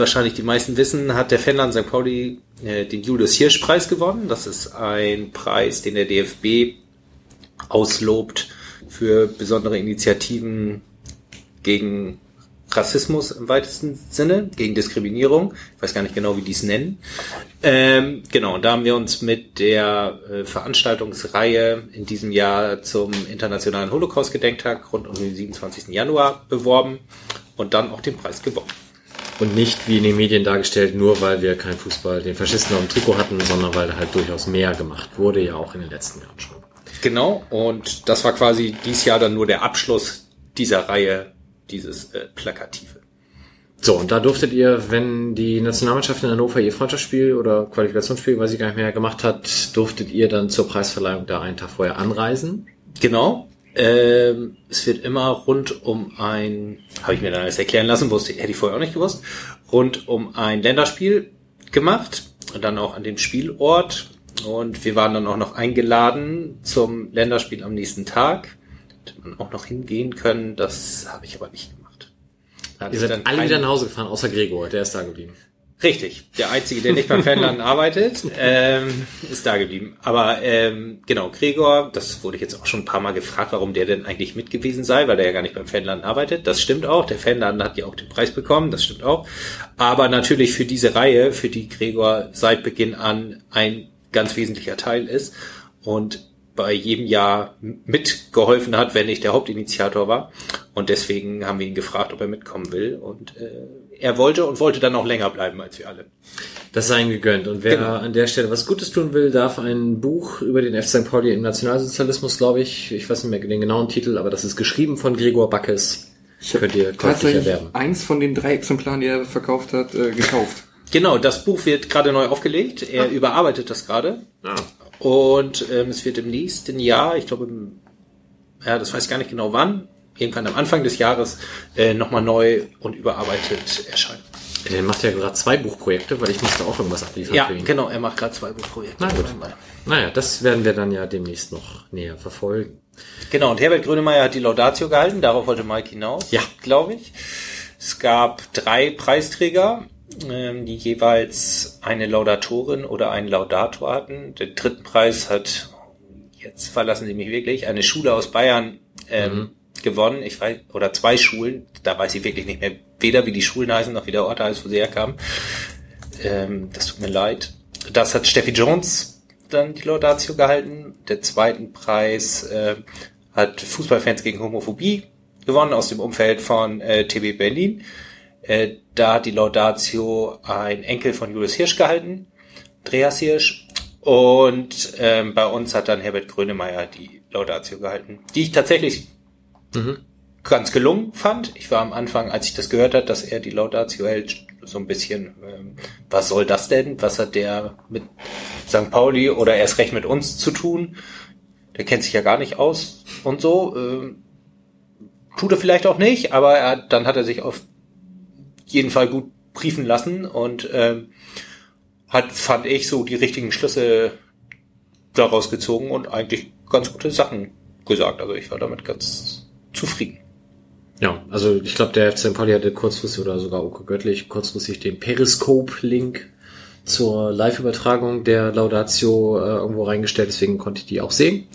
wahrscheinlich die meisten wissen, hat der Fanland St. Pauli äh, den Julius Hirsch Preis gewonnen. Das ist ein Preis, den der DFB auslobt für besondere Initiativen gegen Rassismus im weitesten Sinne, gegen Diskriminierung. Ich weiß gar nicht genau, wie die es nennen. Ähm, genau, und da haben wir uns mit der äh, Veranstaltungsreihe in diesem Jahr zum Internationalen Holocaust-Gedenktag rund um den 27. Januar beworben und dann auch den Preis gewonnen. Und nicht wie in den Medien dargestellt, nur weil wir kein Fußball den Faschisten auf dem Trikot hatten, sondern weil da halt durchaus mehr gemacht wurde, ja auch in den letzten Jahren schon. Genau, und das war quasi dieses Jahr dann nur der Abschluss dieser Reihe, dieses äh, Plakative. So, und da durftet ihr, wenn die Nationalmannschaft in Hannover ihr Freundschaftsspiel oder Qualifikationsspiel, weiß ich gar nicht mehr, gemacht hat, durftet ihr dann zur Preisverleihung da einen Tag vorher anreisen? Genau. Ähm, es wird immer rund um ein, habe ich mir dann alles erklären lassen, wusste, hätte ich vorher auch nicht gewusst, rund um ein Länderspiel gemacht und dann auch an dem Spielort. Und wir waren dann auch noch eingeladen zum Länderspiel am nächsten Tag. Hätte man auch noch hingehen können, das habe ich aber nicht gemacht. Ihr seid alle wieder nach Hause gefahren, außer Gregor, der ist da geblieben. Richtig, der Einzige, der nicht beim Fanladen (laughs) arbeitet, ähm, ist da geblieben. Aber ähm, genau, Gregor, das wurde ich jetzt auch schon ein paar Mal gefragt, warum der denn eigentlich mit gewesen sei, weil der ja gar nicht beim Fanladen arbeitet. Das stimmt auch. Der Fanladen hat ja auch den Preis bekommen, das stimmt auch. Aber natürlich für diese Reihe, für die Gregor seit Beginn an ein ganz wesentlicher Teil ist und bei jedem Jahr mitgeholfen hat, wenn nicht der Hauptinitiator war. Und deswegen haben wir ihn gefragt, ob er mitkommen will. Und äh, er wollte und wollte dann auch länger bleiben als wir alle. Das sei ihm gegönnt. Und wer Genau. an der Stelle was Gutes tun will, darf ein Buch über den F. St. Pauli im Nationalsozialismus, glaube ich, ich weiß nicht mehr den genauen Titel, aber das ist geschrieben von Gregor Backes. Könnt ihr Tatsächlich erwerben. eins von den drei Exemplaren, die er verkauft hat, äh, gekauft. Genau, das Buch wird gerade neu aufgelegt. Er überarbeitet das gerade. Und ähm, es wird im nächsten Jahr, ich glaube, im, ja, das weiß ich gar nicht genau wann, irgendwann am Anfang des Jahres, äh, nochmal neu und überarbeitet erscheinen. Der macht ja gerade zwei Buchprojekte, weil ich musste auch irgendwas abliefern Ja, genau, er macht gerade zwei Buchprojekte. Na gut. Naja, das werden wir dann ja demnächst noch näher verfolgen. Genau, und Herbert Grönemeyer hat die Laudatio gehalten, darauf wollte Mike hinaus, Ja. glaube ich. Es gab drei Preisträger, ähm, die jeweils eine Laudatorin oder einen Laudator hatten. Den dritten Preis hat, jetzt verlassen Sie mich wirklich, eine Schule aus Bayern ähm, gewonnen. Ich weiß, oder zwei Schulen, da weiß ich wirklich nicht mehr, weder wie die Schulen heißen, noch wie der Ort heißt, wo sie herkamen. Ähm, das tut mir leid. Das hat Steffi Jones dann die Laudatio gehalten. Der zweiten Preis äh, hat Fußballfans gegen Homophobie gewonnen aus dem Umfeld von äh, TB Berlin. Äh, da hat die Laudatio ein Enkel von Julius Hirsch gehalten, Andreas Hirsch. Und ähm, bei uns hat dann Herbert Grönemeyer die Laudatio gehalten, die ich tatsächlich ganz gelungen fand. Ich war am Anfang, als ich das gehört hat, dass er die Laudatio hält, so ein bisschen, ähm, was soll das denn? Was hat der mit St. Pauli oder erst recht mit uns zu tun? Der kennt sich ja gar nicht aus und so. Ähm, tut er vielleicht auch nicht, aber er, dann hat er sich auf jeden Fall gut briefen lassen und ähm, hat, fand ich, so die richtigen Schlüsse daraus gezogen und eigentlich ganz gute Sachen gesagt. Also ich war damit ganz zufrieden. Ja, also ich glaube, der FC. Pauli hatte kurzfristig oder sogar Oke Göttlich kurzfristig den Periscope-Link zur Live-Übertragung der Laudatio äh, irgendwo reingestellt, deswegen konnte ich die auch sehen.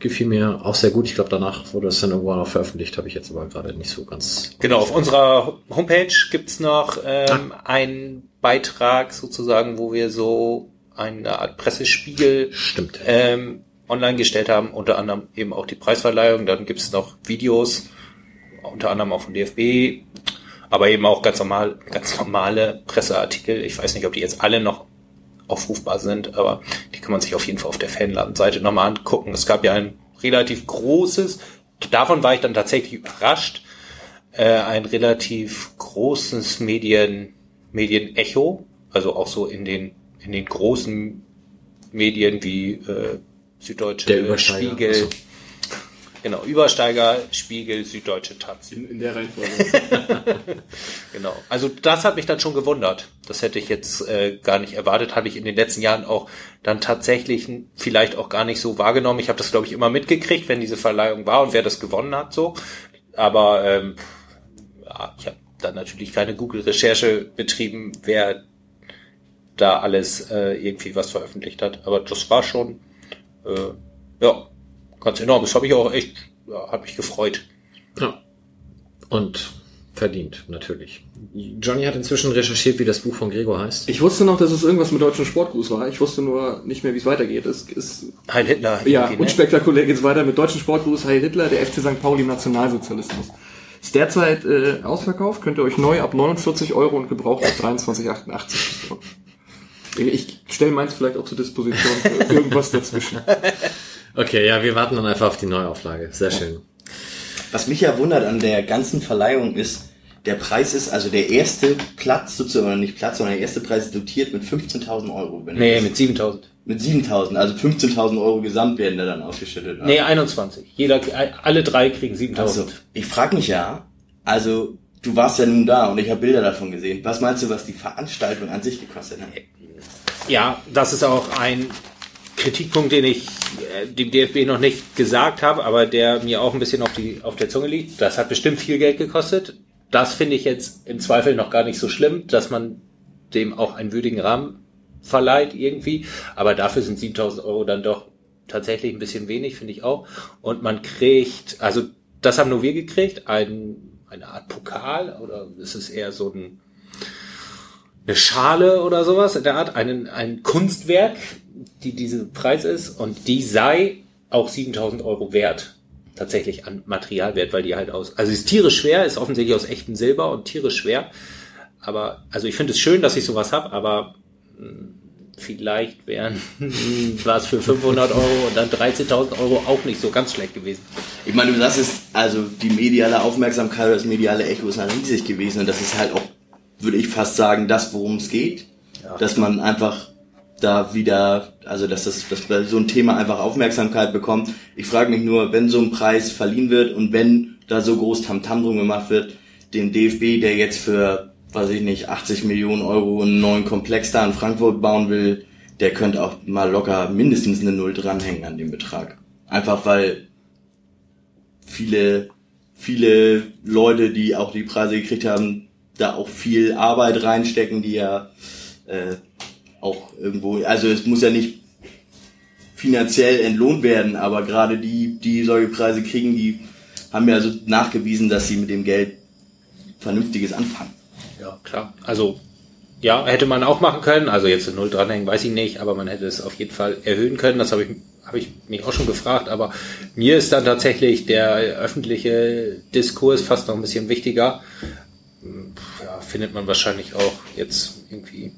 Gefiel mir auch sehr gut. Ich glaube, danach wurde das dann irgendwo noch veröffentlicht, habe ich jetzt aber gerade nicht so ganz. Genau, auf unserer Homepage gibt's noch ähm, einen Beitrag sozusagen, wo wir so eine Art Pressespiegel Stimmt. ähm, online gestellt haben, unter anderem eben auch die Preisverleihung. Dann gibt's noch Videos, unter anderem auch vom DFB, aber eben auch ganz normal, ganz normale Presseartikel. Ich weiß nicht, ob die jetzt alle noch aufrufbar sind, aber die kann man sich auf jeden Fall auf der Fanladenseite nochmal angucken. Es gab ja ein relativ großes, davon war ich dann tatsächlich überrascht, äh, ein relativ großes Medien, Medienecho, also auch so in den, in den großen Medien wie äh, Süddeutsche Der Übersteiger, Spiegel, achso. genau, Übersteiger, Spiegel, Süddeutsche Taz. In, in der Reihenfolge. (laughs) Genau. Also das hat mich dann schon gewundert. Das hätte ich jetzt äh, gar nicht erwartet. Habe ich in den letzten Jahren auch dann tatsächlich vielleicht auch gar nicht so wahrgenommen. Ich habe das, glaube ich, immer mitgekriegt, wenn diese Verleihung war und wer das gewonnen hat. so. Aber ähm, ja, ich habe dann natürlich keine Google-Recherche betrieben, wer da alles äh, irgendwie was veröffentlicht hat. Aber das war schon äh, ja ganz enorm. Das habe ich auch echt, ja, hat mich gefreut. Ja. Und verdient, natürlich. Johnny hat inzwischen recherchiert, wie das Buch von Gregor heißt. Ich wusste noch, dass es irgendwas mit deutschen Sportgruß war. Ich wusste nur nicht mehr, wie es weitergeht. Es ist Heil Hitler. ja ne? unspektakulär geht's weiter mit deutschen Sportgruß Heil Hitler, der FC St. Pauli im Nationalsozialismus. Ist derzeit äh, ausverkauft, könnt ihr euch neu ab 49 Euro und gebraucht ab 23,88 besorgen. Ich stelle meins vielleicht auch zur Disposition für (laughs) irgendwas dazwischen. Okay, ja, wir warten dann einfach auf die Neuauflage. Sehr schön. Was mich ja wundert an der ganzen Verleihung ist, der Preis ist, also der erste Platz sozusagen, oder nicht Platz, sondern der erste Preis ist dotiert mit 15.000 Euro. Wenn Nee, mit 7000. mit 7.000, also 15.000 Euro gesamt werden da dann ausgeschüttet. Nee, 21. Jeder, alle drei kriegen also, 7000. ich frage mich ja, also du warst ja nun da und ich habe Bilder davon gesehen. Was meinst du, was die Veranstaltung an sich gekostet hat? Ja, das ist auch ein Kritikpunkt, den ich äh, dem DFB noch nicht gesagt habe, aber der mir auch ein bisschen auf, die, auf der Zunge liegt. Das hat bestimmt viel Geld gekostet. Das finde ich jetzt im Zweifel noch gar nicht so schlimm, dass man dem auch einen würdigen Rahmen verleiht irgendwie. Aber dafür sind 7000 Euro dann doch tatsächlich ein bisschen wenig, finde ich auch. Und man kriegt, also das haben nur wir gekriegt, ein, eine Art Pokal oder ist es eher so ein eine Schale oder sowas in der Art, einen, ein Kunstwerk, die diese Preis ist und die sei auch 7000 Euro wert. Tatsächlich an Materialwert, weil die halt aus, also ist tierisch schwer, ist offensichtlich aus echtem Silber und tierisch schwer. Aber, also ich finde es schön, dass ich sowas hab, aber mh, vielleicht wären (laughs) was für 500 Euro und dann 13.000 Euro auch nicht so ganz schlecht gewesen. Ich meine, sagst es, also die mediale Aufmerksamkeit das mediale Echo ist halt riesig gewesen und das ist halt auch, würde ich fast sagen, das, worum es geht. Dass man einfach da wieder, also dass das dass bei so ein Thema einfach Aufmerksamkeit bekommt. Ich frage mich nur, wenn so ein Preis verliehen wird und wenn da so groß Tamtam drum gemacht wird, den DFB, der jetzt für, weiß ich nicht, 80 Millionen Euro einen neuen Komplex da in Frankfurt bauen will, der könnte auch mal locker mindestens eine Null dranhängen an dem Betrag. Einfach weil viele, viele Leute, die auch die Preise gekriegt haben, da auch viel Arbeit reinstecken, die ja äh, auch irgendwo, also es muss ja nicht finanziell entlohnt werden, aber gerade die, die solche Preise kriegen, die haben ja so nachgewiesen, dass sie mit dem Geld Vernünftiges anfangen. Ja, klar. Also, ja, hätte man auch machen können. Also jetzt eine Null dranhängen, weiß ich nicht, aber man hätte es auf jeden Fall erhöhen können. Das habe ich, habe ich mich auch schon gefragt. Aber mir ist dann tatsächlich der öffentliche Diskurs fast noch ein bisschen wichtiger. Findet man wahrscheinlich auch jetzt irgendwie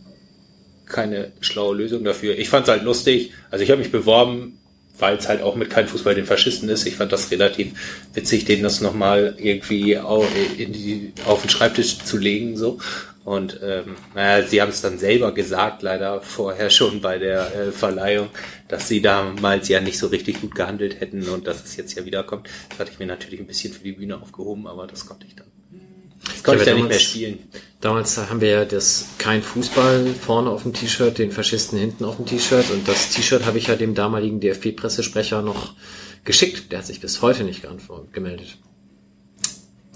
keine schlaue Lösung dafür. Ich fand es halt lustig. Also ich habe mich beworben, weil es halt auch mit kein Fußball den Faschisten ist. Ich fand das relativ witzig, denen das nochmal irgendwie au- in die, auf den Schreibtisch zu legen. so Und ähm, naja, sie haben es dann selber gesagt, leider vorher schon bei der äh, Verleihung, dass sie damals ja nicht so richtig gut gehandelt hätten und dass es jetzt ja wiederkommt. Das hatte ich mir natürlich ein bisschen für die Bühne aufgehoben, aber das konnte ich dann. Das konnte ich Ja, nicht mehr damals- spielen. Damals haben wir ja das kein Fußball vorne auf dem T-Shirt, den Faschisten hinten auf dem T-Shirt und das T-Shirt habe ich ja dem damaligen DFB-Pressesprecher noch geschickt. Der hat sich bis heute nicht gemeldet.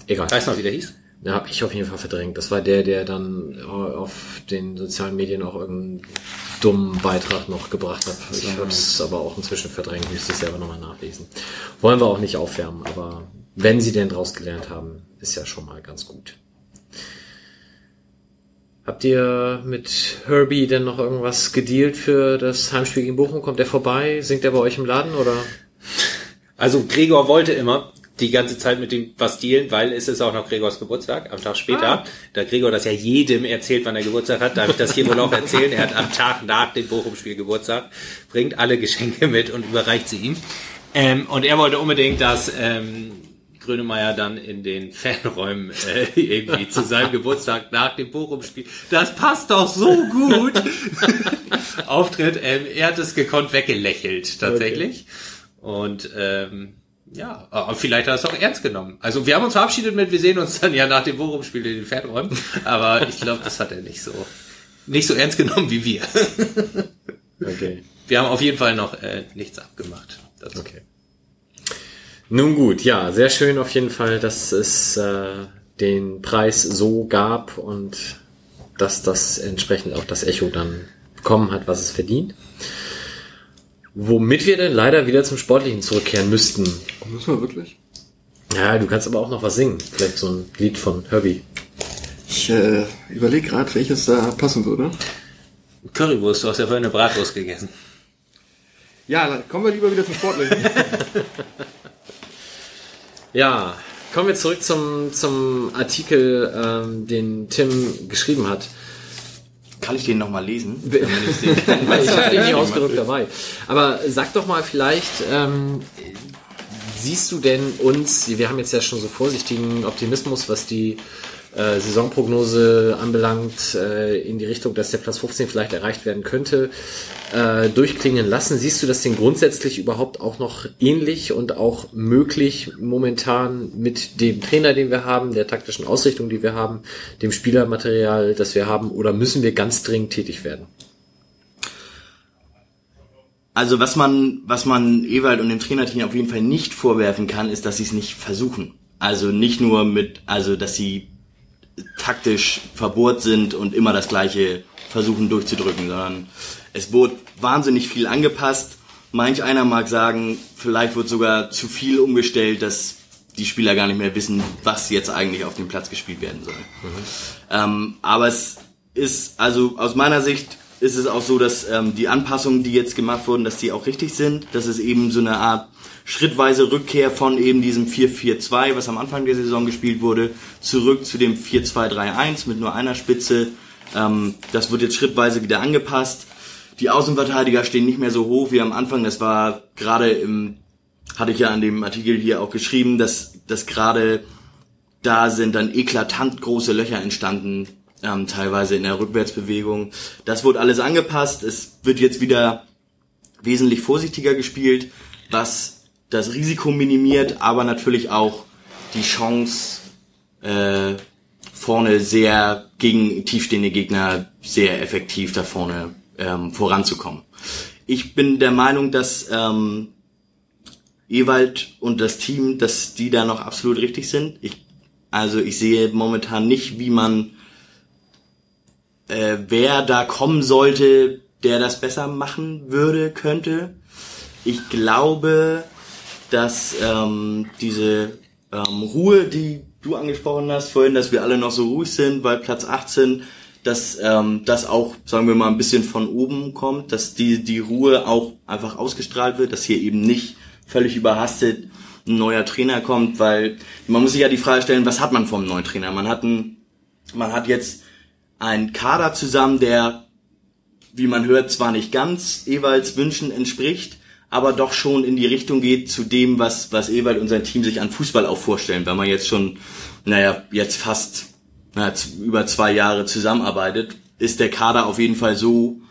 Egal. Weißt du noch, wie der hieß? Ja, habe ich auf jeden Fall verdrängt. Das war der, der dann auf den sozialen Medien auch irgendeinen dummen Beitrag noch gebracht hat. Ich habe es aber auch inzwischen verdrängt, müsste es selber nochmal nachlesen. Wollen wir auch nicht aufwärmen, aber wenn sie denn draus gelernt haben, ist ja schon mal ganz gut. Habt ihr mit Herbie denn noch irgendwas gedealt für das Heimspiel gegen Bochum? Kommt der vorbei? Singt er bei euch im Laden oder? Also Gregor wollte immer die ganze Zeit mit dem was dealen, weil es ist auch noch Gregors Geburtstag, am Tag später. Da Gregor das ja jedem erzählt, wann er Geburtstag hat, darf ich das hier wohl auch (laughs) erzählen. Er hat am Tag nach dem Bochum-Spiel Geburtstag, bringt alle Geschenke mit und überreicht sie ihm. Ähm, und er wollte unbedingt, dass ähm, Grönemeyer dann in den Fanräumen äh, irgendwie zu seinem Geburtstag nach dem Bochum-Spiel. Das passt doch so gut. (laughs) Auftritt. Ähm, er hat es gekonnt weggelächelt, tatsächlich. Und ähm, ja, aber vielleicht hat er es auch ernst genommen. Also wir haben uns verabschiedet mit, wir sehen uns dann ja nach dem Bochum-Spiel in den Fanräumen. Aber ich glaube, das hat er nicht so nicht so ernst genommen wie wir. Okay. Wir haben auf jeden Fall noch äh, nichts abgemacht. dazu. Okay. Nun gut, ja, sehr schön auf jeden Fall, dass es äh, den Preis so gab und dass das entsprechend auch das Echo dann bekommen hat, was es verdient. Womit wir dann leider wieder zum Sportlichen zurückkehren müssten. Müssen wir wirklich? Ja, du kannst aber auch noch was singen. Vielleicht so ein Lied von Herbie. Ich äh, überlege gerade, welches da passen würde. Currywurst, du hast ja vorhin eine Bratwurst gegessen. Ja, dann kommen wir lieber wieder zum Sportlichen. (laughs) Ja, kommen wir zurück zum, zum Artikel, ähm, den Tim geschrieben hat. Kann ich den nochmal lesen? (laughs) ich habe den nicht ausgedrückt dabei. Aber sag doch mal vielleicht, ähm, siehst du denn uns, wir haben jetzt ja schon so vorsichtigen Optimismus, was die äh, Saisonprognose anbelangt, äh, in die Richtung, dass der Platz 15 vielleicht erreicht werden könnte, äh, durchklingen lassen. Siehst du das denn grundsätzlich überhaupt auch noch ähnlich und auch möglich momentan mit dem Trainer, den wir haben, der taktischen Ausrichtung, die wir haben, dem Spielermaterial, das wir haben, oder müssen wir ganz dringend tätig werden? Also was man, was man Ewald und dem Trainerteam auf jeden Fall nicht vorwerfen kann, ist, dass sie es nicht versuchen. Also nicht nur mit, also dass sie taktisch verbohrt sind und immer das Gleiche versuchen durchzudrücken, sondern es wurde wahnsinnig viel angepasst. Manch einer mag sagen, vielleicht wird sogar zu viel umgestellt, dass die Spieler gar nicht mehr wissen, was jetzt eigentlich auf dem Platz gespielt werden soll. Ähm, aber es ist, also aus meiner Sicht ist es auch so, dass ähm, die Anpassungen, die jetzt gemacht wurden, dass die auch richtig sind. Dass es eben so eine Art schrittweise Rückkehr von eben diesem 4-4-2, was am Anfang der Saison gespielt wurde, zurück zu dem 4-2-3-1 mit nur einer Spitze. Ähm, das wird jetzt schrittweise wieder angepasst. Die Außenverteidiger stehen nicht mehr so hoch wie am Anfang. Das war gerade im, hatte ich ja an dem Artikel hier auch geschrieben, dass, dass gerade da sind dann eklatant große Löcher entstanden, ähm, teilweise in der Rückwärtsbewegung. Das wurde alles angepasst. Es wird jetzt wieder wesentlich vorsichtiger gespielt, was das Risiko minimiert, aber natürlich auch die Chance äh, vorne sehr gegen tiefstehende Gegner sehr effektiv da vorne ähm, voranzukommen. Ich bin der Meinung, dass ähm, Ewald und das Team, dass die da noch absolut richtig sind. Ich, also ich sehe momentan nicht, wie man äh, wer da kommen sollte, der das besser machen würde, könnte. Ich glaube, dass ähm, diese ähm, Ruhe, die du angesprochen hast vorhin, dass wir alle noch so ruhig sind, weil Platz 18, dass ähm, das auch, sagen wir mal, ein bisschen von oben kommt, dass die, die Ruhe auch einfach ausgestrahlt wird, dass hier eben nicht völlig überhastet ein neuer Trainer kommt, weil man muss sich ja die Frage stellen, was hat man vom neuen Trainer? Man hat einen, man hat jetzt einen Kader zusammen, der, wie man hört, zwar nicht ganz Ewalds Wünschen entspricht, aber doch schon in die Richtung geht zu dem, was, was Ewald und sein Team sich an Fußball auch vorstellen, weil man jetzt schon, naja, jetzt fast naja, über zwei Jahre zusammenarbeitet, ist der Kader auf jeden Fall so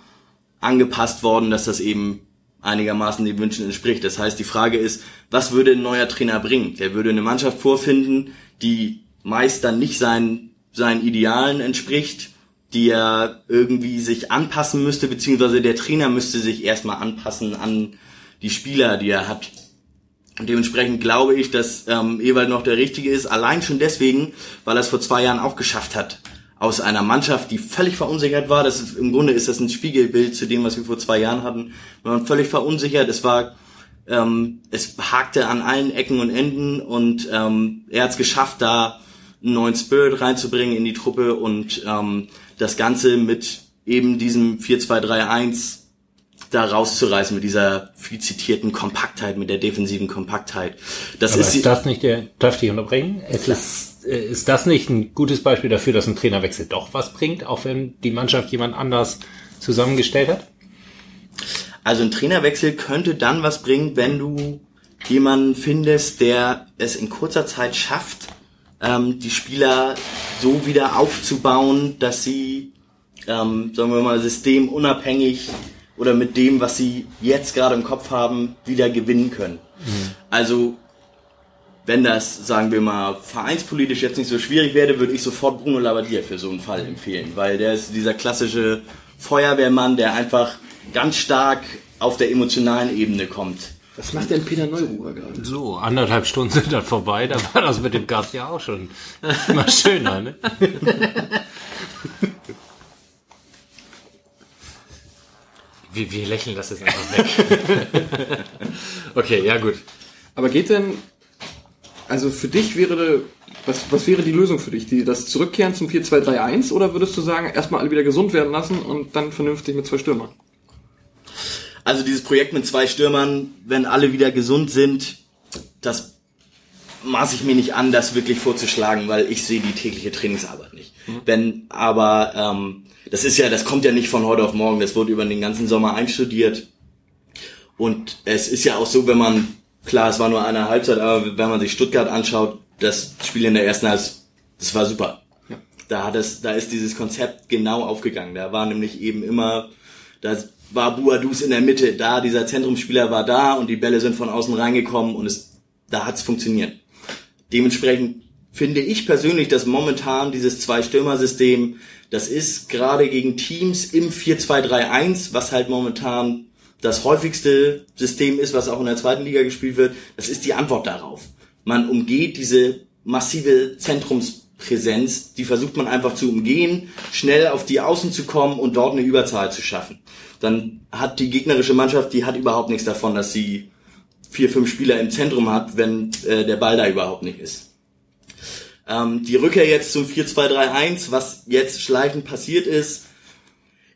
angepasst worden, dass das eben einigermaßen den Wünschen entspricht. Das heißt, die Frage ist, was würde ein neuer Trainer bringen? Der würde eine Mannschaft vorfinden, die meist dann nicht seinen, seinen Idealen entspricht, die er irgendwie sich anpassen müsste, beziehungsweise der Trainer müsste sich erstmal anpassen an die Spieler, die er hat. Und dementsprechend glaube ich, dass ähm, Ewald noch der Richtige ist, allein schon deswegen, weil er es vor zwei Jahren auch geschafft hat. Aus einer Mannschaft, die völlig verunsichert war, das ist, im Grunde ist das ein Spiegelbild zu dem, was wir vor zwei Jahren hatten. Wir waren völlig verunsichert, es war, ähm, es hakte an allen Ecken und Enden und ähm, er hat es geschafft, da einen neuen Spirit reinzubringen in die Truppe und ähm, das Ganze mit eben diesem 4-2-3-1 da rauszureißen mit dieser viel zitierten Kompaktheit, mit der defensiven Kompaktheit. Das Aber ist, ist das nicht der, darf ich dich unterbringen? Es ist, äh, ist das nicht ein gutes Beispiel dafür, dass ein Trainerwechsel doch was bringt, auch wenn die Mannschaft jemand anders zusammengestellt hat? Also ein Trainerwechsel könnte dann was bringen, wenn du jemanden findest, der es in kurzer Zeit schafft, ähm, die Spieler so wieder aufzubauen, dass sie, ähm, sagen wir mal, systemunabhängig oder mit dem, was sie jetzt gerade im Kopf haben, wieder gewinnen können. Mhm. Also wenn das, sagen wir mal, vereinspolitisch jetzt nicht so schwierig wäre, würde ich sofort Bruno Labbadia für so einen Fall empfehlen, weil der ist dieser klassische Feuerwehrmann, der einfach ganz stark auf der emotionalen Ebene kommt. Was macht denn Peter Neururer gerade? So, anderthalb Stunden sind dann vorbei, da war das mit dem Gast ja auch schon (laughs) mal schöner, ne? (laughs) Wir, wir lächeln das jetzt einfach weg. (laughs) okay, ja gut. Aber geht denn Also für dich wäre, was, was wäre die Lösung für dich? Die, das Zurückkehren zum 4-2-3-1 oder würdest du sagen, erstmal alle wieder gesund werden lassen und dann vernünftig mit zwei Stürmern? Also dieses Projekt mit zwei Stürmern, wenn alle wieder gesund sind, das maße ich mir nicht an, das wirklich vorzuschlagen, weil ich sehe die tägliche Trainingsarbeit nicht. Mhm. Wenn aber ähm, das ist ja, das kommt ja nicht von heute auf morgen, das wurde über den ganzen Sommer einstudiert. Und es ist ja auch so, wenn man, klar, es war nur eine Halbzeit, aber wenn man sich Stuttgart anschaut, das Spiel in der ersten Halbzeit, das war super. Ja. Da hat es, da ist dieses Konzept genau aufgegangen. Da war nämlich eben immer, da war Buadus in der Mitte, da dieser Zentrumsspieler war da und die Bälle sind von außen reingekommen und es, da hat es funktioniert. Dementsprechend finde ich persönlich, dass momentan dieses Zwei-Stürmer-System, das ist gerade gegen Teams im 4-2-3-1, was halt momentan das häufigste System ist, was auch in der zweiten Liga gespielt wird, das ist die Antwort darauf. Man umgeht diese massive Zentrumspräsenz, die versucht man einfach zu umgehen, schnell auf die Außen zu kommen und dort eine Überzahl zu schaffen. Dann hat die gegnerische Mannschaft, die hat überhaupt nichts davon, dass sie vier, fünf Spieler im Zentrum hat, wenn äh, der Ball da überhaupt nicht ist. Ähm, die Rückkehr jetzt zum 4-2-3-1, was jetzt schleichend passiert ist,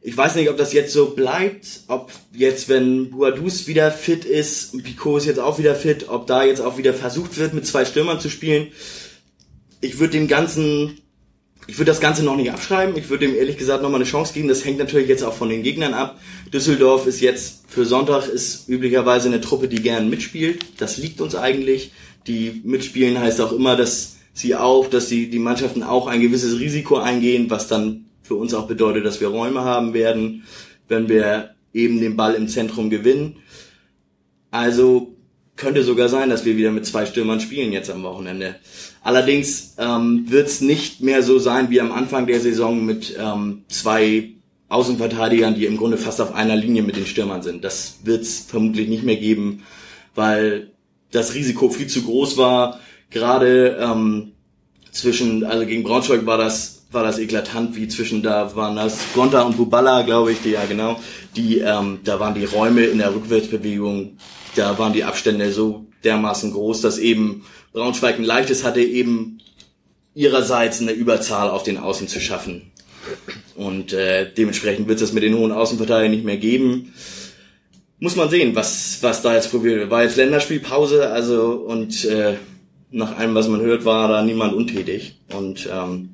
ich weiß nicht, ob das jetzt so bleibt, ob jetzt, wenn Buadus wieder fit ist, Pico ist jetzt auch wieder fit, ob da jetzt auch wieder versucht wird, mit zwei Stürmern zu spielen. Ich würde dem Ganzen, ich würde das Ganze noch nicht abschreiben. Ich würde ihm ehrlich gesagt nochmal eine Chance geben. Das hängt natürlich jetzt auch von den Gegnern ab. Düsseldorf ist jetzt für Sonntag ist üblicherweise eine Truppe, die gern mitspielt. Das liegt uns eigentlich. Die mitspielen heißt auch immer, dass sie auch, dass die, die Mannschaften auch ein gewisses Risiko eingehen, was dann für uns auch bedeutet, dass wir Räume haben werden, wenn wir eben den Ball im Zentrum gewinnen. Also könnte sogar sein, dass wir wieder mit zwei Stürmern spielen jetzt am Wochenende. Allerdings ähm, wird es nicht mehr so sein wie am Anfang der Saison mit ähm, zwei Außenverteidigern, die im Grunde fast auf einer Linie mit den Stürmern sind. Das wird es vermutlich nicht mehr geben, weil das Risiko viel zu groß war. Gerade ähm, zwischen, also gegen Braunschweig war das war das eklatant, wie zwischen da waren das Gonta und Bubala, glaube ich, die ja genau, die ähm, da waren die Räume in der Rückwärtsbewegung, da waren die Abstände so dermaßen groß, dass eben Braunschweig ein leichtes hatte, eben ihrerseits eine Überzahl auf den Außen zu schaffen. Und äh, dementsprechend wird es mit den hohen Außenverteidigern nicht mehr geben. Muss man sehen, was was da jetzt probiert wird. War jetzt Länderspielpause, also und äh, nach allem, was man hört, war da niemand untätig. Und ähm,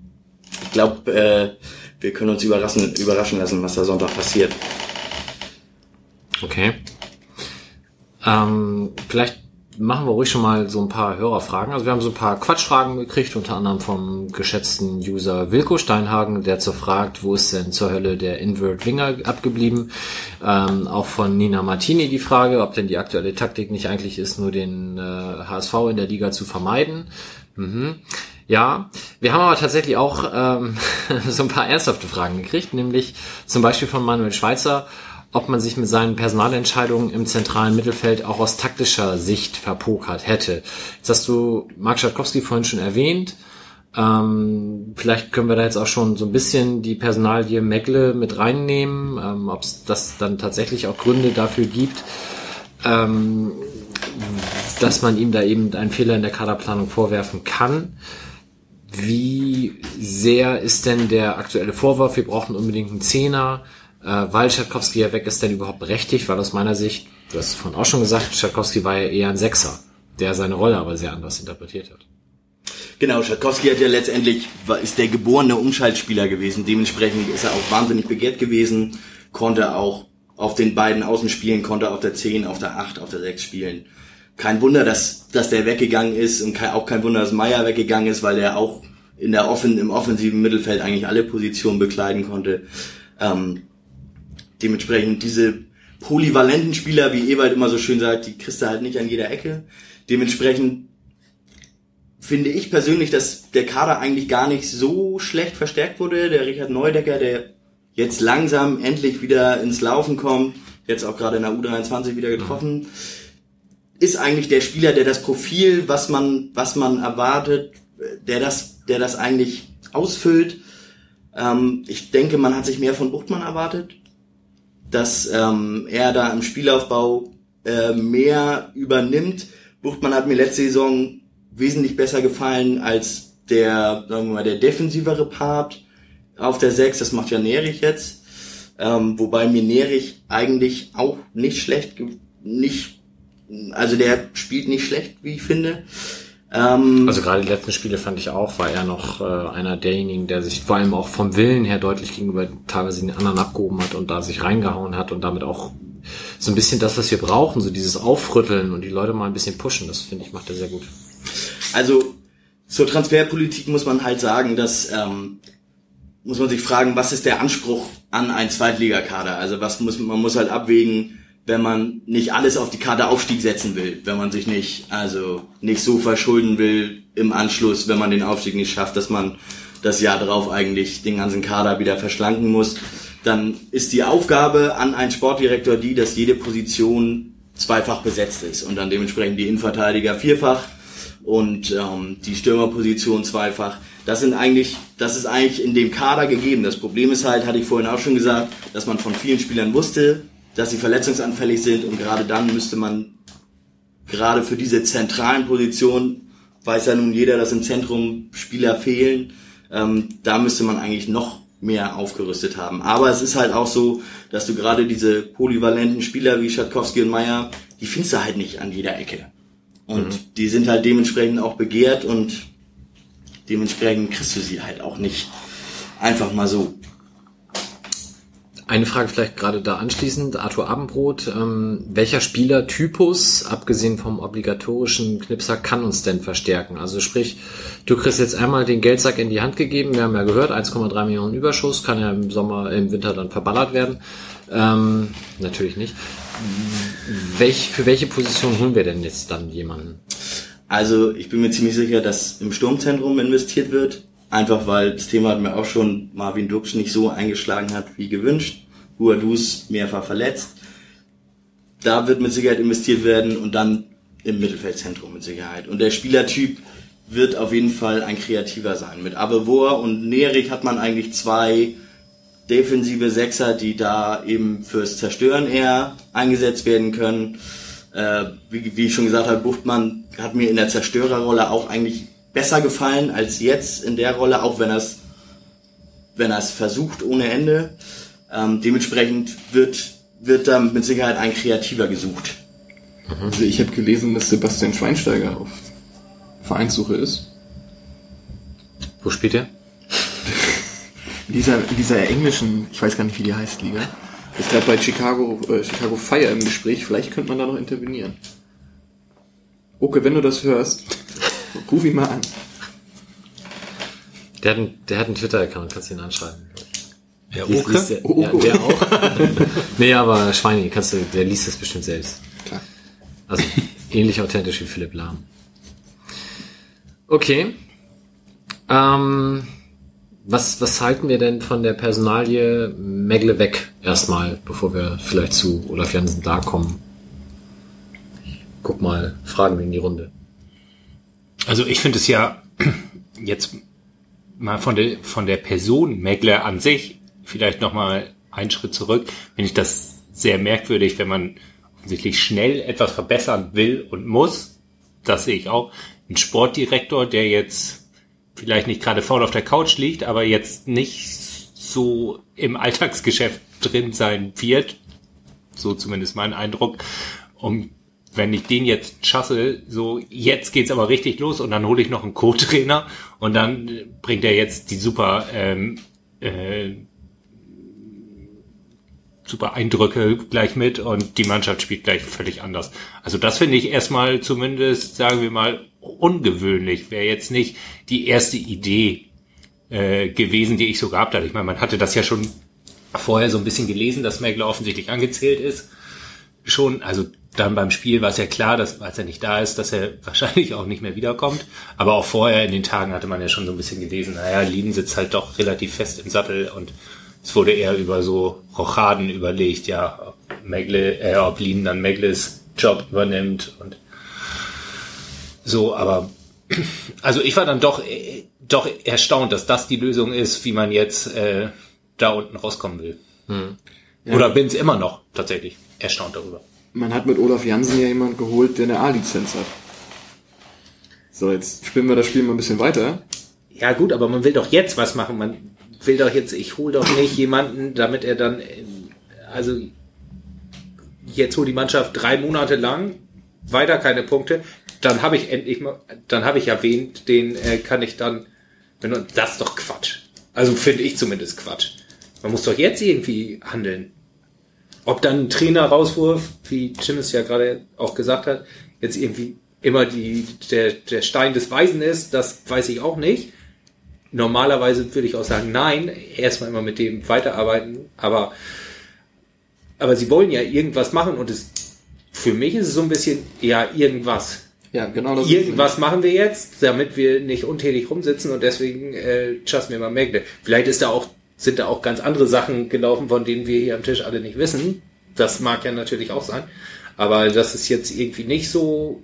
ich glaube, äh, wir können uns überraschen, überraschen lassen, was da Sonntag passiert. Okay. Ähm, vielleicht machen wir ruhig schon mal so ein paar Hörerfragen. Also wir haben so ein paar Quatschfragen gekriegt, unter anderem vom geschätzten User Wilko Steinhagen, der zu fragt, wo ist denn zur Hölle der Invert Winger abgeblieben? Ähm, auch von Nina Martini die Frage, ob denn die aktuelle Taktik nicht eigentlich ist, nur den äh, HSV in der Liga zu vermeiden. Mhm. Ja, wir haben aber tatsächlich auch ähm, (laughs) so ein paar ernsthafte Fragen gekriegt, nämlich zum Beispiel von Manuel Schweizer, ob man sich mit seinen Personalentscheidungen im zentralen Mittelfeld auch aus taktischer Sicht verpokert hätte. Jetzt hast du Mark Schatkowski vorhin schon erwähnt. Ähm, vielleicht können wir da jetzt auch schon so ein bisschen die Personalie Meckle mit reinnehmen, ähm, ob es das dann tatsächlich auch Gründe dafür gibt, ähm, dass man ihm da eben einen Fehler in der Kaderplanung vorwerfen kann. Wie sehr ist denn der aktuelle Vorwurf, wir brauchen unbedingt einen Zehner, äh, weil Schatkowski ja weg ist, denn überhaupt berechtigt? Weil aus meiner Sicht, du hast vorhin auch schon gesagt, Schatkowski war ja eher ein Sechser, der seine Rolle aber sehr anders interpretiert hat. Genau, Schatkowski hat ja letztendlich, ist der geborene Umschaltspieler gewesen. Dementsprechend ist er auch wahnsinnig begehrt gewesen, konnte auch auf den beiden Außenspielen, konnte auf der 10, auf der 8, auf der 6 spielen kein Wunder, dass, dass der weggegangen ist und kein, auch kein Wunder, dass Meier weggegangen ist, weil er auch in der offen, im offensiven Mittelfeld eigentlich alle Positionen bekleiden konnte. Ähm, dementsprechend diese polyvalenten Spieler, wie Ewald immer so schön sagt, die kriegst du halt nicht an jeder Ecke. Dementsprechend finde ich persönlich, dass der Kader eigentlich gar nicht so schlecht verstärkt wurde. Der Richard Neudecker, der jetzt langsam endlich wieder ins Laufen kommt, jetzt auch gerade in der U23 wieder getroffen. Ist eigentlich der Spieler, der das Profil, was man, was man erwartet, der das, der das eigentlich ausfüllt. Ähm, ich denke, man hat sich mehr von Buchtmann erwartet, dass ähm, er da im Spielaufbau äh, mehr übernimmt. Buchtmann hat mir letzte Saison wesentlich besser gefallen als der, sagen wir mal, der defensivere Part auf der 6. Das macht ja Nerich jetzt. Ähm, wobei mir Nerich eigentlich auch nicht schlecht, nicht, also der spielt nicht schlecht, wie ich finde. Ähm, Also gerade die letzten Spiele fand ich auch, war er noch äh, einer derjenigen, der sich vor allem auch vom Willen her deutlich gegenüber teilweise den anderen abgehoben hat und da sich reingehauen hat und damit auch so ein bisschen das, was wir brauchen, so dieses Aufrütteln und die Leute mal ein bisschen pushen, das finde ich, macht er sehr gut. Also zur Transferpolitik muss man halt sagen, dass ähm, muss man sich fragen, was ist der Anspruch an einen Zweitligakader? Also was muss man muss halt abwägen, wenn man nicht alles auf die Karte Aufstieg setzen will, wenn man sich nicht also nicht so verschulden will im Anschluss, wenn man den Aufstieg nicht schafft, dass man das Jahr drauf eigentlich den ganzen Kader wieder verschlanken muss, dann ist die Aufgabe an einen Sportdirektor die, dass jede Position zweifach besetzt ist und dann dementsprechend die Innenverteidiger vierfach und ähm, die Stürmerposition zweifach. Das sind eigentlich, das ist eigentlich in dem Kader gegeben. Das Problem ist halt, hatte ich vorhin auch schon gesagt, dass man von vielen Spielern wusste, dass sie verletzungsanfällig sind und gerade dann müsste man gerade für diese zentralen Positionen weiß ja nun jeder, dass im Zentrum Spieler fehlen. Ähm, da müsste man eigentlich noch mehr aufgerüstet haben. Aber es ist halt auch so, dass du gerade diese polyvalenten Spieler wie Schatkowski und Meier, die findest du halt nicht an jeder Ecke. Und die sind halt dementsprechend auch begehrt und dementsprechend kriegst du sie halt auch nicht einfach mal so. Eine Frage vielleicht gerade da anschließend, Arthur Abendbrot, ähm, welcher Spielertypus, abgesehen vom obligatorischen Knipser, kann uns denn verstärken? Also sprich, du kriegst jetzt einmal den Geldsack in die Hand gegeben, wir haben ja gehört, 1,3 Millionen Überschuss, kann ja im Sommer, im Winter dann verballert werden. Ähm, natürlich nicht. Welch, für welche Position holen wir denn jetzt dann jemanden? Also ich bin mir ziemlich sicher, dass im Sturmzentrum investiert wird. Einfach weil das Thema hat mir auch schon Marvin Dux nicht so eingeschlagen hat wie gewünscht. Guadus mehrfach verletzt. Da wird mit Sicherheit investiert werden und dann im Mittelfeldzentrum mit Sicherheit. Und der Spielertyp wird auf jeden Fall ein kreativer sein. Mit Abevor und Nerik hat man eigentlich zwei defensive Sechser, die da eben fürs Zerstören eher eingesetzt werden können. Äh, wie, wie ich schon gesagt habe, Buchtmann hat mir in der Zerstörerrolle auch eigentlich besser gefallen als jetzt in der Rolle, auch wenn er es wenn er es versucht ohne Ende. Ähm, dementsprechend wird wird da mit Sicherheit ein Kreativer gesucht. Also ich habe gelesen, dass Sebastian Schweinsteiger auf Vereinssuche ist. Wo spielt er? In (laughs) dieser, in dieser englischen, ich weiß gar nicht, wie die heißt, Liga. Ist gerade bei Chicago, äh, Chicago Fire im Gespräch. Vielleicht könnte man da noch intervenieren. Okay, wenn du das hörst, ruf ihn mal an. Der hat, einen, der hat einen Twitter-Account, kannst du ihn anschreiben. Der Liest- liest Oke? Der, ja, der auch. (laughs) nee, aber Schweini, kannst du, der liest das bestimmt selbst. Klar. Also ähnlich authentisch wie Philipp Lahm. Okay. Ähm, was, was halten wir denn von der Personalie Megle weg erstmal, bevor wir vielleicht zu Olaf Jansen da kommen? Guck mal, fragen wir in die Runde. Also ich finde es ja (clears throat) jetzt mal von der von der Person Megler an sich vielleicht noch mal einen Schritt zurück. Finde ich das sehr merkwürdig, wenn man offensichtlich schnell etwas verbessern will und muss. Das sehe ich auch. Ein Sportdirektor, der jetzt vielleicht nicht gerade faul auf der Couch liegt, aber jetzt nicht so im Alltagsgeschäft drin sein wird, so zumindest mein Eindruck, um wenn ich den jetzt schasse, so jetzt geht's aber richtig los und dann hole ich noch einen Co-Trainer und dann bringt er jetzt die super ähm, äh, super Eindrücke gleich mit und die Mannschaft spielt gleich völlig anders. Also das finde ich erstmal zumindest, sagen wir mal, ungewöhnlich. Wäre jetzt nicht die erste Idee äh, gewesen, die ich so gehabt hatte. Ich meine, man hatte das ja schon vorher so ein bisschen gelesen, dass Megler offensichtlich angezählt ist. Schon, also dann beim Spiel war es ja klar, dass als er nicht da ist, dass er (laughs) wahrscheinlich auch nicht mehr wiederkommt. Aber auch vorher in den Tagen hatte man ja schon so ein bisschen gelesen, naja, Lien sitzt halt doch relativ fest im Sattel und es wurde eher über so Rochaden überlegt, ja, ob Megle, äh, ob Lien dann Megles Job übernimmt und so, aber (clears throat) also ich war dann doch äh, doch erstaunt, dass das die Lösung ist, wie man jetzt äh, da unten rauskommen will. Oder bin es immer noch tatsächlich erstaunt darüber. Man hat mit Olaf Jansen ja jemand geholt, der eine A-Lizenz hat. So, jetzt spielen wir das Spiel mal ein bisschen weiter. Ja gut, aber man will doch jetzt was machen. Man will doch jetzt, ich hole doch nicht jemanden, damit er dann, also jetzt holt die Mannschaft drei Monate lang weiter keine Punkte. Dann habe ich endlich mal, dann habe ich erwähnt, den äh, kann ich dann, wenn das ist doch Quatsch. Also finde ich zumindest Quatsch. Man muss doch jetzt irgendwie handeln. Ob dann ein Trainer rauswurf, wie Jim es ja gerade auch gesagt hat, jetzt irgendwie immer die, der, der Stein des Weisen ist, das weiß ich auch nicht. Normalerweise würde ich auch sagen, nein, erstmal immer mit dem weiterarbeiten, aber, aber sie wollen ja irgendwas machen und es, für mich ist es so ein bisschen, ja, irgendwas. Ja, genau das Irgendwas machen wir jetzt, damit wir nicht untätig rumsitzen und deswegen äh, schaffen wir mal Megle. Vielleicht ist da auch, sind da auch ganz andere Sachen gelaufen, von denen wir hier am Tisch alle nicht wissen. Das mag ja natürlich auch sein. Aber das ist jetzt irgendwie nicht so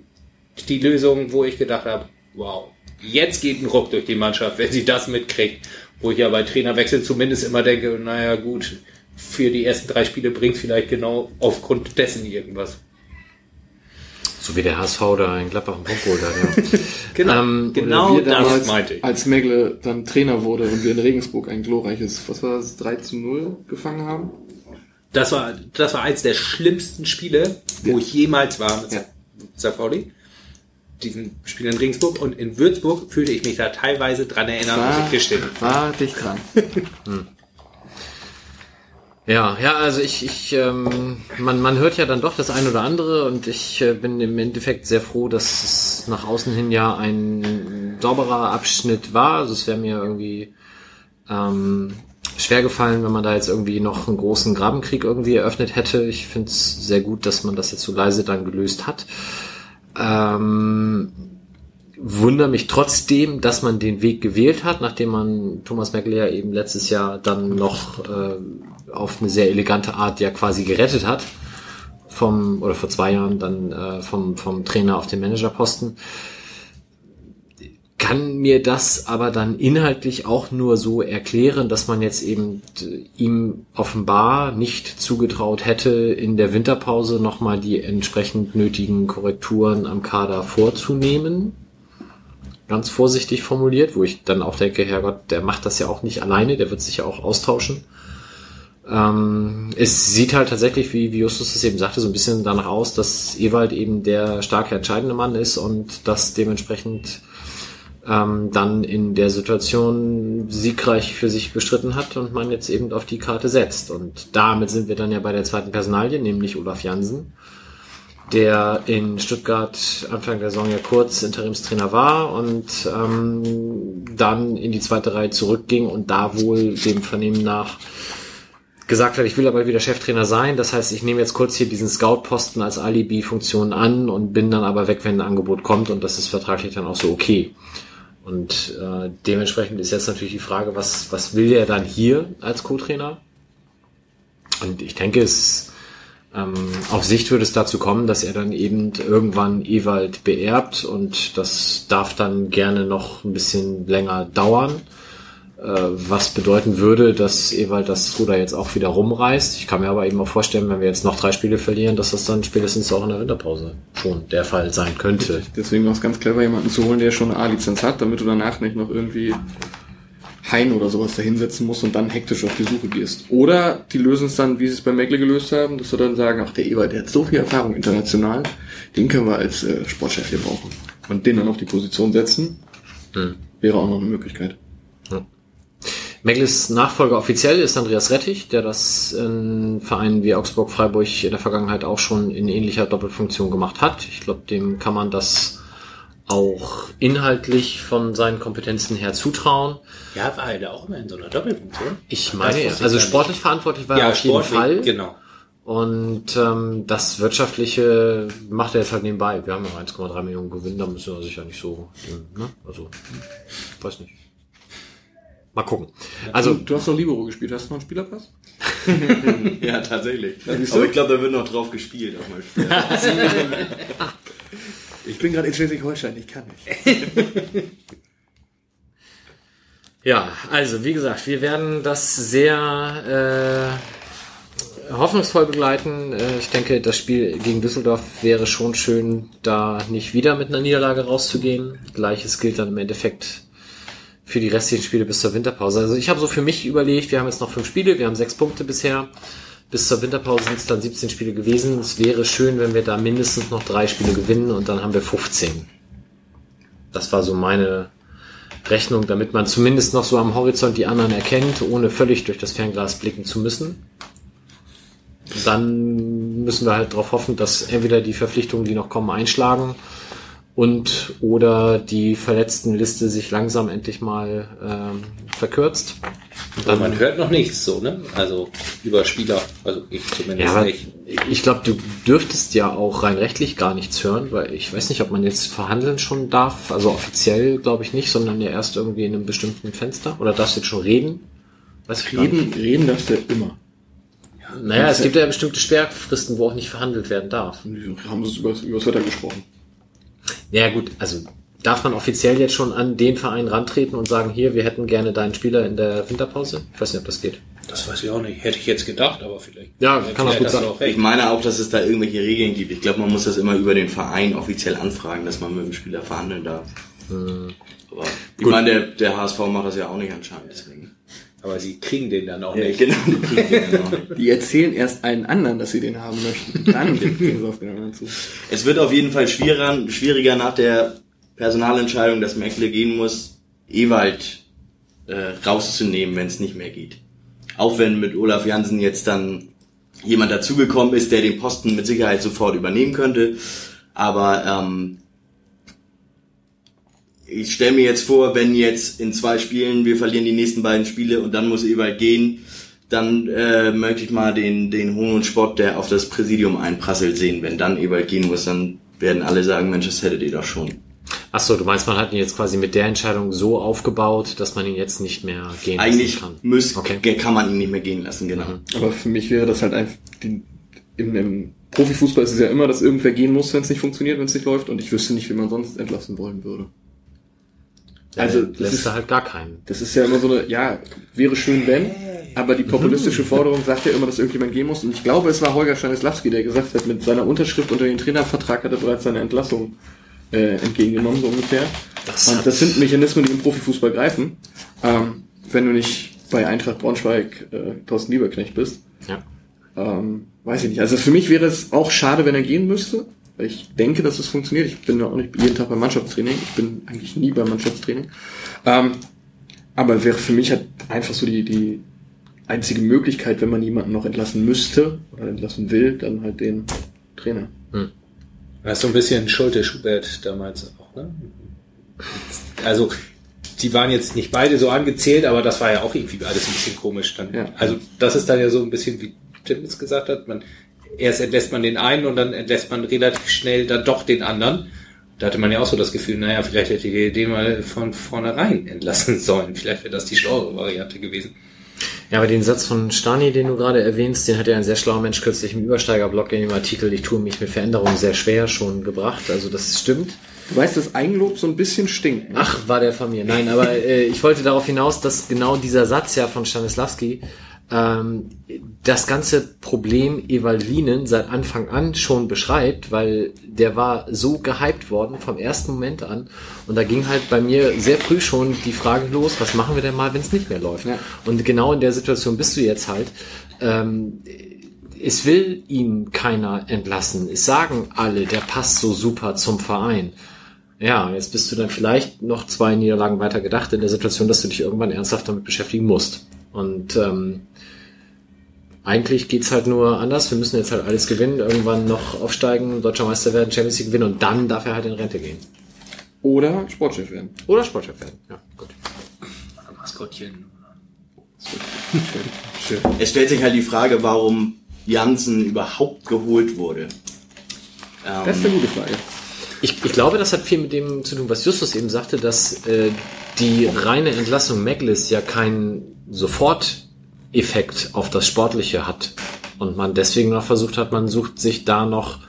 die Lösung, wo ich gedacht habe, wow, jetzt geht ein Ruck durch die Mannschaft, wenn sie das mitkriegt. Wo ich ja bei Trainerwechsel zumindest immer denke, naja gut, für die ersten drei Spiele bringt vielleicht genau aufgrund dessen irgendwas. So wie der HSV da in Gladbach einen Punkt geholt hat, ja. Genau, (laughs) Ähm, genau wir damals, das meinte ich. als Megle dann Trainer wurde und wir in Regensburg ein glorreiches, was war das, 3 zu 0 gefangen haben. Das war, das war eins der schlimmsten Spiele, wo Ja. ich jemals war mit Ja. St. Pauli. Diesen Spiel in Regensburg und in Würzburg fühlte ich mich da teilweise dran erinnern, muss ich gestehen. war dicht dran. (laughs) Ja, ja, also ich, ich ähm, man, man hört ja dann doch das ein oder andere und ich äh, bin im Endeffekt sehr froh, dass es nach außen hin ja ein sauberer Abschnitt war. Also es wäre mir irgendwie ähm, schwer gefallen, wenn man da jetzt irgendwie noch einen großen Grabenkrieg irgendwie eröffnet hätte. Ich finde es sehr gut, dass man das jetzt so leise dann gelöst hat. Ähm, wundere mich trotzdem, dass man den Weg gewählt hat, nachdem man Thomas Merkel ja eben letztes Jahr dann noch äh, auf eine sehr elegante Art ja quasi gerettet hat vom oder vor zwei Jahren dann äh, vom vom Trainer auf den Managerposten kann mir das aber dann inhaltlich auch nur so erklären, dass man jetzt eben äh, ihm offenbar nicht zugetraut hätte, in der Winterpause nochmal die entsprechend nötigen Korrekturen am Kader vorzunehmen. Ganz vorsichtig formuliert, wo ich dann auch denke, Herrgott, der macht das ja auch nicht alleine, der wird sich ja auch austauschen. Ähm, es sieht halt tatsächlich, wie, wie Justus es eben sagte, so ein bisschen danach aus, dass Ewald eben der starke entscheidende Mann ist und das dementsprechend ähm, dann in der Situation siegreich für sich bestritten hat und man jetzt eben auf die Karte setzt. Und damit sind wir dann ja bei der zweiten Personalie, nämlich Olaf Jansen, der in Stuttgart Anfang der Saison ja kurz Interimstrainer war und ähm, dann in die zweite Reihe zurückging und da wohl dem Vernehmen nach gesagt hat, ich will aber wieder Cheftrainer sein. Das heißt, ich nehme jetzt kurz hier diesen Scout-Posten als Alibi-Funktion an und bin dann aber weg, wenn ein Angebot kommt und das ist vertraglich dann auch so okay. Und äh, dementsprechend ist jetzt natürlich die Frage, was, was will er dann hier als Co-Trainer? Und ich denke, es ähm, auf Sicht würde es dazu kommen, dass er dann eben irgendwann Ewald beerbt und das darf dann gerne noch ein bisschen länger dauern was bedeuten würde, dass Ewald das Ruder jetzt auch wieder rumreißt. Ich kann mir aber eben auch vorstellen, wenn wir jetzt noch drei Spiele verlieren, dass das dann spätestens auch in der Winterpause schon der Fall sein könnte. Deswegen war es ganz clever, jemanden zu holen, der schon eine A-Lizenz hat, damit du danach nicht noch irgendwie Hein oder sowas dahinsetzen musst und dann hektisch auf die Suche gehst. Oder die lösen es dann, wie sie es bei Meckle gelöst haben, dass sie dann sagen, ach, der Ewald, der hat so viel Erfahrung international, den können wir als äh, Sportchef hier brauchen. Und den dann auf die Position setzen, wäre auch noch eine Möglichkeit. Meglis Nachfolger offiziell ist Andreas Rettich, der das in Vereinen wie Augsburg, Freiburg in der Vergangenheit auch schon in ähnlicher Doppelfunktion gemacht hat. Ich glaube, dem kann man das auch inhaltlich von seinen Kompetenzen her zutrauen. Ja, war er auch immer in so einer Doppelfunktion? Ich meine, ich also gar nicht. sportlich verantwortlich war er auf jeden sportlich, Fall. Genau. Und ähm, das Wirtschaftliche macht er jetzt halt nebenbei. Wir haben ja 1,3 Millionen Gewinn, da müssen wir sicher nicht so, ne? Also, weiß nicht. Mal gucken. Also, du hast doch Libero gespielt, hast du noch einen Spielerpass? (laughs) Ja, tatsächlich. Aber ich glaube, da wird noch drauf gespielt. Auch mal. (laughs) Ich bin gerade in Schleswig-Holstein, ich kann nicht. (laughs) ja, also wie gesagt, wir werden das sehr äh, hoffnungsvoll begleiten. Äh, Ich denke, das Spiel gegen Düsseldorf wäre schon schön, da nicht wieder mit einer Niederlage rauszugehen. Gleiches gilt dann im Endeffekt für die restlichen Spiele bis zur Winterpause. Also ich habe so für mich überlegt, wir haben jetzt noch fünf Spiele, wir haben sechs Punkte bisher. Bis zur Winterpause sind es dann 17 Spiele gewesen. Es wäre schön, wenn wir da mindestens noch drei Spiele gewinnen und dann haben wir 15. Das war so meine Rechnung, damit man zumindest noch so am Horizont die anderen erkennt, ohne völlig durch das Fernglas blicken zu müssen. Dann müssen wir halt darauf hoffen, dass entweder die Verpflichtungen, die noch kommen, einschlagen und oder die Verletztenliste sich langsam endlich mal ähm, verkürzt. Aber man hört noch nichts so, ne? Also über Spieler, also ich zumindest Ja, nicht. ich glaube, du dürftest ja auch rein rechtlich gar nichts hören, weil ich weiß nicht, ob man jetzt verhandeln schon darf. Also offiziell glaube ich nicht, sondern ja erst irgendwie in einem bestimmten Fenster. Oder darfst du jetzt schon reden? Weiß ich gar nicht. Reden, reden darfst du ja immer. Naja, es gibt ja bestimmte Sperrfristen, wo auch nicht verhandelt werden darf. Wir haben es über, über das Wetter gesprochen. Ja gut, also darf man offiziell jetzt schon an den Verein rantreten und sagen, hier, wir hätten gerne deinen Spieler in der Winterpause? Ich weiß nicht, ob das geht. Das weiß ich auch nicht. Hätte ich jetzt gedacht, aber vielleicht. Ja, kann auch vielleicht gut hast du sein. auch Ich meine auch, dass es da irgendwelche Regeln gibt. Ich glaube, man muss das immer über den Verein offiziell anfragen, dass man mit dem Spieler verhandeln darf. Aber ich meine, der, der HSV macht das ja auch nicht anscheinend. Deswegen. Aber sie kriegen den dann auch Ja, nicht. genau, die kriegen den dann auch nicht. Die erzählen erst einen anderen, dass sie den haben möchten. Dann gehen sie auf den anderen zu. Es wird auf jeden Fall schwieriger, schwieriger nach der Personalentscheidung, dass Merkel gehen muss, Ewald äh, rauszunehmen, wenn es nicht mehr geht. Auch wenn mit Olaf Jansen jetzt dann jemand dazugekommen ist, der den Posten mit Sicherheit sofort übernehmen könnte. Aber ähm, ich stelle mir jetzt vor, wenn jetzt in zwei Spielen wir verlieren die nächsten beiden Spiele und dann muss Ewald gehen, dann äh, möchte ich mal den, den Hohn und Spott, der auf das Präsidium einprasselt, sehen. Wenn dann Ewald gehen muss, dann werden alle sagen, Mensch, das hättet ihr doch schon. Ach so, du meinst, man hat ihn jetzt quasi mit der Entscheidung so aufgebaut, dass man ihn jetzt nicht mehr gehen Eigentlich lassen kann. müsst, Okay. kann man ihn nicht mehr gehen lassen, genau. Aber für mich wäre das halt einfach, die, im, im Profifußball ist es ja immer, dass irgendwer gehen muss, wenn es nicht funktioniert, wenn es nicht läuft. Und ich wüsste nicht, wie man sonst entlassen wollen würde. Also das lässt ist- halt gar keinen. Das ist ja immer so eine, ja, wäre schön, wenn, aber die populistische Forderung sagt ja immer, dass irgendjemand gehen muss. Und ich glaube, es war Holger Stanislawski, der gesagt hat, mit seiner Unterschrift unter den Trainervertrag hat er bereits seine Entlassung äh, entgegengenommen, so ungefähr. Das Und das sind Mechanismen, die im Profifußball greifen. Ähm, wenn du nicht bei Eintracht Braunschweig äh, Thorsten Lieberknecht bist. Ja. Ähm, weiß ich nicht. Also für mich wäre es auch schade, wenn er gehen müsste. Ich denke, dass es funktioniert. Ich bin ja auch nicht jeden Tag beim Mannschaftstraining. Ich bin eigentlich nie beim Mannschaftstraining. Ähm, aber wäre für mich halt einfach so die, die einzige Möglichkeit, wenn man jemanden noch entlassen müsste oder entlassen will, dann halt den Trainer. Das ist so ein bisschen Schulte Schubert damals auch, ne? Also, die waren jetzt nicht beide so angezählt, aber das war ja auch irgendwie alles ein bisschen komisch dann. Ja. Also, das ist dann ja so ein bisschen, wie Tim es gesagt hat, man, erst entlässt man den einen und dann entlässt man relativ schnell dann doch den anderen. Da hatte man ja auch so das Gefühl, naja, vielleicht hätte ich den mal von vornherein entlassen sollen. Vielleicht wäre das die schlauere Variante gewesen. Ja, aber den Satz von Stani, den du gerade erwähnst, den hat ja ein sehr schlauer Mensch kürzlich im Übersteigerblog in dem Artikel Ich tue mich mit Veränderungen sehr schwer schon gebracht. Also das stimmt. Du weißt, dass Eigenlob so ein bisschen stinkt. ne? Ach, war der von mir. Nein, aber äh, ich wollte darauf hinaus, dass genau dieser Satz ja von Stanislavski ähm, das ganze Problem Evalinen seit Anfang an schon beschreibt, weil der war so gehypt worden vom ersten Moment an und da ging halt bei mir sehr früh schon die Frage los, was machen wir denn mal, wenn es nicht mehr läuft? Ja. Und genau in der Situation bist du jetzt halt. Ähm, es will ihn keiner entlassen. Es sagen alle, der passt so super zum Verein. Ja, jetzt bist du dann vielleicht noch zwei Niederlagen weiter gedacht in der Situation, dass du dich irgendwann ernsthaft damit beschäftigen musst. Und ähm, eigentlich geht's halt nur anders. Wir müssen jetzt halt alles gewinnen, irgendwann noch aufsteigen, deutscher Meister werden, Champions League gewinnen und dann darf er halt in Rente gehen. Oder Sportchef werden. Oder Sportchef werden. Ja, gut. Maskottchen. Schön. Es stellt sich halt die Frage, warum Jansen überhaupt geholt wurde. Das ist eine gute Frage. Ich, ich glaube, das hat viel mit dem zu tun, was Justus eben sagte, dass äh, die reine Entlassung Meglis ja keinen Soforteffekt auf das Sportliche hat. Und man deswegen noch versucht hat, man sucht sich da noch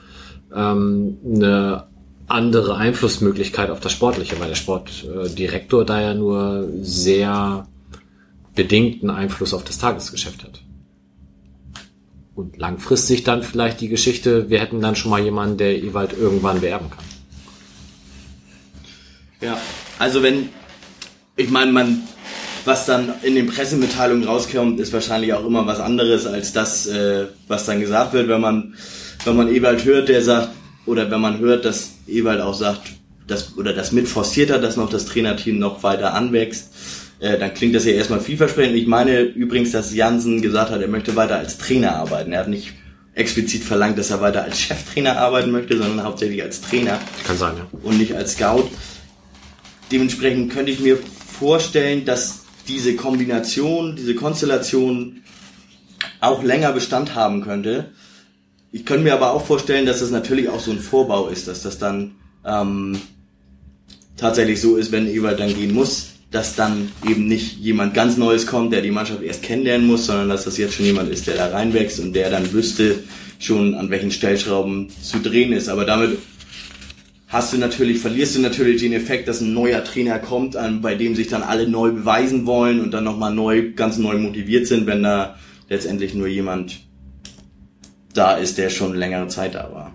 ähm, eine andere Einflussmöglichkeit auf das Sportliche, weil der Sportdirektor da ja nur sehr bedingten Einfluss auf das Tagesgeschäft hat. Und langfristig dann vielleicht die Geschichte, wir hätten dann schon mal jemanden, der Ewald irgendwann beerben kann. Ja, also wenn, ich meine, man, was dann in den Pressemitteilungen rauskommt, ist wahrscheinlich auch immer was anderes als das, äh, was dann gesagt wird, wenn man, wenn man Ewald hört, der sagt, oder wenn man hört, dass Ewald auch sagt, dass, oder das mit forciert hat, dass noch das Trainerteam noch weiter anwächst, äh, dann klingt das ja erstmal vielversprechend. Ich meine übrigens, dass Jansen gesagt hat, er möchte weiter als Trainer arbeiten. Er hat nicht explizit verlangt, dass er weiter als Cheftrainer arbeiten möchte, sondern hauptsächlich als Trainer Kann sein, ja. und nicht als Scout. Dementsprechend könnte ich mir vorstellen, dass diese Kombination, diese Konstellation auch länger Bestand haben könnte. Ich könnte mir aber auch vorstellen, dass das natürlich auch so ein Vorbau ist, dass das dann ähm, tatsächlich so ist, wenn Ewald dann gehen muss, dass dann eben nicht jemand ganz Neues kommt, der die Mannschaft erst kennenlernen muss, sondern dass das jetzt schon jemand ist, der da reinwächst und der dann wüsste schon, an welchen Stellschrauben zu drehen ist. Aber damit hast du natürlich, verlierst du natürlich den Effekt, dass ein neuer Trainer kommt, an, bei dem sich dann alle neu beweisen wollen und dann nochmal neu, ganz neu motiviert sind, wenn da letztendlich nur jemand da ist, der schon längere Zeit da war.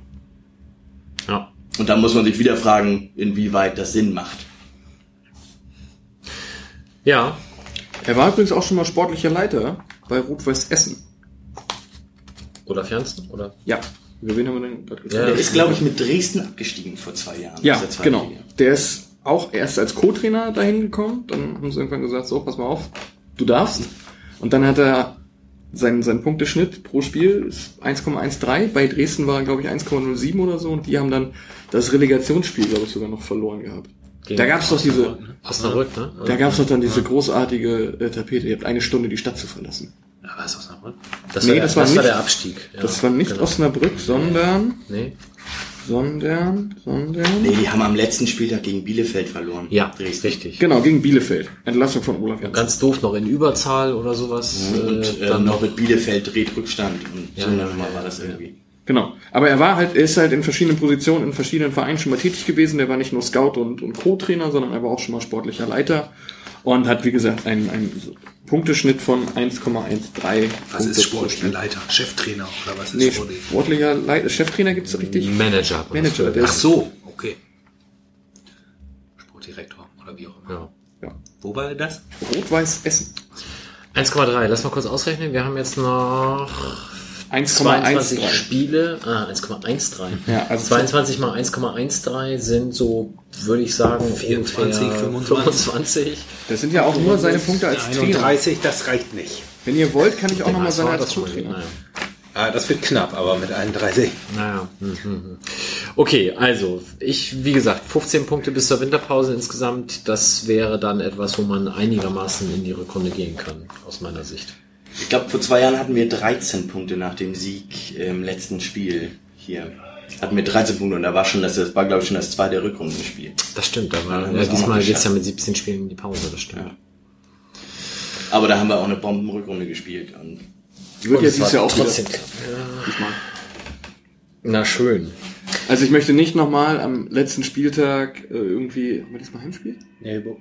Ja. Und dann muss man sich wieder fragen, inwieweit das Sinn macht. Ja, Er war übrigens auch schon mal sportlicher Leiter bei Rot-Weiß Essen. oder Fernsten, oder? Ja. Über wen haben wir denn gerade gesprochen? Der ist, glaube ich, mit Dresden abgestiegen vor zwei Jahren. Ja, der genau. Liga. Der ist auch erst als Co-Trainer dahin gekommen. Dann haben sie irgendwann gesagt, so, pass mal auf, du darfst. Und dann hat er sein, sein Punkteschnitt pro Spiel ist 1,13. Bei Dresden war, glaube ich, 1,07 oder so. Und die haben dann das Relegationsspiel, glaube ich, sogar noch verloren gehabt. Gegen da gab's doch diese, Osnabrück, ne? da gab's doch dann diese großartige äh, Tapete. Ihr habt eine Stunde die Stadt zu verlassen. Ja, was aus Osnabrück? Das, Nee, war, der, das das war war, nicht- der Abstieg. Ja, Das war nicht genau. Osnabrück, sondern, Nee. sondern, sondern, Nee, die haben am letzten Spieltag gegen Bielefeld verloren. Ja, Dresden. richtig. genau, gegen Bielefeld. Entlassung von Olaf Janssen. Ganz doof noch in Überzahl oder sowas. Und äh, äh, dann noch mit Bielefeld dreht Rückstand. Und Ja, so ja, mal ja, war das ja. irgendwie. Genau. Aber er war halt, er ist halt in verschiedenen Positionen, in verschiedenen Vereinen schon mal tätig gewesen. Der war nicht nur Scout und, und Co-Trainer, sondern er war auch schon mal sportlicher Leiter und hat, wie gesagt, einen, einen Punkteschnitt von 1,13. Was ist sportlicher Leiter? Cheftrainer oder was ist Nee, sportlich? sportlicher Leiter, Cheftrainer gibt's richtig? Manager. Manager, der Ach ist, so, okay. Sportdirektor oder wie auch immer. Ja. ja, Wo war das? Rot-Weiß Essen. 1,3. Lass mal kurz ausrechnen. Wir haben jetzt noch 22 1,13. Spiele. Ah, 1,13. Ja, also 22 mal 1,13 sind so, würde ich sagen, 24, ungefähr 25. 25. Das sind ja auch nur seine Punkte als Trainer. 31, das reicht nicht. Wenn ihr wollt, kann ich auch nochmal seine als Co-Trainer. naja. Ah, das wird knapp, aber mit 31. Naja. Okay, also ich, wie gesagt, 15 Punkte bis zur Winterpause insgesamt. Das wäre dann etwas, wo man einigermaßen in die Rückrunde gehen kann, aus meiner Sicht. Ich glaube, vor zwei Jahren hatten wir 13 Punkte nach dem Sieg im letzten Spiel hier. Hatten wir 13 Punkte und da war schon das, das war glaube ich schon das zweite Rückrundenspiel. Das stimmt, aber Ja, ja, diesmal geht's ja mit 17 Spielen in die Pause, das stimmt. Ja. Aber da haben wir auch eine Bombenrückrunde gespielt und Die wird Und ja dieses Jahr auch trotzdem wieder. diesmal. Na schön. Also ich möchte nicht nochmal am letzten Spieltag äh, irgendwie, haben wir diesmal Heimspiel? Nee, Bo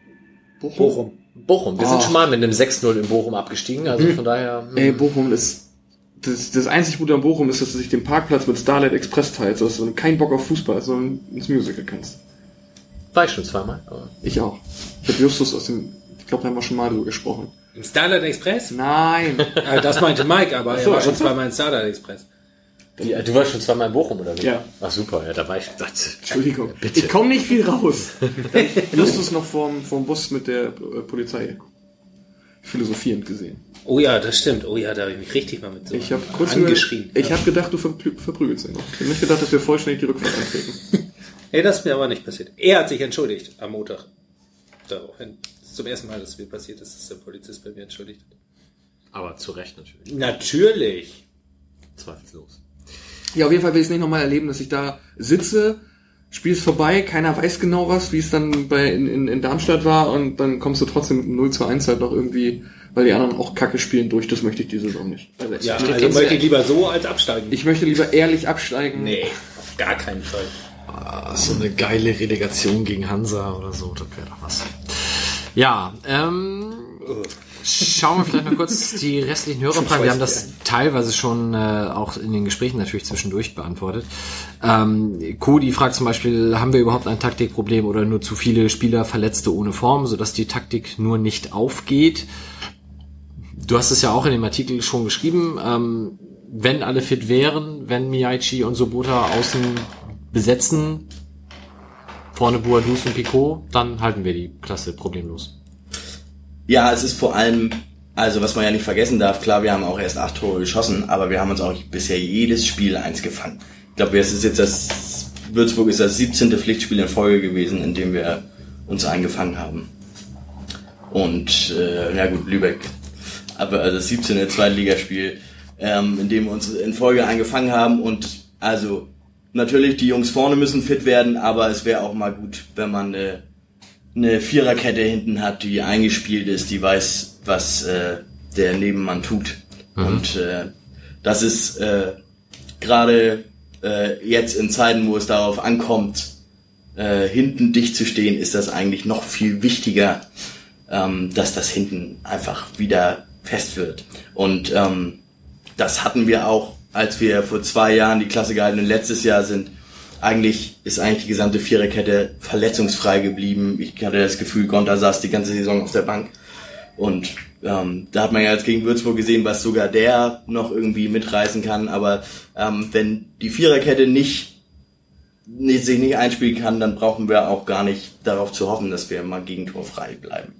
Bochum. Bochum. Bochum. Wir Oh. sind schon mal mit einem 6-0 in Bochum abgestiegen, also von daher. hm. Ey, Bochum ist. Das, das einzig Gute an Bochum ist, dass du sich den Parkplatz mit Starlight Express teilst, dass du keinen Bock auf Fußball hast, sondern ins Musical kannst. War ich schon zweimal. Aber Ich auch. Ich habe Justus aus dem. Ich glaube, da haben wir schon mal drüber gesprochen. Im Starlight Express? Nein! Ah, (laughs) das meinte Mike, aber Ach so, er war schon zweimal im Starlight Express. Die, du warst schon zweimal in Bochum, oder wie? Ja. Ach super, ja, da war ich. Das, Entschuldigung. Bitte. Ich komme nicht viel raus. (laughs) Justus noch vorm, vorm Bus mit der äh, Polizei philosophierend gesehen. Oh ja, das stimmt. Oh ja, da habe ich mich richtig mal mit so Ich habe kurz angeschrien. Über, ich habe gedacht, du verprü verprügelst ihn noch. Ich habe nicht gedacht, dass wir vollständig die Rückfahrt antreten. (laughs) Nee, das ist mir aber nicht passiert. Er hat sich entschuldigt am Montag. Daraufhin. Das ist zum ersten Mal, dass es mir passiert ist, dass der Polizist bei mir entschuldigt hat. aber zu Recht natürlich. Natürlich. Zweifellos. Ja, auf jeden Fall will ich es nicht nochmal erleben, dass ich da sitze, Spiel ist vorbei, keiner weiß genau was, wie es dann bei in, in, in Darmstadt war und dann kommst du trotzdem mit 0 zu 1 halt noch irgendwie, weil die anderen auch Kacke spielen durch, das möchte ich diese Saison nicht. Also Ja, ich, also möchte ich lieber so als absteigen. ich möchte lieber ehrlich absteigen. nee, auf gar keinen Fall. Ah, so eine geile Relegation gegen Hansa oder so, das wäre doch was. Ja, ähm, Schauen wir vielleicht noch kurz die restlichen Hörerfragen. Wir haben das teilweise schon äh, auch in den Gesprächen natürlich zwischendurch beantwortet. Ähm, Cody fragt zum Beispiel, haben wir überhaupt ein Taktikproblem oder nur zu viele Spieler Verletzte ohne Form, sodass die Taktik nur nicht aufgeht? Du hast es ja auch in dem Artikel schon geschrieben. Ähm, wenn alle fit wären, wenn Miyaichi und Sobota außen besetzen, vorne Boadus und Picot, dann halten wir die Klasse problemlos. Ja, es ist vor allem, also was man ja nicht vergessen darf, klar, wir haben auch erst acht Tore geschossen, aber wir haben uns auch bisher jedes Spiel eins gefangen. Ich glaube, es ist jetzt das, Würzburg ist das 17. Pflichtspiel in Folge gewesen, in dem wir uns eingefangen haben. Und, äh, ja gut, Lübeck, aber also das 17. Zweitligaspiel, ähm, in dem wir uns in Folge eingefangen haben und also natürlich die Jungs vorne müssen fit werden, aber es wäre auch mal gut, wenn man äh, eine Viererkette hinten hat, die eingespielt ist, die weiß, was äh, der Nebenmann tut. Mhm. Und äh, das ist äh, gerade äh, jetzt in Zeiten, wo es darauf ankommt, äh, hinten dicht zu stehen, ist das eigentlich noch viel wichtiger, ähm, dass das hinten einfach wieder fest wird. Und ähm, das hatten wir auch, als wir vor zwei Jahren die Klasse gehalten und letztes Jahr sind eigentlich ist eigentlich die gesamte Viererkette verletzungsfrei geblieben. Ich hatte das Gefühl, Gonta saß die ganze Saison auf der Bank. Und ähm, da hat man ja jetzt gegen Würzburg gesehen, was sogar der noch irgendwie mitreißen kann. Aber ähm, wenn die Viererkette nicht, nicht sich nicht einspielen kann, dann brauchen wir auch gar nicht darauf zu hoffen, dass wir mal gegentorfrei bleiben.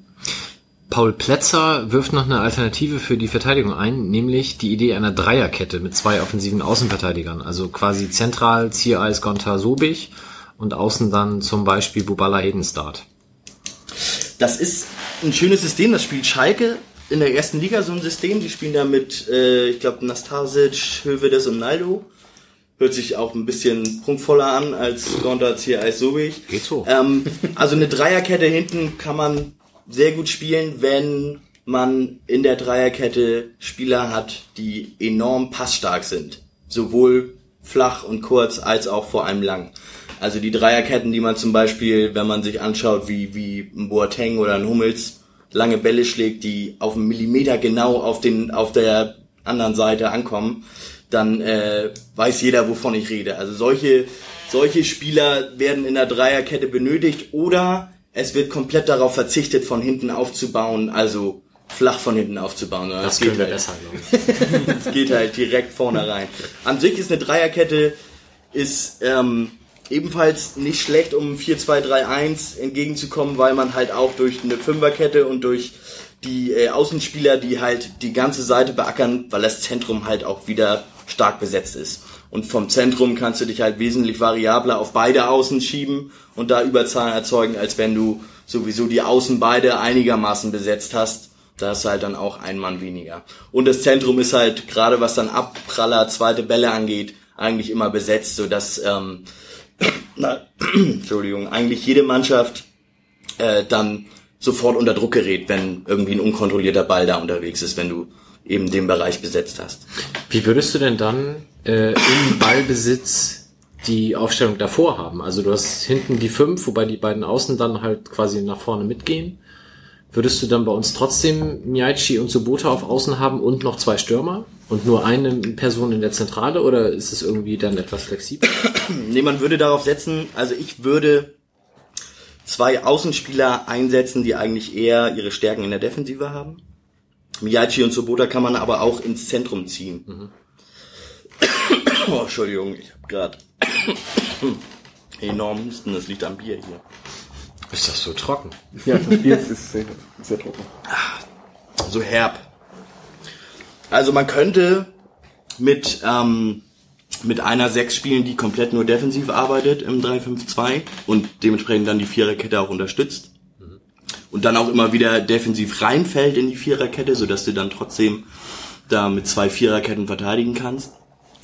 Paul Plätzer wirft noch eine Alternative für die Verteidigung ein, nämlich die Idee einer Dreierkette mit zwei offensiven Außenverteidigern. Also quasi zentral Ziereis, Gonta, Sobich und außen dann zum Beispiel Bubala Hedenstart. Das ist ein schönes System, das spielt Schalke in der ersten Liga so ein System. Die spielen da mit, äh, ich glaube, Nastasic, Hövedes und Naldo. Hört sich auch ein bisschen prunkvoller an als Gonta, Ziereis, Sobich. Geht so. Ähm, also eine Dreierkette hinten kann man sehr gut spielen, wenn man in der Dreierkette Spieler hat, die enorm passstark sind. Sowohl flach und kurz als auch vor allem lang. Also die Dreierketten, die man zum Beispiel, wenn man sich anschaut, wie, wie ein Boateng oder ein Hummels lange Bälle schlägt, die auf einen Millimeter genau auf den, auf der anderen Seite ankommen, dann äh, weiß jeder, wovon ich rede. Also solche, solche Spieler werden in der Dreierkette benötigt oder es wird komplett darauf verzichtet, von hinten aufzubauen, also flach von hinten aufzubauen. Das, das geht halt besser, glaube (laughs) ich. das geht halt direkt vorne rein. An sich ist eine Dreierkette ist ähm, ebenfalls nicht schlecht, um 4-2-3-1 entgegenzukommen, weil man halt auch durch eine Fünferkette und durch die äh, Außenspieler, die halt die ganze Seite beackern, weil das Zentrum halt auch wieder stark besetzt ist. Und vom Zentrum kannst du dich halt wesentlich variabler auf beide Außen schieben und da Überzahlen erzeugen, als wenn du sowieso die Außen beide einigermaßen besetzt hast. Da ist halt dann auch ein Mann weniger. Und das Zentrum ist halt, gerade was dann Abpraller, zweite Bälle angeht, eigentlich immer besetzt, so dass ähm, (clears throat) na, (clears throat) Entschuldigung, eigentlich jede Mannschaft äh, dann sofort unter Druck gerät, wenn irgendwie ein unkontrollierter Ball da unterwegs ist, wenn du eben den Bereich besetzt hast. Wie würdest du denn dann äh, im Ballbesitz die Aufstellung davor haben? Also du hast hinten die fünf, wobei die beiden Außen dann halt quasi nach vorne mitgehen. Würdest du dann bei uns trotzdem Miyachi und Subota auf Außen haben und noch zwei Stürmer? Und nur eine Person in der Zentrale oder ist es irgendwie dann etwas flexibel? nee, man würde darauf setzen, also ich würde zwei Außenspieler einsetzen, die eigentlich eher ihre Stärken in der Defensive haben. Miyachi und Sobota kann man aber auch ins Zentrum ziehen. Mhm. oh, Entschuldigung, ich habe gerade (coughs) enorm Husten, das liegt am Bier hier. Ist das so trocken? Ja, das Bier ist sehr, sehr trocken. So herb. Also man könnte mit, ähm, mit einer Sechs spielen, die komplett nur defensiv arbeitet im 3-5-2 und dementsprechend dann die Viererkette auch unterstützt. Und dann auch immer wieder defensiv reinfällt in die Viererkette, sodass du dann trotzdem da mit zwei Viererketten verteidigen kannst.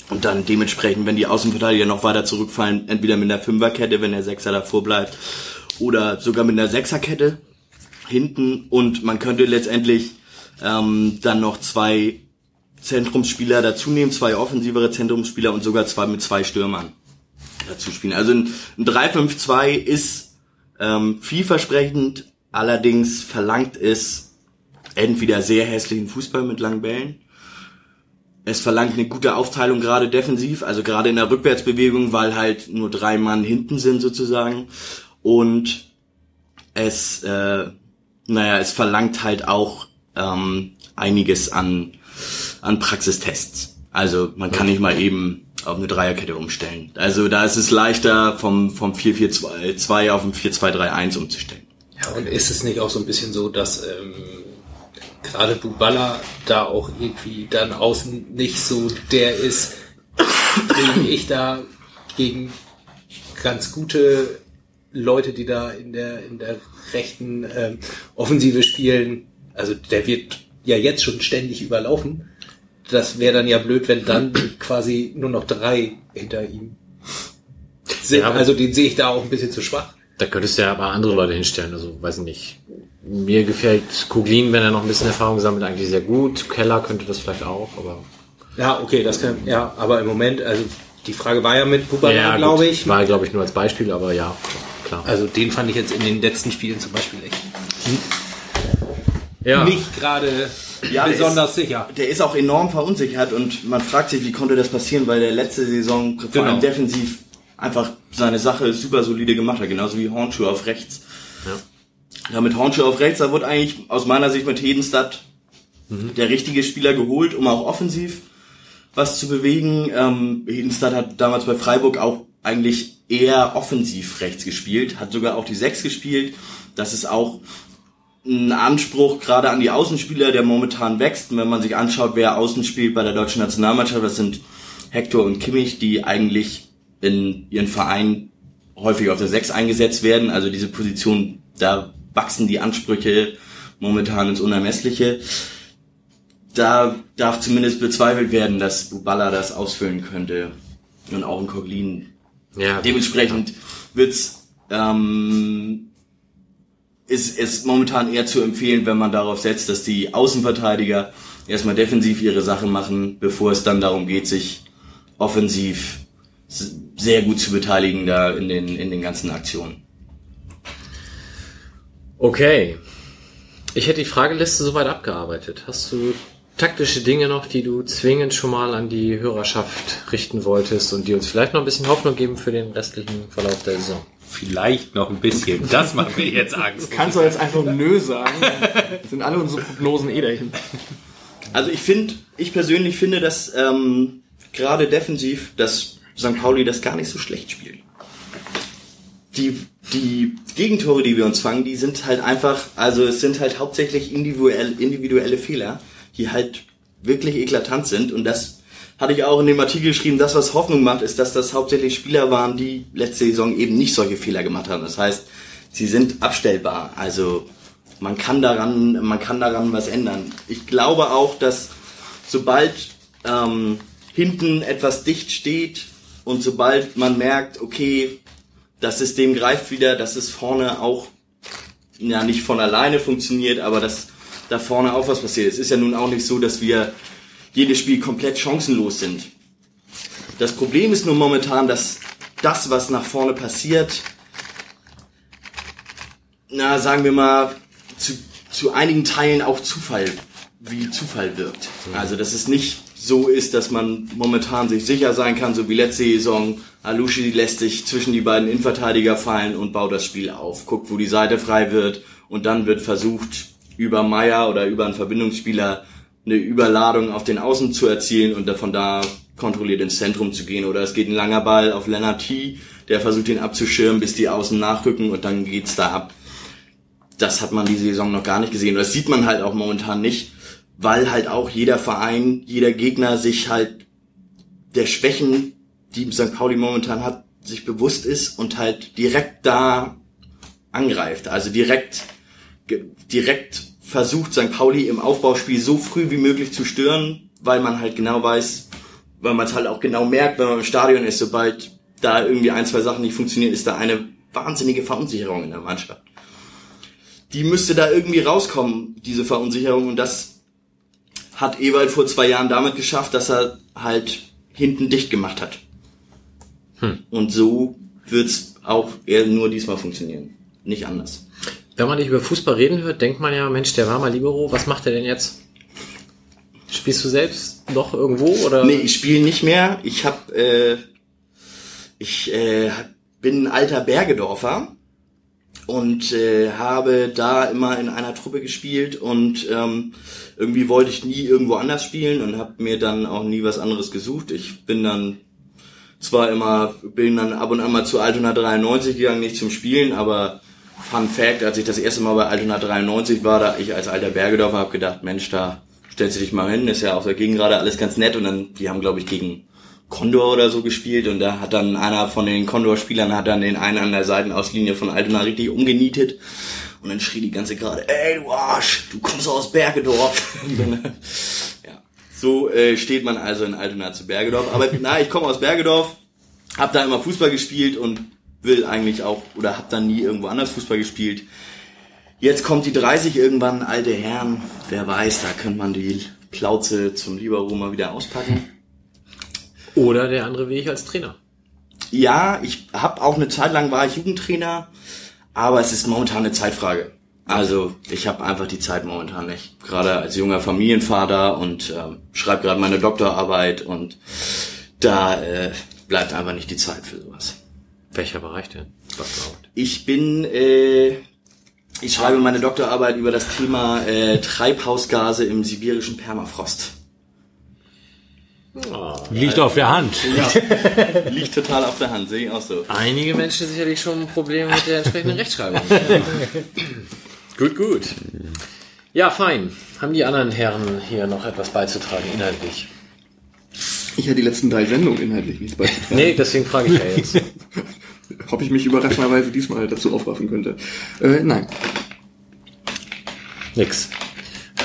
Und dann dementsprechend, wenn die Außenverteidiger noch weiter zurückfallen, entweder mit einer Fünferkette, wenn der Sechser davor bleibt, oder sogar mit einer Sechserkette hinten. Und man könnte letztendlich ähm, dann noch zwei Zentrumsspieler dazu nehmen, zwei offensivere Zentrumsspieler und sogar zwei mit zwei Stürmern dazu spielen. Also ein, ein 3-5-2 ist ähm, vielversprechend, allerdings verlangt es entweder sehr hässlichen Fußball mit langen Bällen. Es verlangt eine gute Aufteilung gerade defensiv, also gerade in der Rückwärtsbewegung, weil halt nur drei Mann hinten sind sozusagen. Und es, äh, naja, es verlangt halt auch ähm, einiges an, an Praxistests. Also man kann nicht mal eben auf eine Dreierkette umstellen. Also da ist es leichter vom, vom 4-4-2 auf ein 4-2-3-1 umzustellen. Ja, und ist es nicht auch so ein bisschen so, dass ähm, gerade Buballa da auch irgendwie dann außen nicht so der ist, den ich da gegen ganz gute Leute, die da in der in der rechten ähm, Offensive spielen, also der wird ja jetzt schon ständig überlaufen. Das wäre dann ja blöd, wenn dann quasi nur noch drei hinter ihm sind. Ja, also den sehe ich da auch ein bisschen zu schwach. Da könntest du ja aber andere Leute hinstellen, also weiß ich nicht. Mir gefällt Kuglin, wenn er noch ein bisschen Erfahrung sammelt, eigentlich sehr gut. Keller könnte das vielleicht auch, aber. Ja, okay, das kann, ja, aber im Moment, also die Frage war ja mit Bubala, Ja, glaube ich. War, glaube ich, nur als Beispiel, aber ja, klar. Also den fand ich jetzt in den letzten Spielen zum Beispiel echt ja. nicht gerade Ja, der besonders ist- sicher. Der ist auch enorm verunsichert und man fragt sich, wie konnte das passieren, weil der letzte Saison vor Genau. allem defensiv einfach seine Sache super solide gemacht hat, genauso wie Hornschuh auf rechts. Ja. Ja, mit Hornschuh auf rechts, da wurde eigentlich aus meiner Sicht mit Hedenstadt der richtige Spieler geholt, um auch offensiv was zu bewegen. Ähm, Hedenstadt hat damals bei Freiburg auch eigentlich eher offensiv rechts gespielt, hat sogar auch die Sechs gespielt. Das ist auch ein Anspruch gerade an die Außenspieler, der momentan wächst. Und wenn man sich anschaut, wer außen spielt bei der deutschen Nationalmannschaft, das sind Hector und Kimmich, die eigentlich in ihren Vereinen häufig auf der Sechs eingesetzt werden. Also diese Position, da wachsen die Ansprüche momentan ins Unermessliche. Da darf zumindest bezweifelt werden, dass Uballa das ausfüllen könnte. Und auch ein Coglin ja, Dementsprechend wird's ähm, ist es momentan eher zu empfehlen, wenn man darauf setzt, dass die Außenverteidiger erstmal defensiv ihre Sache machen, bevor es dann darum geht, sich offensiv sehr gut zu beteiligen da in den in den ganzen Aktionen. Okay. Ich hätte die Frageliste soweit abgearbeitet. Hast du taktische Dinge noch, die du zwingend schon mal an die Hörerschaft richten wolltest und die uns vielleicht noch ein bisschen Hoffnung geben für den restlichen Verlauf der Saison? Vielleicht noch ein bisschen. Das macht mir jetzt Angst. (laughs) Kannst du jetzt einfach Nö sagen? Sind alle unsere Prognosen eh dahin. Also ich finde, ich persönlich finde, dass ähm, gerade defensiv, dass St. Pauli das gar nicht so schlecht spielt. Die, die Gegentore, die wir uns fangen, die sind halt einfach, also es sind halt hauptsächlich individuell, individuelle Fehler, die halt wirklich eklatant sind und das hatte ich auch in dem Artikel geschrieben, das was Hoffnung macht, ist, dass das hauptsächlich Spieler waren, die letzte Saison eben nicht solche Fehler gemacht haben. Das heißt, sie sind abstellbar. Also man kann daran, man kann daran was ändern. Ich glaube auch, dass sobald ähm, hinten etwas dicht steht und sobald man merkt, okay, das System greift wieder, dass es vorne auch ja nicht von alleine funktioniert, aber dass da vorne auch was passiert. Es ist ja nun auch nicht so, dass wir jedes Spiel komplett chancenlos sind. Das Problem ist nur momentan, dass das, was nach vorne passiert, na, sagen wir mal, zu, zu einigen Teilen auch Zufall, wie Zufall wirkt. Also, dass es nicht so ist, dass man momentan sich sicher sein kann, so wie letzte Saison. Alushi lässt sich zwischen die beiden Innenverteidiger fallen und baut das Spiel auf, guckt, wo die Seite frei wird und dann wird versucht, über Meier oder über einen Verbindungsspieler eine Überladung auf den Außen zu erzielen und von da kontrolliert ins Zentrum zu gehen. Oder es geht ein langer Ball auf Lennart T., der versucht ihn abzuschirmen, bis die Außen nachrücken und dann geht's da ab. Das hat man die Saison noch gar nicht gesehen. Das sieht man halt auch momentan nicht, weil halt auch jeder Verein, jeder Gegner sich halt der Schwächen, die St. Pauli momentan hat, sich bewusst ist und halt direkt da angreift. Also direkt, direkt versucht St. Pauli im Aufbauspiel so früh wie möglich zu stören, weil man halt genau weiß, weil man es halt auch genau merkt, wenn man im Stadion ist, sobald da irgendwie ein, zwei Sachen nicht funktionieren, ist da eine wahnsinnige Verunsicherung in der Mannschaft. Die müsste da irgendwie rauskommen, diese Verunsicherung, und das hat Ewald vor zwei Jahren damit geschafft, dass er halt hinten dicht gemacht hat. Und so wird's auch eher nur diesmal funktionieren. Nicht anders. Wenn man nicht über Fußball reden hört, denkt man ja, Mensch, der war mal Libero, was macht er denn jetzt? Spielst du selbst noch irgendwo oder? Nee, ich spiele nicht mehr. Ich hab, äh, ich äh, bin ein alter Bergedorfer und äh, habe da immer in einer Truppe gespielt und ähm, irgendwie wollte ich nie irgendwo anders spielen und habe mir dann auch nie was anderes gesucht. Ich bin dann zwar immer, bin dann ab und an mal zu Altona 93 gegangen, nicht zum Spielen, aber Fun Fact, als ich das erste Mal bei Altona 93 war, da ich als alter Bergedorfer habe gedacht, Mensch, da stellst du dich mal hin, ist ja auch dagegen gerade alles ganz nett und dann, die haben glaube ich gegen Condor oder so gespielt und da hat dann einer von den Condor-Spielern hat dann den einen an der Seitenauslinie von Altona richtig umgenietet und dann schrie die ganze gerade, ey du Arsch, du kommst aus Bergedorf. (laughs) ja. So äh, steht man also in Altona zu Bergedorf. Aber na, ich komme aus Bergedorf, hab da immer Fußball gespielt und will eigentlich auch oder hab dann nie irgendwo anders Fußball gespielt. Jetzt kommt die 30 irgendwann, alte Herren, wer weiß, da könnte man die Plauze zum Libero mal wieder auspacken. Oder der andere Weg als Trainer. Ja, ich habe auch eine Zeit lang war ich Jugendtrainer, aber es ist momentan eine Zeitfrage. Also ich habe einfach die Zeit momentan nicht. Gerade als junger Familienvater und ähm, schreibe gerade meine Doktorarbeit und da äh, bleibt einfach nicht die Zeit für sowas. Welcher Bereich denn? Doktorarbeit. Ich bin, äh, ich schreibe meine Doktorarbeit über das Thema äh, Treibhausgase im sibirischen Permafrost. Liegt auf der Hand. (laughs) Liegt total auf der Hand, sehe ich auch so. Einige Menschen sicherlich schon Probleme mit der entsprechenden (laughs) Rechtschreibung. gut, gut. Ja, fein. Haben die anderen Herren hier noch etwas beizutragen, inhaltlich? Ich hatte die letzten drei Sendungen inhaltlich nichts beizutragen. Nee, deswegen frage ich ja jetzt. (laughs) Ob ich mich überraschenderweise diesmal dazu aufraffen könnte. Äh, nein. Nix.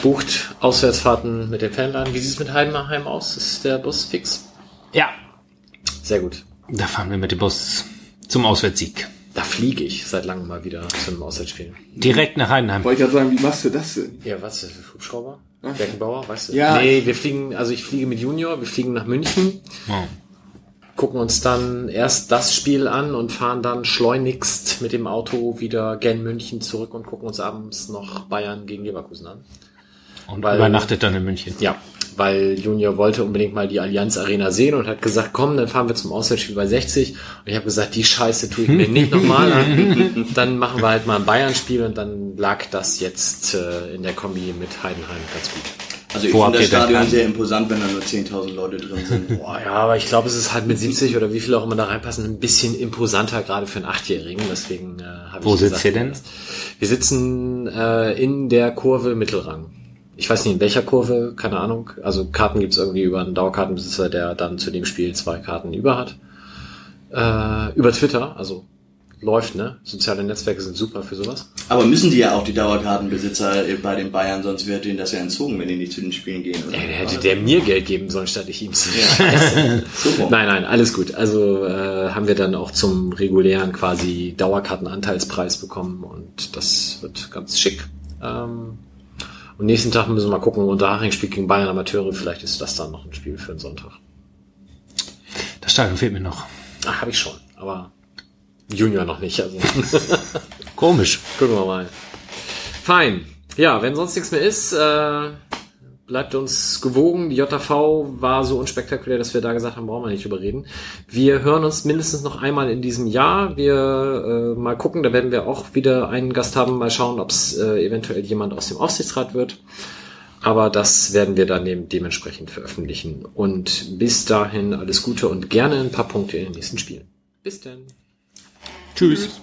Bucht Auswärtsfahrten mit den Fanladen. Wie sieht's mit Heidenheim aus? Ist der Bus fix? Ja, Sehr gut. da fahren wir mit dem Bus zum Auswärtssieg. Da fliege ich seit langem mal wieder zu einem Auswärtsspiel. Direkt nach Heidenheim. Wollte ich gerade sagen, wie machst du das denn? Ja, was? Hubschrauber? Beckenbauer, weißt du? Ja. Nee, wir fliegen, also ich fliege mit Junior, wir fliegen nach München, Oh. Gucken uns dann erst das Spiel an und fahren dann schleunigst mit dem Auto wieder gen München zurück und gucken uns abends noch Bayern gegen Leverkusen an. Und Weil- übernachtet dann in München. Ja, weil Junior wollte unbedingt mal die Allianz Arena sehen und hat gesagt, komm, dann fahren wir zum Auswärtsspiel bei 60. Und ich habe gesagt, die Scheiße tue ich mir nicht nochmal an. (laughs) Dann machen wir halt mal ein Bayern-Spiel und dann lag das jetzt äh, in der Kombi mit Heidenheim ganz gut. Also ich Wo finde das Stadion sehr imposant, wenn da nur 10.000 Leute drin sind. (laughs) Boah, ja, aber ich glaube, es ist halt mit 70 oder wie viel auch immer da reinpassen, ein bisschen imposanter, gerade für einen Achtjährigen. Deswegen äh, habe Wo ich sitzt gesagt, ihr denn? Wir sitzen äh, in der Kurve Mittelrang. Ich weiß nicht in welcher Kurve, keine Ahnung. Also Karten gibt's irgendwie über einen Dauerkartenbesitzer, der dann zu dem Spiel zwei Karten über hat. Äh, über Twitter, also läuft, ne? Soziale Netzwerke sind super für sowas. Aber müssen die ja auch die Dauerkartenbesitzer äh, bei den Bayern, sonst wird denen das ja entzogen, wenn die nicht zu den Spielen gehen. Oder? Ey, der hätte der mir Geld geben sollen, statt ich ihm. (laughs) Super. Nein, nein, alles gut. Also äh, haben wir dann auch zum regulären quasi Dauerkartenanteilspreis bekommen und das wird ganz schick. Ähm, und nächsten Tag müssen wir mal gucken, Unterhaching spielt gegen Bayern Amateure, vielleicht ist das dann noch ein Spiel für den Sonntag. Das Stadion fehlt mir noch. Ach, habe ich schon, aber Junior noch nicht. Also (laughs) Komisch. gucken wir mal. Fein. Ja, wenn sonst nichts mehr ist, äh, bleibt uns gewogen. Die JV war so unspektakulär, dass wir da gesagt haben, brauchen wir nicht drüber reden. Wir hören uns mindestens noch einmal in diesem Jahr. Wir äh, mal gucken, da werden wir auch wieder einen Gast haben. Mal schauen, ob es äh, eventuell jemand aus dem Aufsichtsrat wird. Aber das werden wir dann eben dementsprechend veröffentlichen. Und bis dahin alles Gute und gerne ein paar Punkte in den nächsten Spielen. Bis dann. Tschüss. Tschüss.